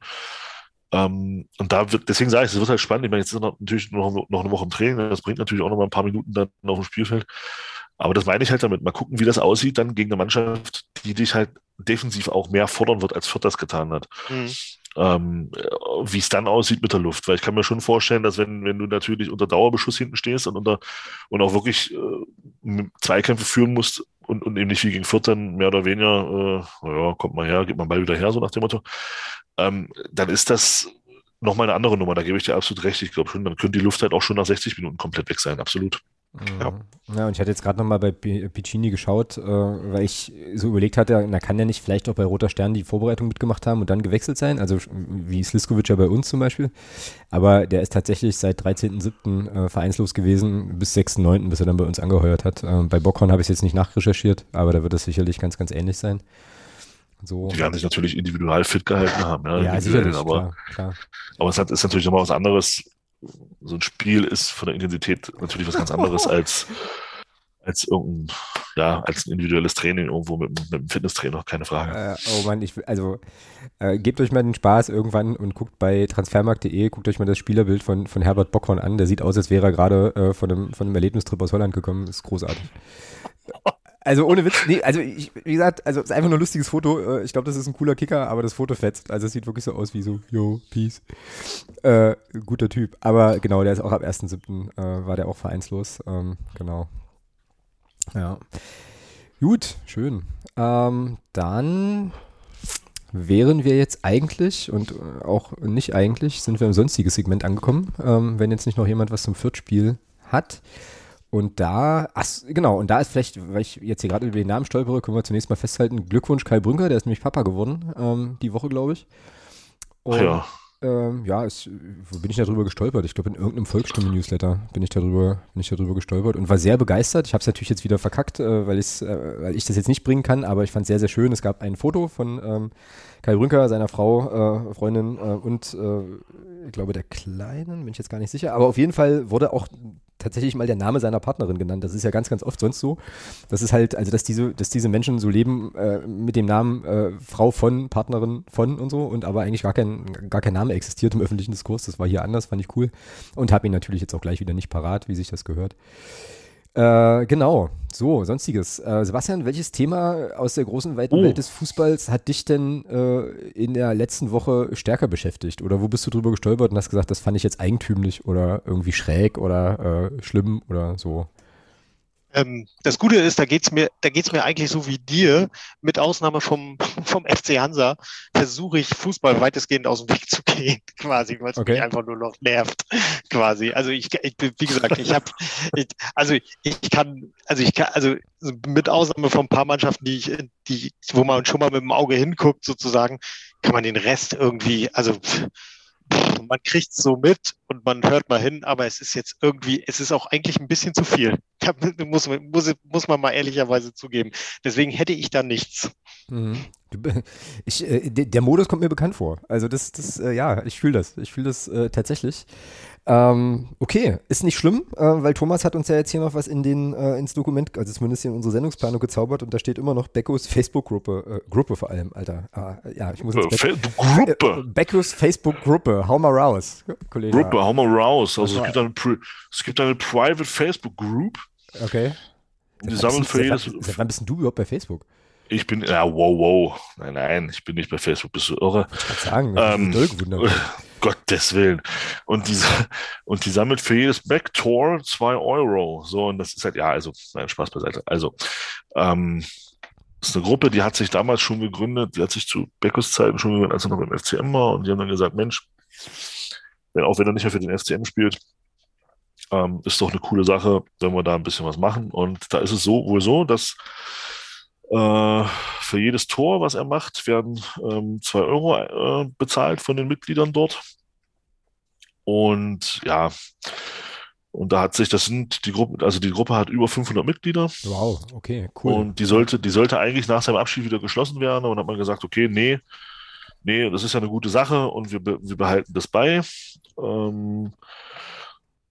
Ähm, und da wird, deswegen sage ich, es wird halt spannend. Ich meine, jetzt ist er natürlich noch, noch eine Woche im Training, das bringt natürlich auch noch mal ein paar Minuten dann auf dem Spielfeld. Aber das meine ich halt damit. Mal gucken, wie das aussieht dann gegen eine Mannschaft, die dich halt defensiv auch mehr fordern wird, als Fürth das getan hat. Mhm. Ähm, wie es dann aussieht mit der Luft. Weil ich kann mir schon vorstellen, dass wenn, wenn du natürlich unter Dauerbeschuss hinten stehst und, unter, und auch wirklich äh, Zweikämpfe führen musst und, und eben nicht wie gegen Fürth dann mehr oder weniger, äh, naja, kommt mal her, geht mal Ball wieder her, so nach dem Motto, ähm, dann ist das nochmal eine andere Nummer. Da gebe ich dir absolut recht. Ich glaube schon, dann könnte die Luft halt auch schon nach 60 Minuten komplett weg sein, absolut. Ja. ja, und ich hatte jetzt gerade nochmal bei Piccini geschaut, äh, weil ich so überlegt hatte, na kann der nicht vielleicht auch bei Roter Stern die Vorbereitung mitgemacht haben und dann gewechselt sein, also wie Sliskovic ja bei uns zum Beispiel. Aber der ist tatsächlich seit 13.07. Äh, vereinslos gewesen, bis 6.09., bis er dann bei uns angeheuert hat. Äh, bei Bockhorn habe ich es jetzt nicht nachrecherchiert, aber da wird es sicherlich ganz, ganz ähnlich sein. So. Die werden sich natürlich individual fit gehalten haben, ja, ja sicherlich, aber, klar, klar. aber es hat, ist natürlich nochmal was anderes, so ein Spiel ist von der Intensität natürlich was ganz anderes (laughs) als, als irgendein, ja, als ein individuelles Training irgendwo mit, mit einem Fitnesstrainer, keine Frage. Äh, oh Mann, ich, also äh, gebt euch mal den Spaß irgendwann und guckt bei transfermarkt.de, guckt euch mal das Spielerbild von, von Herbert Bockhorn an. Der sieht aus, als wäre er gerade äh, von, einem, von einem Erlebnistrip aus Holland gekommen. ist großartig. (laughs) Also ohne Witz, nee, also ich, wie gesagt, also es ist einfach nur ein lustiges Foto. Äh, Ich glaube, das ist ein cooler Kicker, aber das Foto fetzt. Also es sieht wirklich so aus wie so, yo, peace. Äh, guter Typ. Aber genau, der ist auch ab 1.7. Äh, war der auch vereinslos. Ähm, genau. Ja. Gut, schön. Ähm, dann wären wir jetzt eigentlich und äh, auch nicht eigentlich, sind wir im sonstigen Segment angekommen, ähm, wenn jetzt nicht noch jemand was zum Viertspiel hat. Und da, ach, genau, und da ist vielleicht, weil ich jetzt hier gerade über den Namen stolpere, können wir zunächst mal festhalten, Glückwunsch Kai Brünker, der ist nämlich Papa geworden, ähm, die Woche, glaube ich. Und, ja. ähm, ja, es, wo bin ich darüber gestolpert? Ich glaube, in irgendeinem Volksstimme-Newsletter bin ich darüber, bin ich darüber gestolpert und war sehr begeistert. Ich habe es natürlich jetzt wieder verkackt, äh, weil, äh, weil ich das jetzt nicht bringen kann, aber ich fand es sehr, sehr schön. Es gab ein Foto von ähm, Kai Brünker, seiner Frau, äh, Freundin äh, und äh, ich glaube der Kleinen, bin ich jetzt gar nicht sicher, aber auf jeden Fall wurde auch tatsächlich mal der Name seiner Partnerin genannt. Das ist ja ganz, ganz oft sonst so. Das ist halt, also dass diese, dass diese Menschen so leben äh, mit dem Namen äh, Frau von, Partnerin von und so und aber eigentlich gar kein, gar kein Name existiert im öffentlichen Diskurs. Das war hier anders, fand ich cool. Und habe ihn natürlich jetzt auch gleich wieder nicht parat, wie sich das gehört. Äh, genau, so, sonstiges. Äh, Sebastian, welches Thema aus der großen, weiten Oh. Welt des Fußballs hat dich denn äh, in der letzten Woche stärker beschäftigt? Oder wo bist du drüber gestolpert und hast gesagt, das fand ich jetzt eigentümlich oder irgendwie schräg oder äh, schlimm oder so? Ähm, das Gute ist, da geht's mir, da geht's mir eigentlich so wie dir. Mit Ausnahme vom, (laughs) vom FC Hansa versuche ich Fußball weitestgehend aus dem Weg zu gehen, (laughs) quasi, weil es Okay. mich einfach nur noch nervt, (laughs) quasi. Also ich, ich bin- wie gesagt, ich habe, ich, also ich kann, also ich kann, also mit Ausnahme von ein paar Mannschaften, die ich, die, wo man schon mal mit dem Auge hinguckt, sozusagen, kann man den Rest irgendwie, also man kriegt es so mit und man hört mal hin, aber es ist jetzt irgendwie, es ist auch eigentlich ein bisschen zu viel. (laughs) Muss, man- muss, muss man mal ehrlicherweise zugeben. Deswegen hätte ich da nichts. Mhm. Ich, äh, der, der Modus kommt mir bekannt vor. Also das, das äh, ja, ich fühle das. Ich fühle das äh, tatsächlich. Ähm, okay, ist nicht schlimm, äh, weil Thomas hat uns ja jetzt hier noch was in den, äh, ins Dokument, also zumindest hier in unsere Sendungsplanung gezaubert und da steht immer noch Beckos Facebook-Gruppe, äh, Gruppe vor allem, Alter. Ah, ja, ich muss jetzt Äh, Beck, Fe- äh, Gruppe. Beckos Facebook-Gruppe, hau mal raus, Kollege. Gruppe, hau mal raus. Also Das es gibt, eine, es gibt eine Private Facebook Group, Okay. die sammeln bist für jedes. Wann- bist denn du überhaupt bei Facebook? Ich bin, ja, wow, wow. Nein, nein, ich bin nicht bei Facebook, bist du irre? Ich kann sagen, Ähm, gewundert. (laughs) Gottes Willen. Und diese, und die sammelt für jedes Backtor zwei Euro. So, und das ist halt, ja, also, nein, Spaß beiseite. Also, ähm, ist eine Gruppe, die hat sich damals schon gegründet, die hat sich zu Beckos Zeiten schon gegründet, als er noch beim FCM war. Und die haben dann gesagt, Mensch, wenn, auch wenn er nicht mehr für den FCM spielt, ähm, ist doch eine coole Sache, wenn wir da ein bisschen was machen. Und da ist es so, wohl so, dass für jedes Tor, was er macht, werden ähm, zwei Euro äh, bezahlt von den Mitgliedern dort. Und ja, und da hat sich, das sind die Gruppe, also die Gruppe hat über 500 Mitglieder Wow, okay, cool. und die sollte, die sollte eigentlich nach seinem Abschied wieder geschlossen werden. Und hat man gesagt, okay, nee, nee, das ist ja eine gute Sache und wir, wir behalten das bei. Ähm,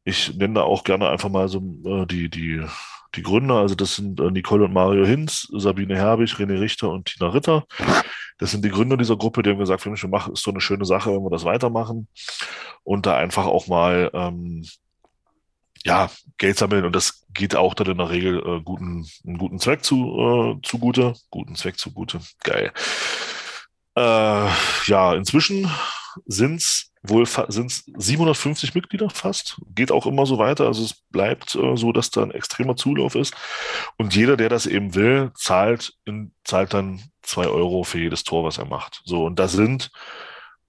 ich nenne da auch gerne einfach mal so äh, die, die, die Gründer. Also das sind äh, Nicole und Mario Hinz, Sabine Herbig, René Richter und Tina Ritter. Das sind die Gründer dieser Gruppe, die haben gesagt, Mensch, wir machen, ist so eine schöne Sache, wenn wir das weitermachen und da einfach auch mal ähm, ja, Geld sammeln und das geht auch dann in der Regel äh, guten, einen guten Zweck zu, äh, zugute. Guten Zweck zugute. Geil. Äh, ja, inzwischen sind's wohl fa- sind's 750 Mitglieder fast. Geht auch immer so weiter. Also es bleibt äh, so, dass da ein extremer Zulauf ist. Und jeder, der das eben will, zahlt, in, zahlt dann zwei Euro für jedes Tor, was er macht. So, und da sind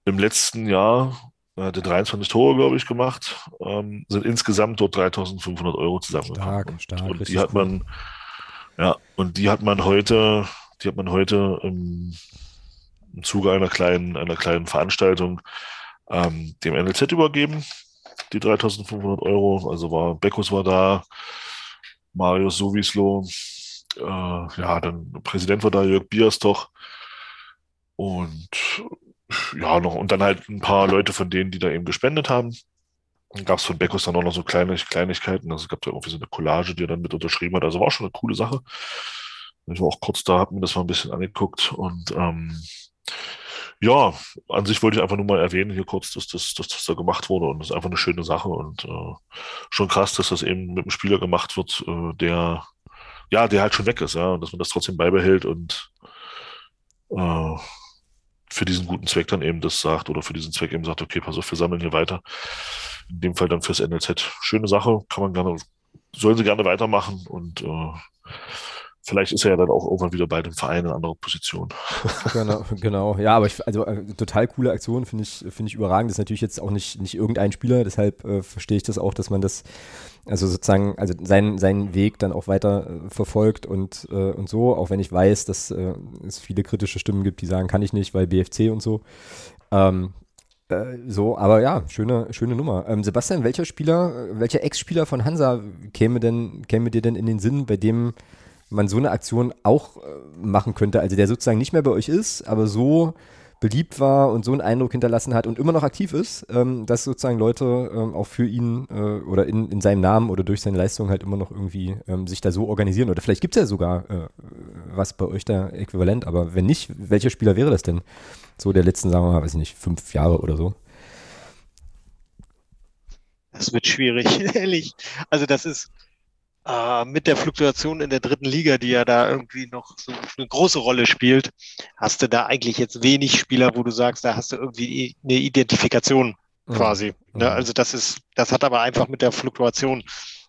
im letzten Jahr er hatte 23 Tore, glaube ich, gemacht, ähm, sind insgesamt dort 3500 Euro zusammengekommen. Stark, stark, Und die richtig hat man, ja, und die hat man heute, die hat man heute im, im Zuge einer kleinen, einer kleinen Veranstaltung ähm, dem NLZ übergeben, die 3500 Euro. Also war, Beckus war da, Marius Sowieslo, äh, ja, dann Präsident war da, Jörg Bierstoch und ja, noch, und dann halt ein paar Leute von denen, die da eben gespendet haben. gab es von Beckus dann auch noch so kleine Kleinigkeiten. Also es gab da irgendwie so eine Collage, die er dann mit unterschrieben hat. Also war schon eine coole Sache. Ich war auch kurz da, habe mir das mal ein bisschen angeguckt und ähm, ja, an sich wollte ich einfach nur mal erwähnen hier kurz, dass das, dass das da gemacht wurde und das ist einfach eine schöne Sache und äh, schon krass, dass das eben mit einem Spieler gemacht wird, äh, der ja, der halt schon weg ist, ja, und dass man das trotzdem beibehält und äh, für diesen guten Zweck dann eben das sagt oder für diesen Zweck eben sagt, okay, pass auf, wir sammeln hier weiter. In dem Fall dann fürs NLZ. Schöne Sache, kann man gerne, sollen sie gerne weitermachen und äh, vielleicht ist er ja dann auch irgendwann wieder bei dem Verein in anderer Position. (laughs) Genau, genau. Ja, aber ich, also äh, total coole Aktion, finde ich, finde ich überragend. Das ist natürlich jetzt auch nicht, nicht irgendein Spieler, deshalb äh, verstehe ich das auch, dass man das, also sozusagen, also seinen, seinen Weg dann auch weiter äh, verfolgt und, äh, und so, auch wenn ich weiß, dass äh, es viele kritische Stimmen gibt, die sagen, kann ich nicht, weil BFC und so. Ähm, äh, so, aber ja, schöne, schöne Nummer. Ähm, Sebastian, welcher Spieler, welcher Ex-Spieler von Hansa käme denn, käme dir denn in den Sinn, bei dem man so eine Aktion auch äh, machen könnte, also der sozusagen nicht mehr bei euch ist, aber so beliebt war und so einen Eindruck hinterlassen hat und immer noch aktiv ist, ähm, dass sozusagen Leute ähm, auch für ihn äh, oder in, in seinem Namen oder durch seine Leistung halt immer noch irgendwie ähm, sich da so organisieren. Oder vielleicht gibt es ja sogar äh, was bei euch da äquivalent, aber wenn nicht, welcher Spieler wäre das denn? So der letzten, sagen wir mal, weiß ich nicht, fünf Jahre oder so. Das wird schwierig, (laughs) ehrlich. Also das ist, äh, mit der Fluktuation in der dritten Liga, die ja da irgendwie noch so eine große Rolle spielt, hast du da eigentlich jetzt wenig Spieler, wo du sagst, da hast du irgendwie eine Identifikation quasi. Mhm. Ne? Also das ist, das hat aber einfach mit der Fluktuation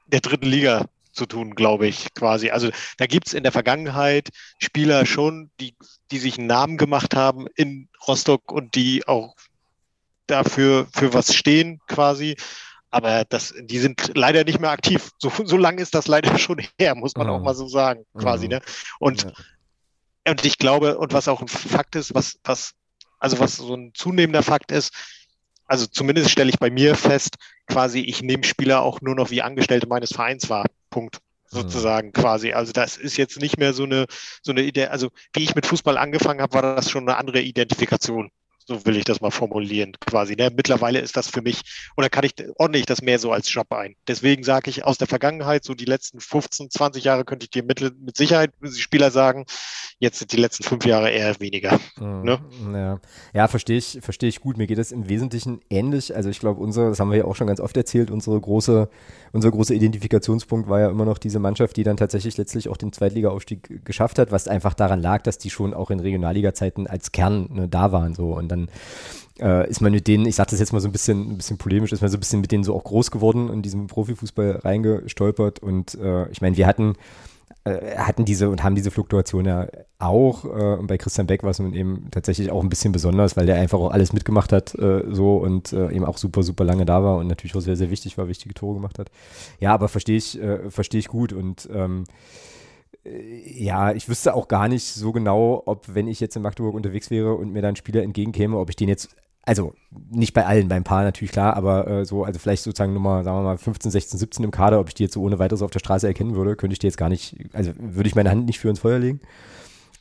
der dritten Liga zu tun, glaube ich, quasi. Also da gibt's in der Vergangenheit Spieler schon, die, die sich einen Namen gemacht haben in Rostock und die auch dafür für was stehen quasi. Aber das, die sind leider nicht mehr aktiv. So, so lange ist das leider (laughs) schon her, muss man mhm. auch mal so sagen, quasi. Mhm. Ne? Und, ja. und ich glaube, und was auch ein Fakt ist, was, was, also was so ein zunehmender Fakt ist, also zumindest stelle ich bei mir fest, quasi, ich nehme Spieler auch nur noch wie Angestellte meines Vereins wahr. Punkt. Sozusagen mhm. quasi. Also das ist jetzt nicht mehr so eine, so eine Idee, also wie ich mit Fußball angefangen habe, war das schon eine andere Identifikation. So will ich das mal formulieren, quasi. Ne? Mittlerweile ist das für mich, oder kann ich, ordne ich das mehr so als Job ein. Deswegen sage ich aus der Vergangenheit, so die letzten 15, 20 Jahre könnte ich dir mit, mit Sicherheit Spieler sagen, jetzt sind die letzten fünf Jahre eher weniger. Mhm. Ne? Ja, ja verstehe ich, verstehe ich gut. Mir geht es im Wesentlichen ähnlich. Also ich glaube, unsere, das haben wir ja auch schon ganz oft erzählt, unsere große, unser großer Identifikationspunkt war ja immer noch diese Mannschaft, die dann tatsächlich letztlich auch den Zweitliga-Aufstieg geschafft hat, was einfach daran lag, dass die schon auch in Regionalliga-Zeiten als Kern ne, da waren. So. Und dann äh, ist man mit denen, ich sage das jetzt mal so ein bisschen, ein bisschen polemisch, ist man so ein bisschen mit denen so auch groß geworden in diesem Profifußball reingestolpert. Und äh, ich meine, wir hatten äh, hatten diese und haben diese Fluktuation ja auch. Äh, und bei Christian Beck war es nun eben tatsächlich auch ein bisschen besonders, weil der einfach auch alles mitgemacht hat äh, so und äh, eben auch super, super lange da war und natürlich auch sehr, sehr wichtig war, wichtige Tore gemacht hat. Ja, aber verstehe ich, äh, verstehe ich gut und ähm, ja, ich wüsste auch gar nicht so genau, ob, wenn ich jetzt in Magdeburg unterwegs wäre und mir dann Spieler entgegenkäme, ob ich den jetzt, also nicht bei allen, beim Paar natürlich klar, aber äh, so, also vielleicht sozusagen Nummer, sagen wir mal, 15, 16, 17 im Kader, ob ich die jetzt so ohne weiteres auf der Straße erkennen würde, könnte ich die jetzt gar nicht, also würde ich meine Hand nicht für ins Feuer legen.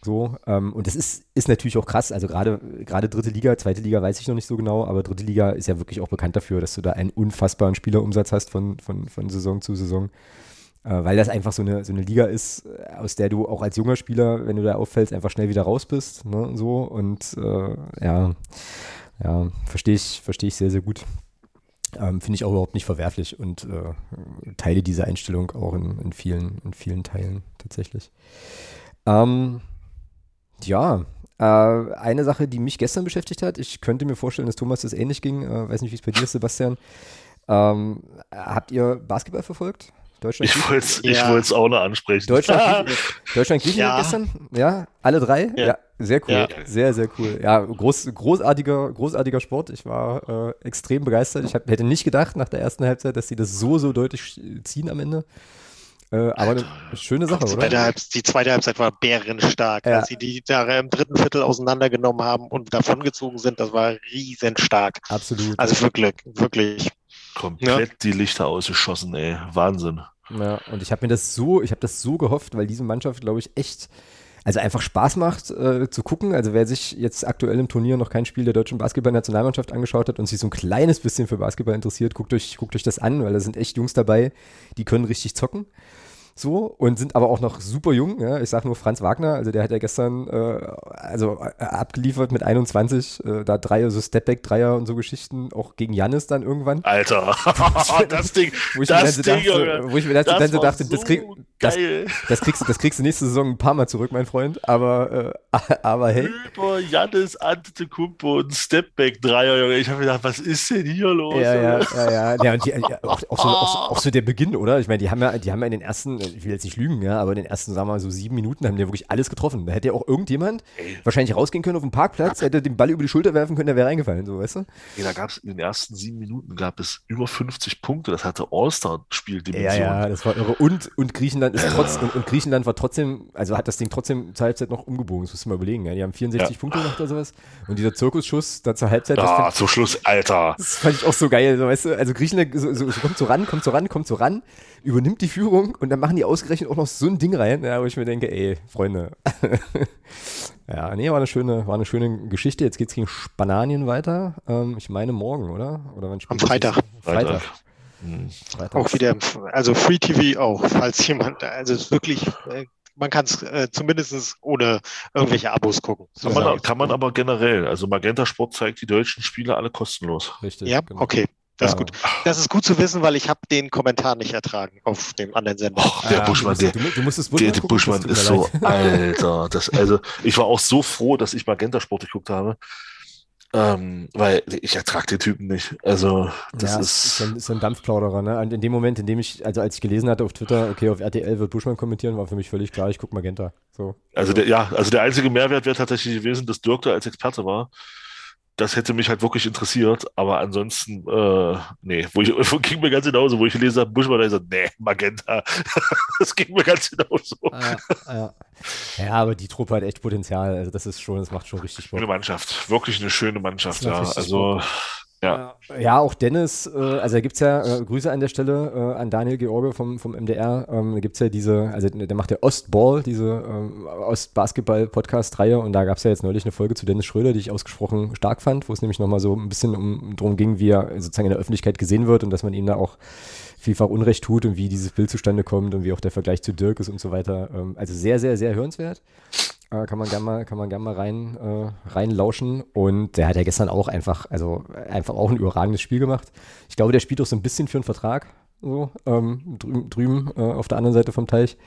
So, ähm, und das ist, ist natürlich auch krass. Also gerade gerade dritte Liga, zweite Liga weiß ich noch nicht so genau, aber dritte Liga ist ja wirklich auch bekannt dafür, dass du da einen unfassbaren Spielerumsatz hast von, von, von Saison zu Saison. Äh, weil das einfach so eine, so eine Liga ist, äh, aus der du auch als junger Spieler, wenn du da auffällst, einfach schnell wieder raus bist. Ne, so. Und äh, ja, ja, verstehe ich, verstehe ich sehr, sehr gut. Ähm, Finde ich auch überhaupt nicht verwerflich und äh, teile diese Einstellung auch in, in, vielen, in vielen Teilen tatsächlich. Ähm, ja, äh, eine Sache, die mich gestern beschäftigt hat, ich könnte mir vorstellen, dass Thomas das ähnlich ging, äh, weiß nicht, wie es bei dir ist, Sebastian. Ähm, habt ihr Basketball verfolgt? Deutschland ich wollte es ja. ich auch noch ansprechen. Deutschland, (laughs) Deutschland Griechenland ja. gestern? Ja, alle drei? Ja, ja sehr cool. Ja. Sehr, sehr cool. Ja, groß, großartiger, großartiger Sport. Ich war äh, extrem begeistert. Ich hab, hätte nicht gedacht nach der ersten Halbzeit, dass sie das so, so deutlich ziehen am Ende. Äh, aber eine schöne Sache, die oder? Halbzeit, die zweite Halbzeit war bärenstark. Ja. Als sie die da im dritten Viertel auseinandergenommen haben und davongezogen sind, das war riesenstark. Absolut. Also wirklich, wirklich. Komplett ja. die Lichter ausgeschossen, ey. Wahnsinn. Ja, und ich habe mir das so, ich habe das so gehofft, weil diese Mannschaft, glaube ich, echt also einfach Spaß macht äh, zu gucken. Also wer sich jetzt aktuell im Turnier noch kein Spiel der deutschen Basketball-Nationalmannschaft angeschaut hat und sich so ein kleines bisschen für Basketball interessiert, guckt euch, guckt euch das an, weil da sind echt Jungs dabei, die können richtig zocken so und sind aber auch noch super jung. Ja? Ich sage nur Franz Wagner, also der hat ja gestern äh, also äh, abgeliefert mit 21, äh, da Dreier, so Stepback-Dreier und so Geschichten, auch gegen Jannis dann irgendwann. Alter, (laughs) das Ding, wo ich das mir Ding, dann so dachte, Junge, wo ich mir dann, das dann so dachte, so das, krieg, das, das, kriegst, du- das kriegst du nächste Saison ein paar Mal zurück, mein Freund, aber, äh, (laughs) aber hey. Über Janis Antetokounmpo und Stepback-Dreier, Junge. Ich habe gedacht, was ist denn hier los? Ja, ja, ja, ja. ja und die, auch, auch, so, auch, so, auch so der Beginn, oder? Ich meine, die haben ja, die haben ja in den ersten, ich will jetzt nicht lügen, ja, aber in den ersten, sagen wir mal, so sieben Minuten haben die ja wirklich alles getroffen. Da hätte ja auch irgendjemand wahrscheinlich rausgehen können auf den Parkplatz, hätte den Ball über die Schulter werfen können, der wäre reingefallen, so, weißt du? Ey, da gab es in den ersten sieben Minuten gab es über 50 Punkte. Das hatte All-Star-Spieldimension. Ja, ja, das war irre. Und, und Griechenland ist trotz, und, und Griechenland war trotzdem, also hat das Ding trotzdem zur Halbzeit noch umgebogen, das musst du mal überlegen, ja. Die haben 64 Ja. Punkte gemacht oder sowas. Und dieser Zirkusschuss da zur Halbzeit, Ah, zum Schluss, Alter. Das fand ich auch so geil, so, weißt du, also Griechenland so, so, so kommt so ran, kommt so ran, kommt so ran, übernimmt die Führung und dann machen die ausgerechnet auch noch so ein Ding rein, ja, wo ich mir denke, ey, Freunde. (laughs) ja, nee, war eine schöne, war eine schöne Geschichte. Jetzt geht's gegen Spanien weiter. Ähm, ich meine morgen, oder? Oder wann das? Freitag. Freitag. Hm. Freitag. Auch wieder, also Free TV auch, falls jemand, also es ist wirklich, äh, man kann es äh, zumindest ohne irgendwelche Abos gucken. Kann, man, sagen. kann man aber generell. Also Magenta Sport zeigt die deutschen Spiele alle kostenlos. Richtig. Ja, genau. okay. Das ist Ja. gut. Das ist gut zu wissen, weil ich habe den Kommentar nicht ertragen auf dem anderen Sender. Och, der Ah, Buschmann, du, der, musst, du, mu- du musstest der, Buschmann der gucken, Buschmann ist so. (laughs) Alter. Das, also, ich war auch so froh, dass ich Magenta Sport geguckt habe. Ähm, weil ich ertrag den Typen nicht. Also, das ja, ist. ist so ein, ist so ein Dampfplauderer, ne? Und in dem Moment, in dem ich, also als ich gelesen hatte auf Twitter, okay, auf RTL wird Buschmann kommentieren, war für mich völlig klar, ich gucke Magenta. So. Also der, ja, also der einzige Mehrwert wäre tatsächlich gewesen, dass Dirk da als Experte war. Das hätte mich halt wirklich interessiert, aber ansonsten, äh, nee, wo ich, (laughs) ging mir ganz genauso, wo ich gelesen habe, Buschmann, da ich so, nee, Magenta, (laughs) das ging mir ganz genauso. Ja, ja. ja, aber die Truppe hat echt Potenzial. Also das ist schon, das macht schon richtig Bock. Schöne Mannschaft, wirklich eine schöne Mannschaft, ja. Also, ja, Ja, auch Dennis, äh, also da gibt's ja äh, Grüße an der Stelle äh, an Daniel George vom, vom MDR. Ähm, da gibt's ja diese, also der macht ja Ostball, diese ähm, Ost-Basketball-Podcast-Reihe. Und da gab's ja jetzt neulich eine Folge zu Dennis Schröder, die ich ausgesprochen stark fand, wo es nämlich nochmal so ein bisschen um, drum ging, wie er sozusagen in der Öffentlichkeit gesehen wird und dass man ihm da auch vielfach Unrecht tut und wie dieses Bild zustande kommt und wie auch der Vergleich zu Dirk ist und so weiter. Ähm, also sehr, sehr, sehr hörenswert. Äh, kann man gerne mal, kann man gern mal rein, äh, reinlauschen. Und der hat ja gestern auch einfach, also einfach auch ein überragendes Spiel gemacht. Ich glaube, der spielt auch so ein bisschen für einen Vertrag, so, ähm, drüben, drüben äh, auf der anderen Seite vom Teich.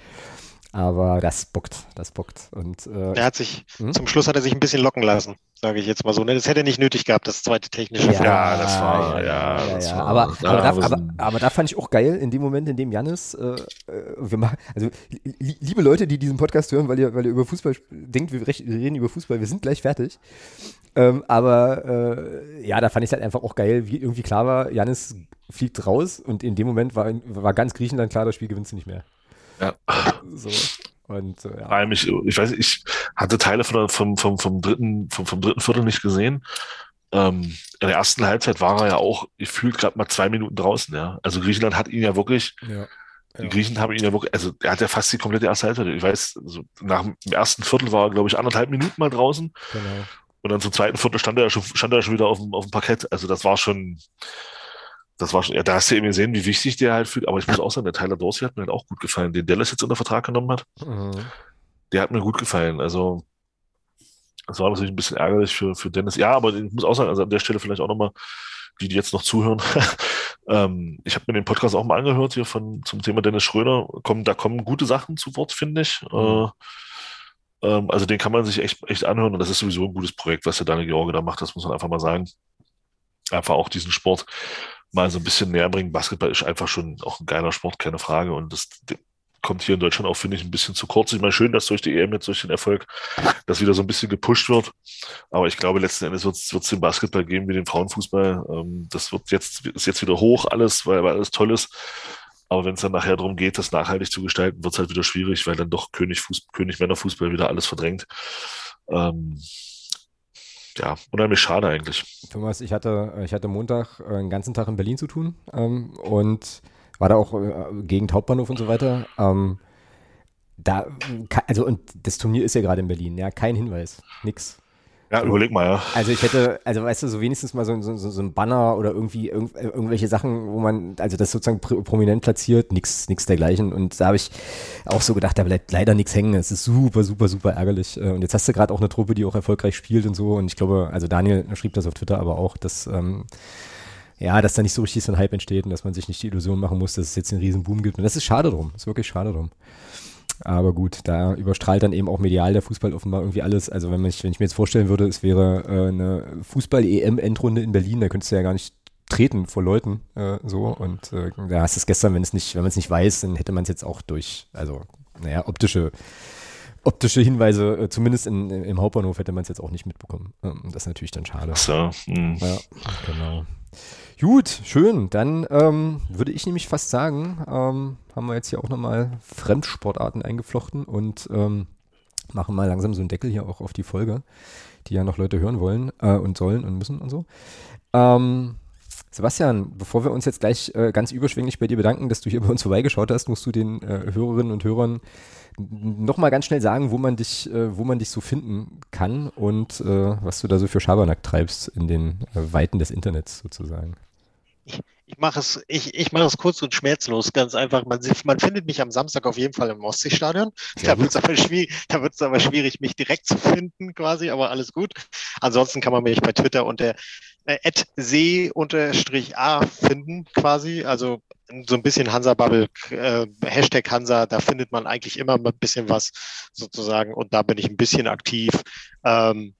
Aber das bockt, das bockt. Und äh, Er hat sich, Hm? zum Schluss hat er sich ein bisschen locken lassen, sage ich jetzt mal so. Ne? Das hätte er nicht nötig gehabt, das zweite technische. Ja, Ja, das war- ja, ja, das ja. war- Aber, da aber, da, haben wir aber, so- aber da fand ich auch geil, in dem Moment, in dem Janis, äh, äh, wir machen, also li liebe Leute, die diesen Podcast hören, weil ihr, weil ihr über Fußball denkt, wir reden über Fußball, wir sind gleich fertig. Ähm, aber äh, ja, da fand ich es halt einfach auch geil, wie irgendwie klar war, Janis fliegt raus und in dem Moment war, war ganz Griechenland klar, das Spiel gewinnst du nicht mehr. Ja. So. Und äh, Vor ja. allem, ich, ich weiß, ich hatte Teile von vom, vom, vom, dritten, vom, vom dritten Viertel nicht gesehen. Ähm, in der ersten Halbzeit war er ja auch gefühlt gerade mal zwei Minuten draußen, ja. Also Griechenland hat ihn ja wirklich, ja. die Ja. Griechen haben ihn ja wirklich, also er hat ja fast die komplette erste Halbzeit. Ich weiß, also nach dem ersten Viertel war er, glaube ich, anderthalb Minuten mal draußen. Genau. Und dann zum zweiten Viertel stand er ja schon, stand er schon wieder auf dem, auf dem Parkett. Also das war schon, das war schon, ja, da hast du eben gesehen, wie wichtig der halt fühlt. Aber ich muss auch sagen, der Tyler Dorsey hat mir halt auch gut gefallen, den Dallas jetzt unter Vertrag genommen hat. Mhm. Der hat mir gut gefallen. Also, das war natürlich ein bisschen ärgerlich für, für Dennis. Ja, aber ich muss auch sagen, also an der Stelle vielleicht auch nochmal, die, die jetzt noch zuhören. (laughs) ähm, ich habe mir den Podcast auch mal angehört hier von, zum Thema Dennis Schröder. Kommen, da kommen gute Sachen zu Wort, finde ich. Äh, ähm, also den kann man sich echt, echt anhören und das ist sowieso ein gutes Projekt, was der Daniel George da macht, das muss man einfach mal sagen. Einfach auch diesen Sport mal so ein bisschen näher bringen. Basketball ist einfach schon auch ein geiler Sport, keine Frage. Und das kommt hier in Deutschland auch, finde ich, ein bisschen zu kurz. Ich meine, schön, dass durch die EM jetzt durch den Erfolg das wieder so ein bisschen gepusht wird. Aber ich glaube, letzten Endes wird es den Basketball geben wie den Frauenfußball. Ähm, das wird jetzt, ist jetzt wieder hoch alles, weil, weil alles toll ist. Aber wenn es dann nachher darum geht, das nachhaltig zu gestalten, wird es halt wieder schwierig, weil dann doch König, Fuß, König Männerfußball wieder alles verdrängt. Ähm, ja, unheimlich schade eigentlich. Thomas, ich hatte, ich hatte Montag äh, einen ganzen Tag in Berlin zu tun ähm, und war da auch äh, Gegend Hauptbahnhof und so weiter. Ähm, da, also und das Turnier ist ja gerade in Berlin, ja, kein Hinweis, nix. Ja, überleg mal, ja. Also ich hätte, also weißt du, so wenigstens mal so, so, so ein Banner oder irgendwie irgend, irgendwelche Sachen, wo man, also das sozusagen prominent platziert, nix, nix dergleichen. Und da habe ich auch so gedacht, da bleibt leider nichts hängen. Es ist super, super, super ärgerlich. Äh, und jetzt hast du gerade auch eine Truppe, die auch erfolgreich spielt und so. Und ich glaube, also Daniel schrieb das auf Twitter aber auch, dass ähm, ja, dass da nicht so richtig so ein Hype entsteht und dass man sich nicht die Illusion machen muss, dass es jetzt einen riesen Boom gibt. Und das ist schade drum. Das ist wirklich schade drum. Aber gut, da überstrahlt dann eben auch medial der Fußball offenbar irgendwie alles. Also wenn, mich, wenn ich mir jetzt vorstellen würde, es wäre äh, eine Fußball-EM-Endrunde in Berlin, da könntest du ja gar nicht treten vor Leuten äh, so. Und äh, da hast du es gestern, wenn es nicht, wenn man es nicht weiß, dann hätte man es jetzt auch durch, also naja, optische optische Hinweise, äh, zumindest in, im Hauptbahnhof hätte man es jetzt auch nicht mitbekommen. Ähm, das ist natürlich dann schade. So, hm. Ja, genau. Gut, schön. Dann ähm, würde ich nämlich fast sagen, ähm, haben wir jetzt hier auch nochmal Fremdsportarten eingeflochten und ähm, machen mal langsam so einen Deckel hier auch auf die Folge, die ja noch Leute hören wollen äh, und sollen und müssen und so. Ähm, Sebastian, bevor wir uns jetzt gleich äh, ganz überschwänglich bei dir bedanken, dass du hier bei uns vorbeigeschaut hast, musst du den äh, Hörerinnen und Hörern nochmal ganz schnell sagen, wo man dich, äh, wo man dich so finden kann und äh, was du da so für Schabernack treibst in den äh, Weiten des Internets sozusagen ich, mache es, ich, ich mache es kurz und schmerzlos, ganz einfach. Man, man findet mich am Samstag auf jeden Fall im Ostseestadion. Da wird es aber schwierig, da wird es aber schwierig, mich direkt zu finden, quasi, aber alles gut. Ansonsten kann man mich bei Twitter unter äh, see-a finden, quasi. Also so ein bisschen Hansa-Bubble, äh, Hashtag Hansa, da findet man eigentlich immer ein bisschen was sozusagen und da bin ich ein bisschen aktiv. Ähm,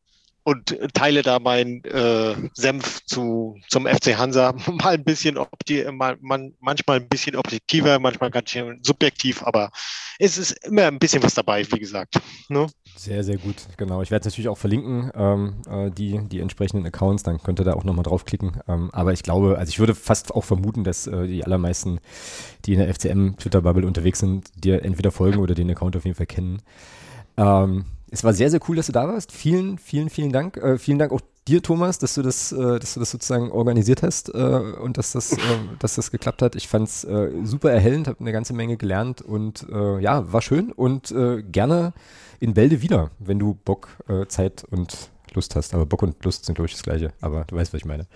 und teile da meinen äh, Senf zu, zum FC Hansa. (laughs) Mal ein bisschen opti mal, man, manchmal ein bisschen objektiver, manchmal ganz schön subjektiv, aber es ist immer ein bisschen was dabei, wie gesagt. Ne? Sehr, sehr gut, genau. Ich werde es natürlich auch verlinken, ähm, äh, die, die entsprechenden Accounts, dann könnt ihr da auch nochmal draufklicken. Ähm, aber ich glaube, also ich würde fast auch vermuten, dass äh, die allermeisten, die in der FCM-Twitter-Bubble unterwegs sind, dir entweder folgen oder den Account auf jeden Fall kennen. Ähm, es war sehr, sehr cool, dass du da warst. Vielen, vielen, vielen Dank. Äh, vielen Dank auch dir, Thomas, dass du das, äh, dass du das sozusagen organisiert hast äh, und dass das, äh, (laughs) dass das geklappt hat. Ich fand es äh, super erhellend, habe eine ganze Menge gelernt und äh, ja, war schön und gerne in Bälde wieder, wenn du Bock, Zeit und Lust hast. Aber Bock und Lust sind, glaube ich, das Gleiche. Aber du weißt, was ich meine.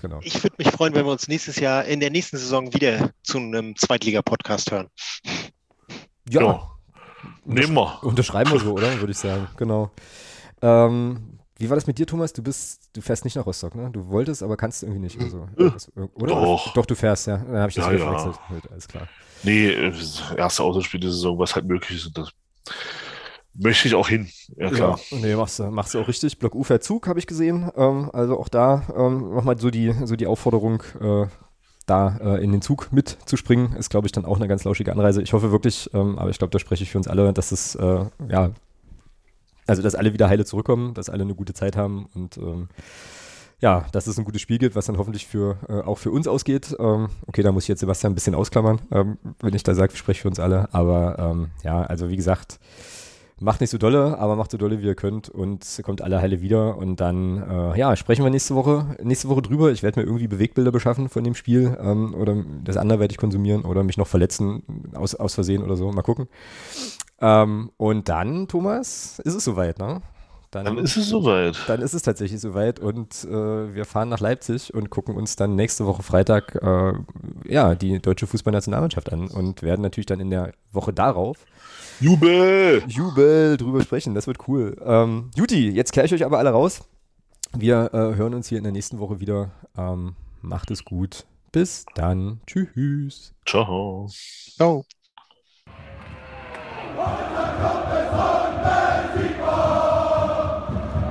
Genau. Ich würde mich freuen, wenn wir uns nächstes Jahr in der nächsten Saison wieder zu einem Zweitliga-Podcast hören. Ja, ja. Nehmen wir. Unterschreiben wir so, oder? Würde ich sagen. Genau. Ähm, wie war das mit dir, Thomas? Du bist, du fährst nicht nach Rostock, ne? Du wolltest, aber kannst irgendwie nicht. Also, oder? Doch. Doch, du fährst, ja. Dann habe ich das ja, ja. verwechselt. Alles klar. Nee, das erste Autospiel der Saison, was halt möglich ist. das möchte ich auch hin. Ja, klar. Ja, nee, machst du, machst du auch richtig. Block U fährt Zug, habe ich gesehen. Ähm, also auch da ähm, nochmal so die, so die Aufforderung, äh, da äh, in den Zug mitzuspringen, ist, glaube ich, dann auch eine ganz lauschige Anreise. Ich hoffe wirklich, ähm, aber ich glaube, da spreche ich für uns alle, dass es, äh, ja, also dass alle wieder heile zurückkommen, dass alle eine gute Zeit haben und ähm, ja, dass es ein gutes Spiel gibt, was dann hoffentlich für, äh, auch für uns ausgeht. Ähm, okay, da muss ich jetzt Sebastian ein bisschen ausklammern, ähm, wenn ich da sage, ich spreche für uns alle. Aber ähm, ja, also wie gesagt, macht nicht so dolle, aber macht so dolle, wie ihr könnt und kommt alle heile wieder und dann, äh, ja, sprechen wir nächste Woche, nächste Woche drüber. Ich werde mir irgendwie Bewegbilder beschaffen von dem Spiel ähm, oder das andere werde ich konsumieren oder mich noch verletzen aus, aus Versehen oder so. Mal gucken. Ähm, und dann, Thomas, ist es soweit, ne? Dann, dann, ist es soweit. Dann ist es tatsächlich soweit und äh, wir fahren nach Leipzig und gucken uns dann nächste Woche Freitag äh, ja, die deutsche Fußballnationalmannschaft an und werden natürlich dann in der Woche darauf Jubel! Jubel, drüber sprechen, das wird cool. Ähm, Juti, jetzt kläre ich euch aber alle raus. Wir äh, hören uns hier in der nächsten Woche wieder. Ähm, macht es gut. Bis dann. Tschüss. Ciao. Ciao.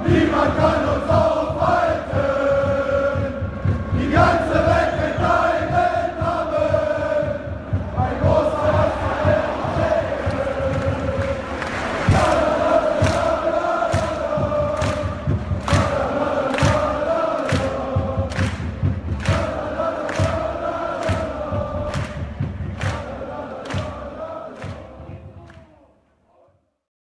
Niemand kann